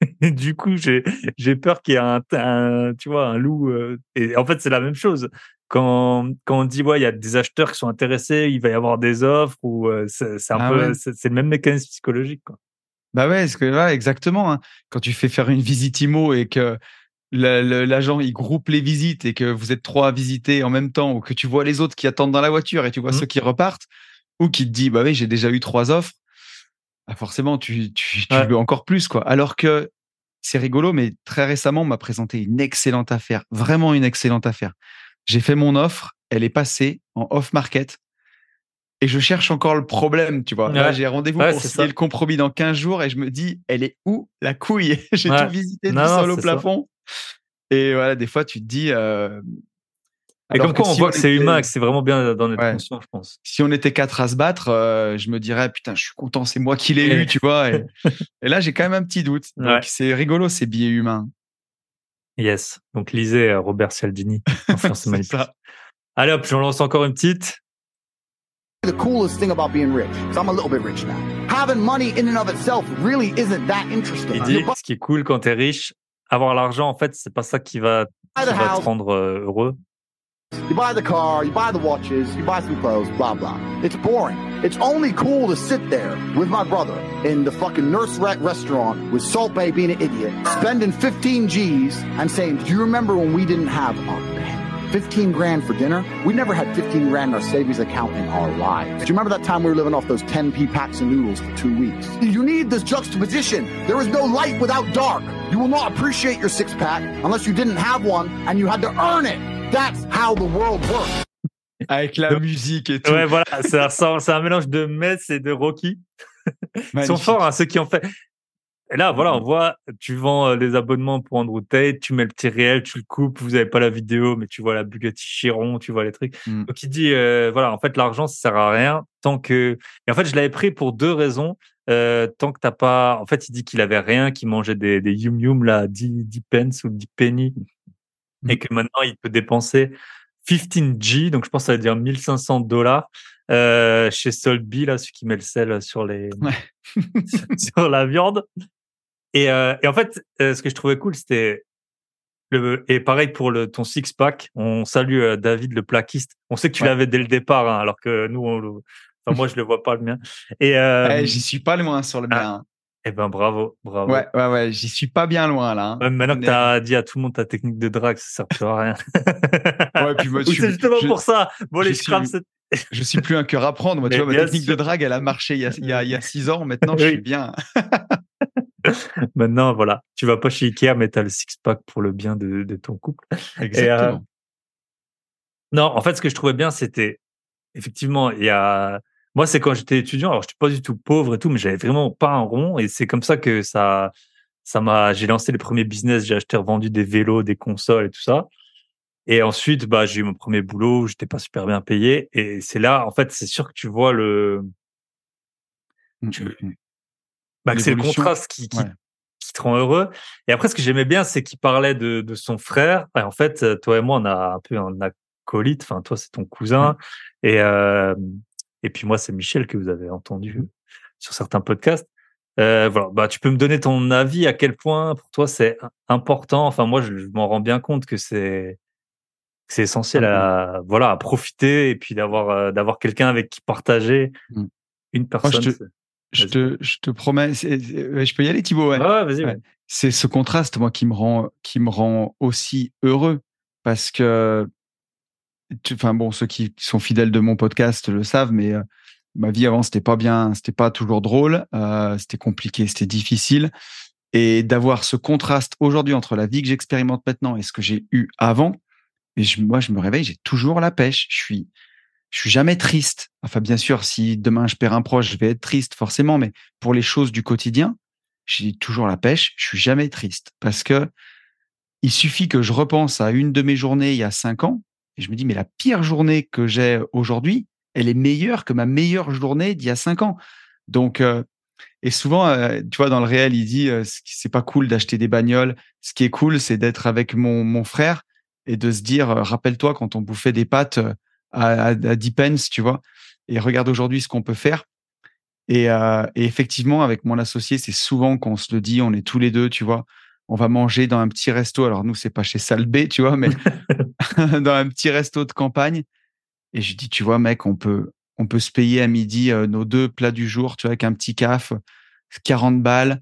[LAUGHS] du coup, j'ai j'ai peur qu'il y ait un, un- tu vois, un loup. euh, et en fait, c'est la même chose. Quand, quand on dit ouais, il y a des acheteurs qui sont intéressés, il va y avoir des offres ou euh, c'est c'est un Ah peu, ouais. c'est c'est le même mécanisme psychologique. Quoi. Bah ouais, parce que là, exactement. hein. Quand tu fais faire une visite IMO et que le- le- l'agent il groupe les visites et que vous êtes trois à visiter en même temps, ou que tu vois les autres qui attendent dans la voiture et tu vois Mhm. ceux qui repartent, ou qui te dit bah oui j'ai déjà eu trois offres, bah forcément tu tu, tu Ouais. veux encore plus quoi. Alors que c'est rigolo, mais très récemment on m'a présenté une excellente affaire, vraiment une excellente affaire. J'ai fait mon offre, elle est passée en off market. Et je cherche encore le problème, tu vois. Là, j'ai rendez-vous Ouais, pour signer le compromis dans 15 jours et je me dis, elle est où la couille? [LAUGHS] J'ai Ouais. tout visité du Non, sol au ça. plafond. Et voilà, des fois, tu te dis. euh, Et comme quoi, on si voit que c'est était- humain, et que c'est vraiment bien d'en être Ouais. conscient, je pense. Si on était quatre à se battre, euh, je me dirais, putain, je suis content, c'est moi qui l'ai eu, tu vois. Et, [LAUGHS] et là, j'ai quand même un petit doute. Donc, c'est rigolo, ces billets humains. Yes. Donc, lisez euh, Robert Cialdini, [LAUGHS] Influence ça. Allez hop, j'en lance encore une petite. The coolest thing about being rich, because I'm a little bit rich now. Having money in and of itself really isn't that interesting. Il You dit, ce qui est cool quand t'es riche, avoir l'argent, en fait, c'est pas ça qui va, qui te rendre euh, heureux. you buy the car, you buy the watches, you buy some clothes, blah blah. It's boring. It's only cool to sit there with my brother in the fucking Nurse Rat restaurant with Salt Bay being an idiot, spending 15 G's and saying, Do you remember when we didn't have a 15 grand for dinner? We never had 15 grand in our savings account in our lives. Do you remember that time we were living off those 10p packs of noodles for two weeks? You need this juxtaposition. There is no light without dark. You will not appreciate your six pack unless you didn't have one and you had to earn it. That's how the world works. Avec la musique et tout. Ouais, voilà, ça ressemble, c'est un mélange de Metz et de Rocky. [LAUGHS] Ils sont forts, hein, ceux qui ont fait. Et là, voilà, on voit, tu vends euh, les abonnements pour Andrew Tate, tu mets le petit réel, tu le coupes, vous avez pas la vidéo, mais tu vois la Bugatti Chiron, tu vois les trucs. Mm. Donc il dit, euh, voilà, en fait, l'argent, ça sert à rien tant que. Et en fait, je l'avais pris pour deux raisons. Euh, tant que t'as pas, en fait, il dit qu'il avait rien, qu'il mangeait des, des yum yum là, 10, 10 pence ou 10 penny, Mm. et que maintenant il peut dépenser 15 G, donc je pense que ça veut dire 1500 dollars euh, chez Solby là, celui qui met le sel sur les Ouais. [LAUGHS] sur la viande. Et, euh, et en fait, euh, ce que je trouvais cool, c'était le et pareil pour le ton six pack. On salue euh, David le plaquiste. On sait que tu Ouais. l'avais dès le départ, hein, alors que nous, on le... enfin moi je le vois pas le mien. Et euh, Eh, j'y suis pas loin sur le ah, mien. Eh ben bravo, bravo. Ouais, ouais, ouais, j'y suis pas bien loin là. hein. Maintenant que Mais- t'as dit à tout le monde ta technique de drague, ça sert plus à rien. [LAUGHS] Ouais, puis moi, je suis- c'est justement je- pour ça. Bon, je les suis- scraps, Je suis plus un cœur à prendre. Moi, tu Mais vois, ma technique sûr. de drague, elle a marché il y a, il y a, il y a six ans. Maintenant, je Oui. suis bien. [LAUGHS] maintenant, voilà. Tu vas pas chez Ikea, mais t'as le six pack pour le bien de, de ton couple. Exactement. Non, en fait, ce que je trouvais bien, c'était effectivement, il y a. Moi, c'est quand j'étais étudiant. Alors, j'étais pas du tout pauvre et tout, mais j'avais vraiment pas un rond. Et c'est comme ça que ça, ça m'a. J'ai lancé les premiers business. J'ai acheté, revendu des vélos, des consoles et tout ça. Et ensuite, bah, j'ai eu mon premier boulot. où J'étais pas super bien payé. Et c'est là, en fait, c'est sûr que tu vois le. Mm, tu- mm, mm. Bah, c'est le contraste qui, qui, Ouais. qui te rend heureux. Et après, ce que j'aimais bien, c'est qu'il parlait de, de son frère. Et en fait, toi et moi, on a un peu un acolyte. Enfin, toi, c'est ton cousin. Et, euh, et puis moi, c'est Michel que vous avez entendu Mhm. sur certains podcasts. Euh, voilà, bah, tu peux me donner ton avis à quel point pour toi c'est important? Enfin, moi, je, je m'en rends bien compte que c'est essentiel à voilà à profiter et puis d'avoir euh, d'avoir quelqu'un avec qui partager Mhm. une personne. je te- c'est- Je Vas-y. te, je te promets. Je peux y aller, Thibaut. ouais. Ouais, ouais, c'est ce contraste moi qui me rend qui me rend aussi heureux parce que enfin bon ceux qui sont fidèles de mon podcast le savent mais euh, ma vie avant c'était pas bien c'était pas toujours drôle euh, c'était compliqué c'était difficile. Et d'avoir ce contraste aujourd'hui entre la vie que j'expérimente maintenant et ce que j'ai eu avant et moi je me réveille j'ai toujours la pêche. Je suis je suis jamais triste. Enfin bien sûr si demain je perds un proche je vais être triste forcément mais pour les choses du quotidien j'ai toujours la pêche, je suis jamais triste parce que il suffit que je repense à une de mes journées il y a cinq ans et je me dis mais la pire journée que j'ai aujourd'hui, elle est meilleure que ma meilleure journée d'il y a cinq ans. Donc euh, et souvent euh, tu vois dans le réel il dit euh, c'est pas cool d'acheter des bagnoles, ce qui est cool c'est d'être avec mon mon frère et de se dire euh, rappelle-toi quand on bouffait des pâtes à, à, à 10 pence, tu vois et regarde aujourd'hui ce qu'on peut faire. Et, et effectivement, avec mon associé, c'est souvent qu'on se le dit, on est tous les deux, tu vois, on va manger dans un petit resto. Alors nous, c'est pas chez Salbé, tu vois, mais [LAUGHS] [LAUGHS] dans un petit resto de campagne. Et je dis, tu vois, mec, on peut, on peut se payer à midi euh, nos deux plats du jour, tu vois, avec un petit caf, 40 balles.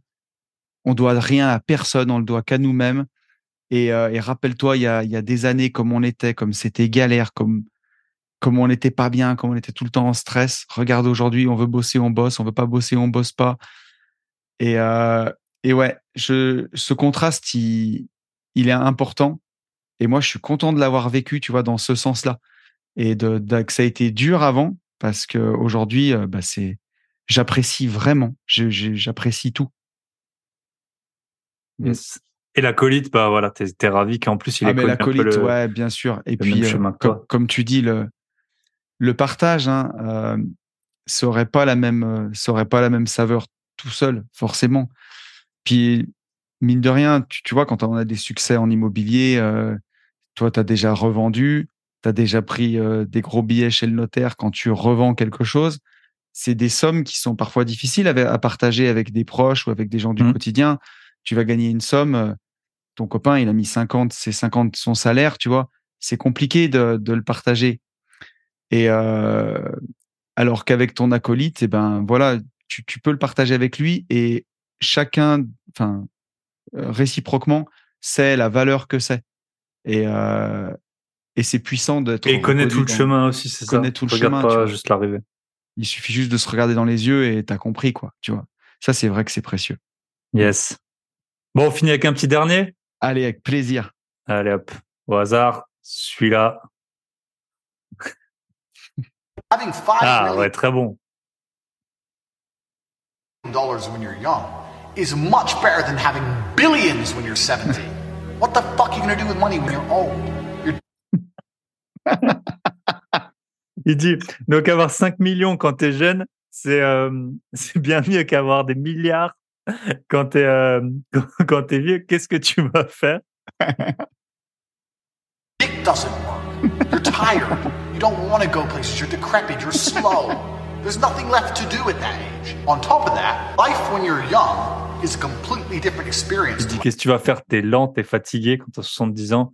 On doit rien à personne, on le doit qu'à nous-mêmes. Et, euh, et rappelle-toi, il y a, il y a des années, comme on était, comme c'était galère, comme comme on n'était pas bien, comme on était tout le temps en stress. Regarde aujourd'hui, on veut bosser, on bosse, on veut pas bosser, on bosse pas. Et, euh, et ouais, je, ce contraste, il, il est important. Et moi, je suis content de l'avoir vécu, tu vois, dans ce sens-là. Et de, de- que ça a été dur avant, parce que aujourd'hui, euh, bah, c'est, j'apprécie vraiment. J'apprécie tout. Mm. Yes. Et l'acolyte, bah voilà, t'es t'es ravi qu'en plus il ah, ait mais l'acolyte, le- ouais, bien sûr. Et puis, euh, comme tu dis, le, le partage, hein, euh, ça aurait pas la même, euh, ça aurait pas la même saveur tout seul, forcément. Puis, mine de rien, tu, tu vois, quand on a des succès en immobilier, euh, toi, tu as déjà revendu, tu as déjà pris euh, des gros billets chez le notaire quand tu revends quelque chose. C'est des sommes qui sont parfois difficiles à, à partager avec des proches ou avec des gens du Mhm. quotidien. Tu vas gagner une somme, euh, ton copain, il a mis 50, c'est 50 son salaire, tu vois. C'est compliqué de, de le partager. Et euh, Alors qu'avec ton acolyte, eh ben voilà, tu, tu peux le partager avec lui et chacun, enfin euh, réciproquement, sait la valeur que c'est. Et, euh, et c'est puissant d'être. Et il connaît tout le dans- chemin aussi, c'est ça? connaît tout le chemin, pas tu vois. juste l'arrivée. Il suffit juste de se regarder dans les yeux et t'as compris, quoi. Tu vois. Ça, c'est vrai que c'est précieux. Yes. Bon, on finit avec un petit dernier? Allez, avec plaisir. Allez hop, au hasard, celui-là. Having five Ah ouais, très bon. dollars when you're young is much better than having billions when you're 70. what the fuck are you gonna do with money when you're old? You're [LAUGHS] Il dit donc avoir 5 millions quand t'es jeune, c'est euh, [LAUGHS] c'est bien mieux qu'avoir des milliards quand t'es euh, [LAUGHS] quand, quand t'es vieux. Qu'est-ce que tu vas faire? Dick doesn't work. You're tired. You don't want to go places. You're decrepit. You're slow. There's nothing left to do at that age. On top of that, life when you're young is a completely different experience. Dit qu'est-ce que tu vas faire? T'es lent, t'es fatigué quand t'as 70 ans.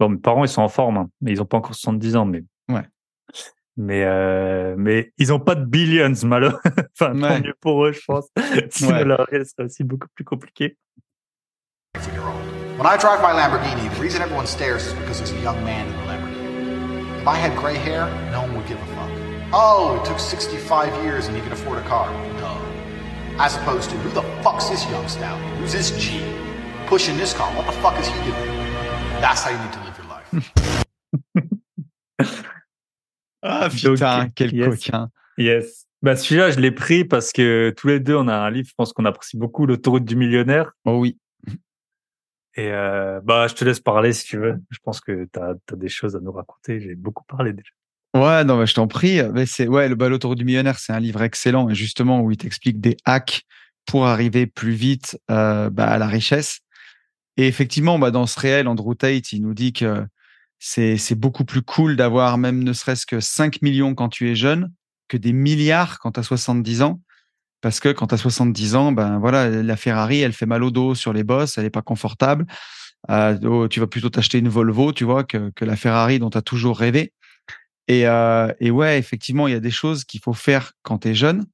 Bon, mes parents ils sont en forme, hein, mais ils ont pas encore 70 ans, mais Ouais. Mais euh, mais ils ont pas de billions malheureusement. [LAUGHS] enfin, tant Ouais. mieux pour eux, je pense. [LAUGHS] Sinon Ouais. leur vie serait aussi beaucoup plus compliquée. when I drive my Lamborghini, the reason everyone stares is because there's a young man in the Lamborghini. If I had gray hair, no one would give a fuck. Oh, it took 65 years and he can afford a car. No. As opposed to, who the fuck's this young stallion? Who's this G? Pushing this car? What the fuck is he doing? That's how you need to live your life. [LAUGHS] Ah, Donc, putain, quel yes. coquin. Yes. Bah celui-là je l'ai pris parce que tous les deux on a un livre, je pense qu'on apprécie beaucoup, l'autoroute du millionnaire. Oh oui. Et euh, bah je te laisse parler si tu veux. Je pense que tu as, des choses à nous raconter. J'ai beaucoup parlé déjà. Ouais, non, mais je t'en prie. Mais c'est ouais, le bah, du millionnaire, c'est un livre excellent justement où il t'explique des hacks pour arriver plus vite euh, bah, à la richesse. Et effectivement, bah, dans ce réel, Andrew Tate, il nous dit que c'est c'est beaucoup plus cool d'avoir même ne serait-ce que 5 millions quand tu es jeune que des milliards quand tu as 70 ans. Parce que quand tu as 70 ans, ben voilà, la Ferrari, elle fait mal au dos sur les bosses, elle est pas confortable. Euh, oh, tu vas plutôt t'acheter une Volvo, tu vois, que, que la Ferrari dont tu as toujours rêvé. Et, euh, et ouais, effectivement, il y a des choses qu'il faut faire quand tu es jeune.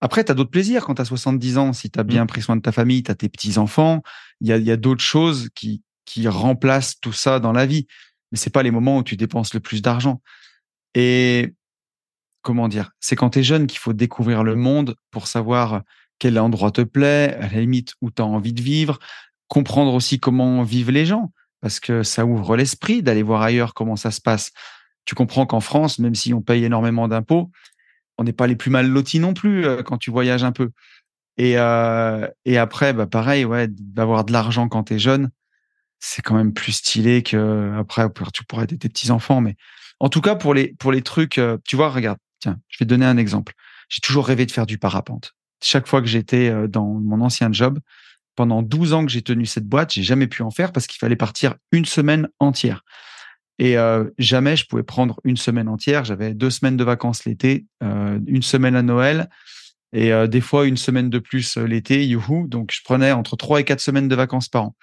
Après, tu as d'autres plaisirs quand tu as 70 ans. Si tu as bien pris soin de ta famille, tu as tes petits-enfants. Il y a, il y a d'autres choses qui, qui remplacent tout ça dans la vie. Mais c'est pas les moments où tu dépenses le plus d'argent. Et comment dire? C'est quand tu es jeune qu'il faut découvrir le monde pour savoir quel endroit te plaît, à la limite où tu as envie de vivre, comprendre aussi comment vivent les gens, parce que ça ouvre l'esprit d'aller voir ailleurs comment ça se passe. Tu comprends qu'en France, même si on paye énormément d'impôts, on n'est pas les plus mal lotis non plus euh, quand tu voyages un peu. Et, euh, et après, bah pareil, ouais, d'avoir de l'argent quand tu es jeune, c'est quand même plus stylé que après tu pourrais aider tes petits enfants. Mais en tout cas, pour les pour trucs, euh, tu vois, regarde, tiens, je vais te donner un exemple. J'ai toujours rêvé de faire du parapente. Chaque fois que j'étais dans mon ancien job, pendant 12 ans que j'ai tenu cette boîte, j'ai jamais pu en faire parce qu'il fallait partir une semaine entière. Et euh, jamais je pouvais prendre une semaine entière. J'avais deux semaines de vacances l'été, euh, une semaine à Noël et euh, des fois une semaine de plus l'été, youhou. Donc je prenais entre trois et quatre semaines de vacances par an.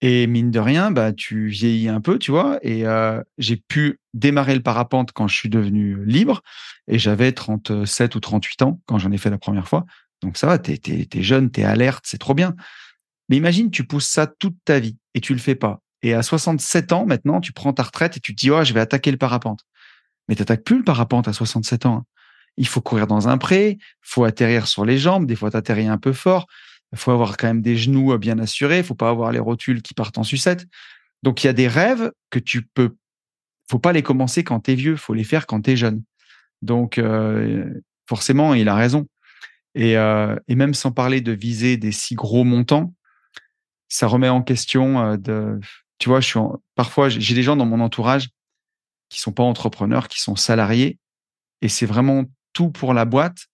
Et mine de rien, bah tu vieillis un peu, tu vois. Et euh, j'ai pu démarrer le parapente quand je suis devenu libre. Et j'avais 37 ou 38 ans quand j'en ai fait la première fois. Donc ça va, t'es es, jeune, t'es alerte, c'est trop bien. Mais imagine, tu pousses ça toute ta vie et tu le fais pas. Et à 67 ans, maintenant, tu prends ta retraite et tu te dis, oh, je vais attaquer le parapente. Mais t'attaques plus le parapente à 67 ans. hein. Il faut courir dans un pré, faut atterrir sur les jambes, des fois t'atterris un peu fort, il faut avoir quand même des genoux bien assurés, faut pas avoir les rotules qui partent en sucette. Donc il y a des rêves que tu peux, faut pas les commencer quand t'es vieux, faut les faire quand t'es jeune. Donc euh, forcément, il a raison. Et, euh, et même sans parler de viser des si gros montants, ça remet en question euh, de, tu vois, je suis en, parfois j'ai des gens dans mon entourage qui sont pas entrepreneurs, qui sont salariés, et c'est vraiment tout pour la boîte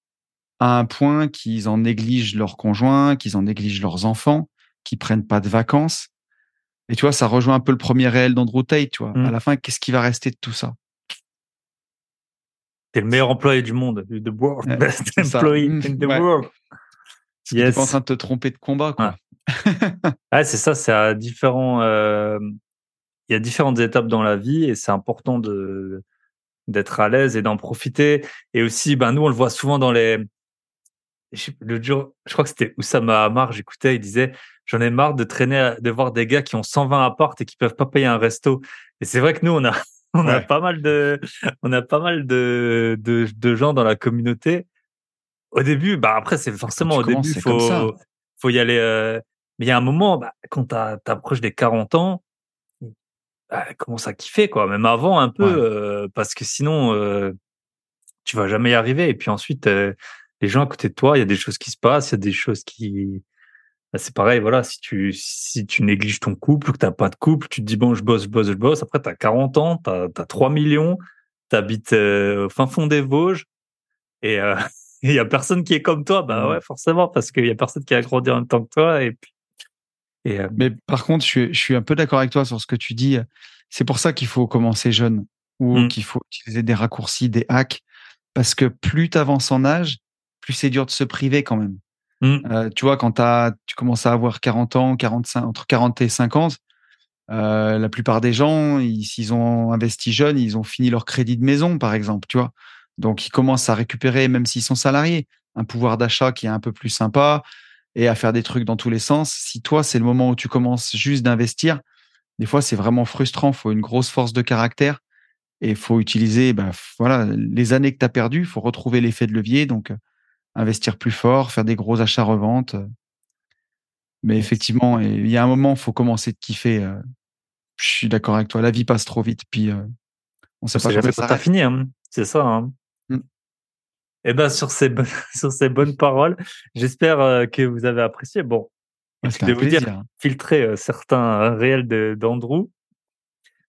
à un point qu'ils en négligent leurs conjoints, qu'ils en négligent leurs enfants, qu'ils prennent pas de vacances. Et tu vois, ça rejoint un peu le premier réel d'Andrew Tate, tu vois. Mm. À la fin, qu'est-ce qui va rester de tout ça? T'es le meilleur employé du monde, the world [LAUGHS] best employee Mm, in the ouais. world. Yes. pas en train de te tromper de combat, quoi. [LAUGHS] Ah, c'est ça, c'est à différents. euh, Il y a différentes étapes dans la vie et c'est important de d'être à l'aise et d'en profiter. Et aussi, ben nous, on le voit souvent dans les. Le jour, je crois que c'était Oussama Hamar, j'écoutais, il disait J'en ai marre de traîner, de voir des gars qui ont 120 apparts et qui peuvent pas payer un resto. Et c'est vrai que nous, on a, [LAUGHS] on a pas mal de, on a pas mal de, de, de gens dans la communauté. Au début, bah après, c'est forcément au début, faut, faut y aller. Euh, mais il y a un moment, bah, quand t'approches des 40 ans, bah, commence à kiffer quoi même avant un peu euh, parce que sinon euh, tu vas jamais y arriver. Et puis ensuite euh, les gens à côté de toi il y a des choses qui se passent il y a des choses qui bah, c'est pareil voilà si tu si tu négliges ton couple que t'as pas de couple tu te dis bon je bosse je bosse je bosse. Après t'as 40 ans t'as as 3 millions t'habites au fin fond des Vosges [LAUGHS] et il y a personne qui est comme toi. Bah mmh. ouais forcément parce qu'il y a personne qui a grandi en même temps que toi. Et puis euh, Mais par contre, je suis, je suis un peu d'accord avec toi sur ce que tu dis. C'est pour ça qu'il faut commencer jeune ou mmh. qu'il faut utiliser des raccourcis, des hacks, parce que plus tu avances en âge, plus c'est dur de se priver quand même. Mmh. Euh, tu vois, quand as, tu commences à avoir 40 ans, 45, entre 40 et 50, euh, la plupart des gens, s'ils ont investi jeune, ils ont fini leur crédit de maison, par exemple, tu vois. Donc, ils commencent à récupérer, même s'ils sont salariés, un pouvoir d'achat qui est un peu plus sympa et à faire des trucs dans tous les sens. Si toi, c'est le moment où tu commences juste d'investir, des fois, c'est vraiment frustrant. Il faut une grosse force de caractère et il faut utiliser ben, voilà, les années que tu as perdues. Il faut retrouver l'effet de levier. Donc, euh, investir plus fort, faire des gros achats-reventes. Mais effectivement, il y a un moment, il faut commencer de kiffer. Euh. Je suis d'accord avec toi. La vie passe trop vite. Puis, euh, on sait pas jamais ça fini. Hein. C'est ça. Hein. Eh ben sur ces bonnes, [LAUGHS] sur ces bonnes paroles, j'espère euh, que vous avez apprécié. Bon, je vais vous dire, filtrer euh, certains réels d'Andrew.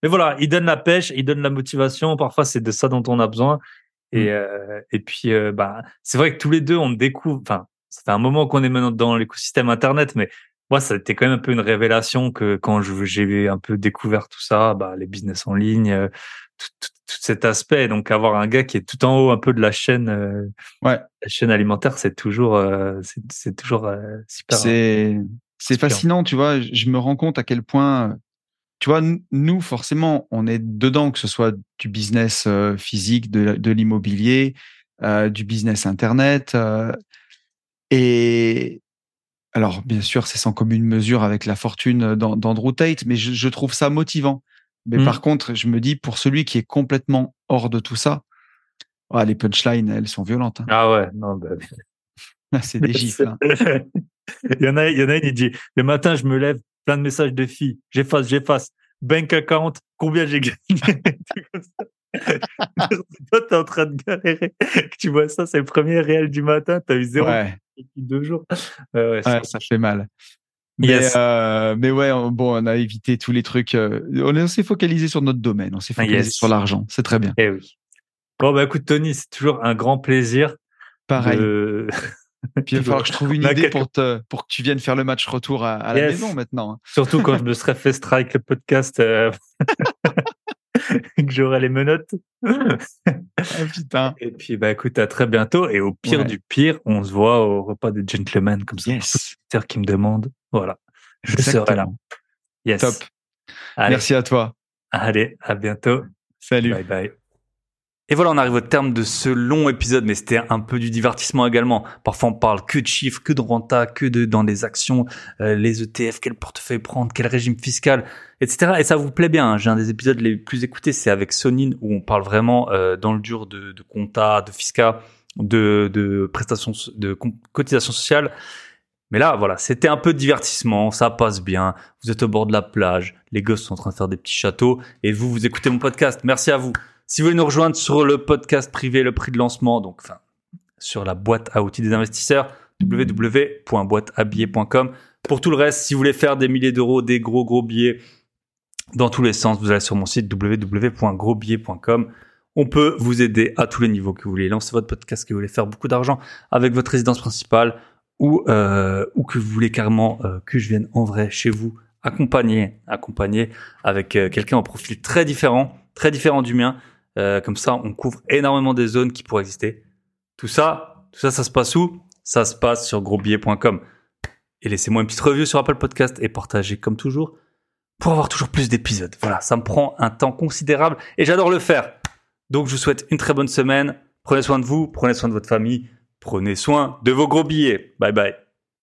Mais voilà, il donne la pêche, il donne la motivation. Parfois, c'est de ça dont on a besoin. Et, mmh. euh, et puis, bah, c'est vrai que tous les deux, on découvre. Enfin, ça fait un moment qu'on est maintenant dans l'écosystème Internet, mais moi, ça a été quand même un peu une révélation que quand j'ai un peu découvert tout ça, bah, les business en ligne, tout, cet aspect. Donc avoir un gars qui est tout en haut un peu de la chaîne, euh, ouais. la chaîne alimentaire, c'est toujours, euh, c'est toujours euh, super. C'est c'est fascinant, tu vois. Je me rends compte à quel point, tu vois, nous forcément, on est dedans, que ce soit du business physique, de, de l'immobilier, du business internet, et alors, bien sûr, c'est sans commune mesure avec la fortune d'Andrew Tate, mais je, je, trouve ça motivant. Mais mmh. par contre, je me dis, pour celui qui est complètement hors de tout ça, ah, les punchlines, elles sont violentes. Hein. Ah ouais, non, bah... [LAUGHS] c'est des gifs. Hein. [LAUGHS] il, y en a, il y en a une, il dit, le matin, je me lève, plein de messages de filles, j'efface, j'efface, bank account, combien j'ai gagné [LAUGHS] Toi, t'es en train de galérer. tu vois ça, c'est le premier réel du matin, t'as eu zéro ouais. depuis deux jours. ouais, ça fait mal. Mais, euh, mais ouais, bon, on a évité tous les trucs. Euh, on s'est focalisé sur notre domaine, on s'est focalisé sur l'argent. C'est très bien. Eh oui. Bon, bah écoute, Tony, c'est toujours un grand plaisir. Pareil. Puis il va falloir que je trouve [LAUGHS] une idée pour, te, pour que tu viennes faire le match retour à, la maison maintenant. Hein. Surtout quand [LAUGHS] je me serais fait strike le podcast. Euh... [LAUGHS] que j'aurai les menottes. ah, putain. Et puis, bah, écoute, à très bientôt. Et au pire du pire, on se voit au repas des gentlemen, comme ça. Yes. qui me demande. Voilà. Je serai là. Yes. Top. Merci à toi. Allez, à bientôt. Salut. Bye bye. Et voilà, on arrive au terme de ce long épisode, mais c'était un peu du divertissement également. Parfois, on parle que de chiffres, que de renta, que de dans les actions, euh, les ETF, quel portefeuille prendre, quel régime fiscal, etc. Et ça vous plaît bien. Hein. J'ai un des épisodes les plus écoutés, c'est avec Sonine, où on parle vraiment euh, dans le dur de, de compta, de fiscal, de, de prestations, de cotisation sociale. Mais là, voilà, c'était un peu de divertissement, ça passe bien. Vous êtes au bord de la plage, les gosses sont en train de faire des petits châteaux, et vous, vous écoutez mon podcast. Merci à vous. Si vous voulez nous rejoindre sur le podcast privé, le prix de lancement, donc enfin sur la boîte à outils des investisseurs, www.boîtehabillé.com. Pour tout le reste, si vous voulez faire des milliers d'euros, des gros gros billets dans tous les sens, vous allez sur mon site www.grosbillet.com. On peut vous aider à tous les niveaux que vous voulez lancer votre podcast, que vous voulez faire beaucoup d'argent avec votre résidence principale ou euh, ou que vous voulez carrément euh, que je vienne en vrai chez vous accompagner accompagner avec euh, quelqu'un au profil très différent, très différent du mien comme ça, on couvre énormément des zones qui pourraient exister. Tout ça, tout ça, ça se passe où? Ça se passe sur grosbillet.com. Et laissez-moi une petite review sur Apple Podcast et partagez comme toujours pour avoir toujours plus d'épisodes. Voilà, ça me prend un temps considérable et j'adore le faire. Donc je vous souhaite une très bonne semaine. Prenez soin de vous, prenez soin de votre famille, prenez soin de vos gros billets. Bye bye.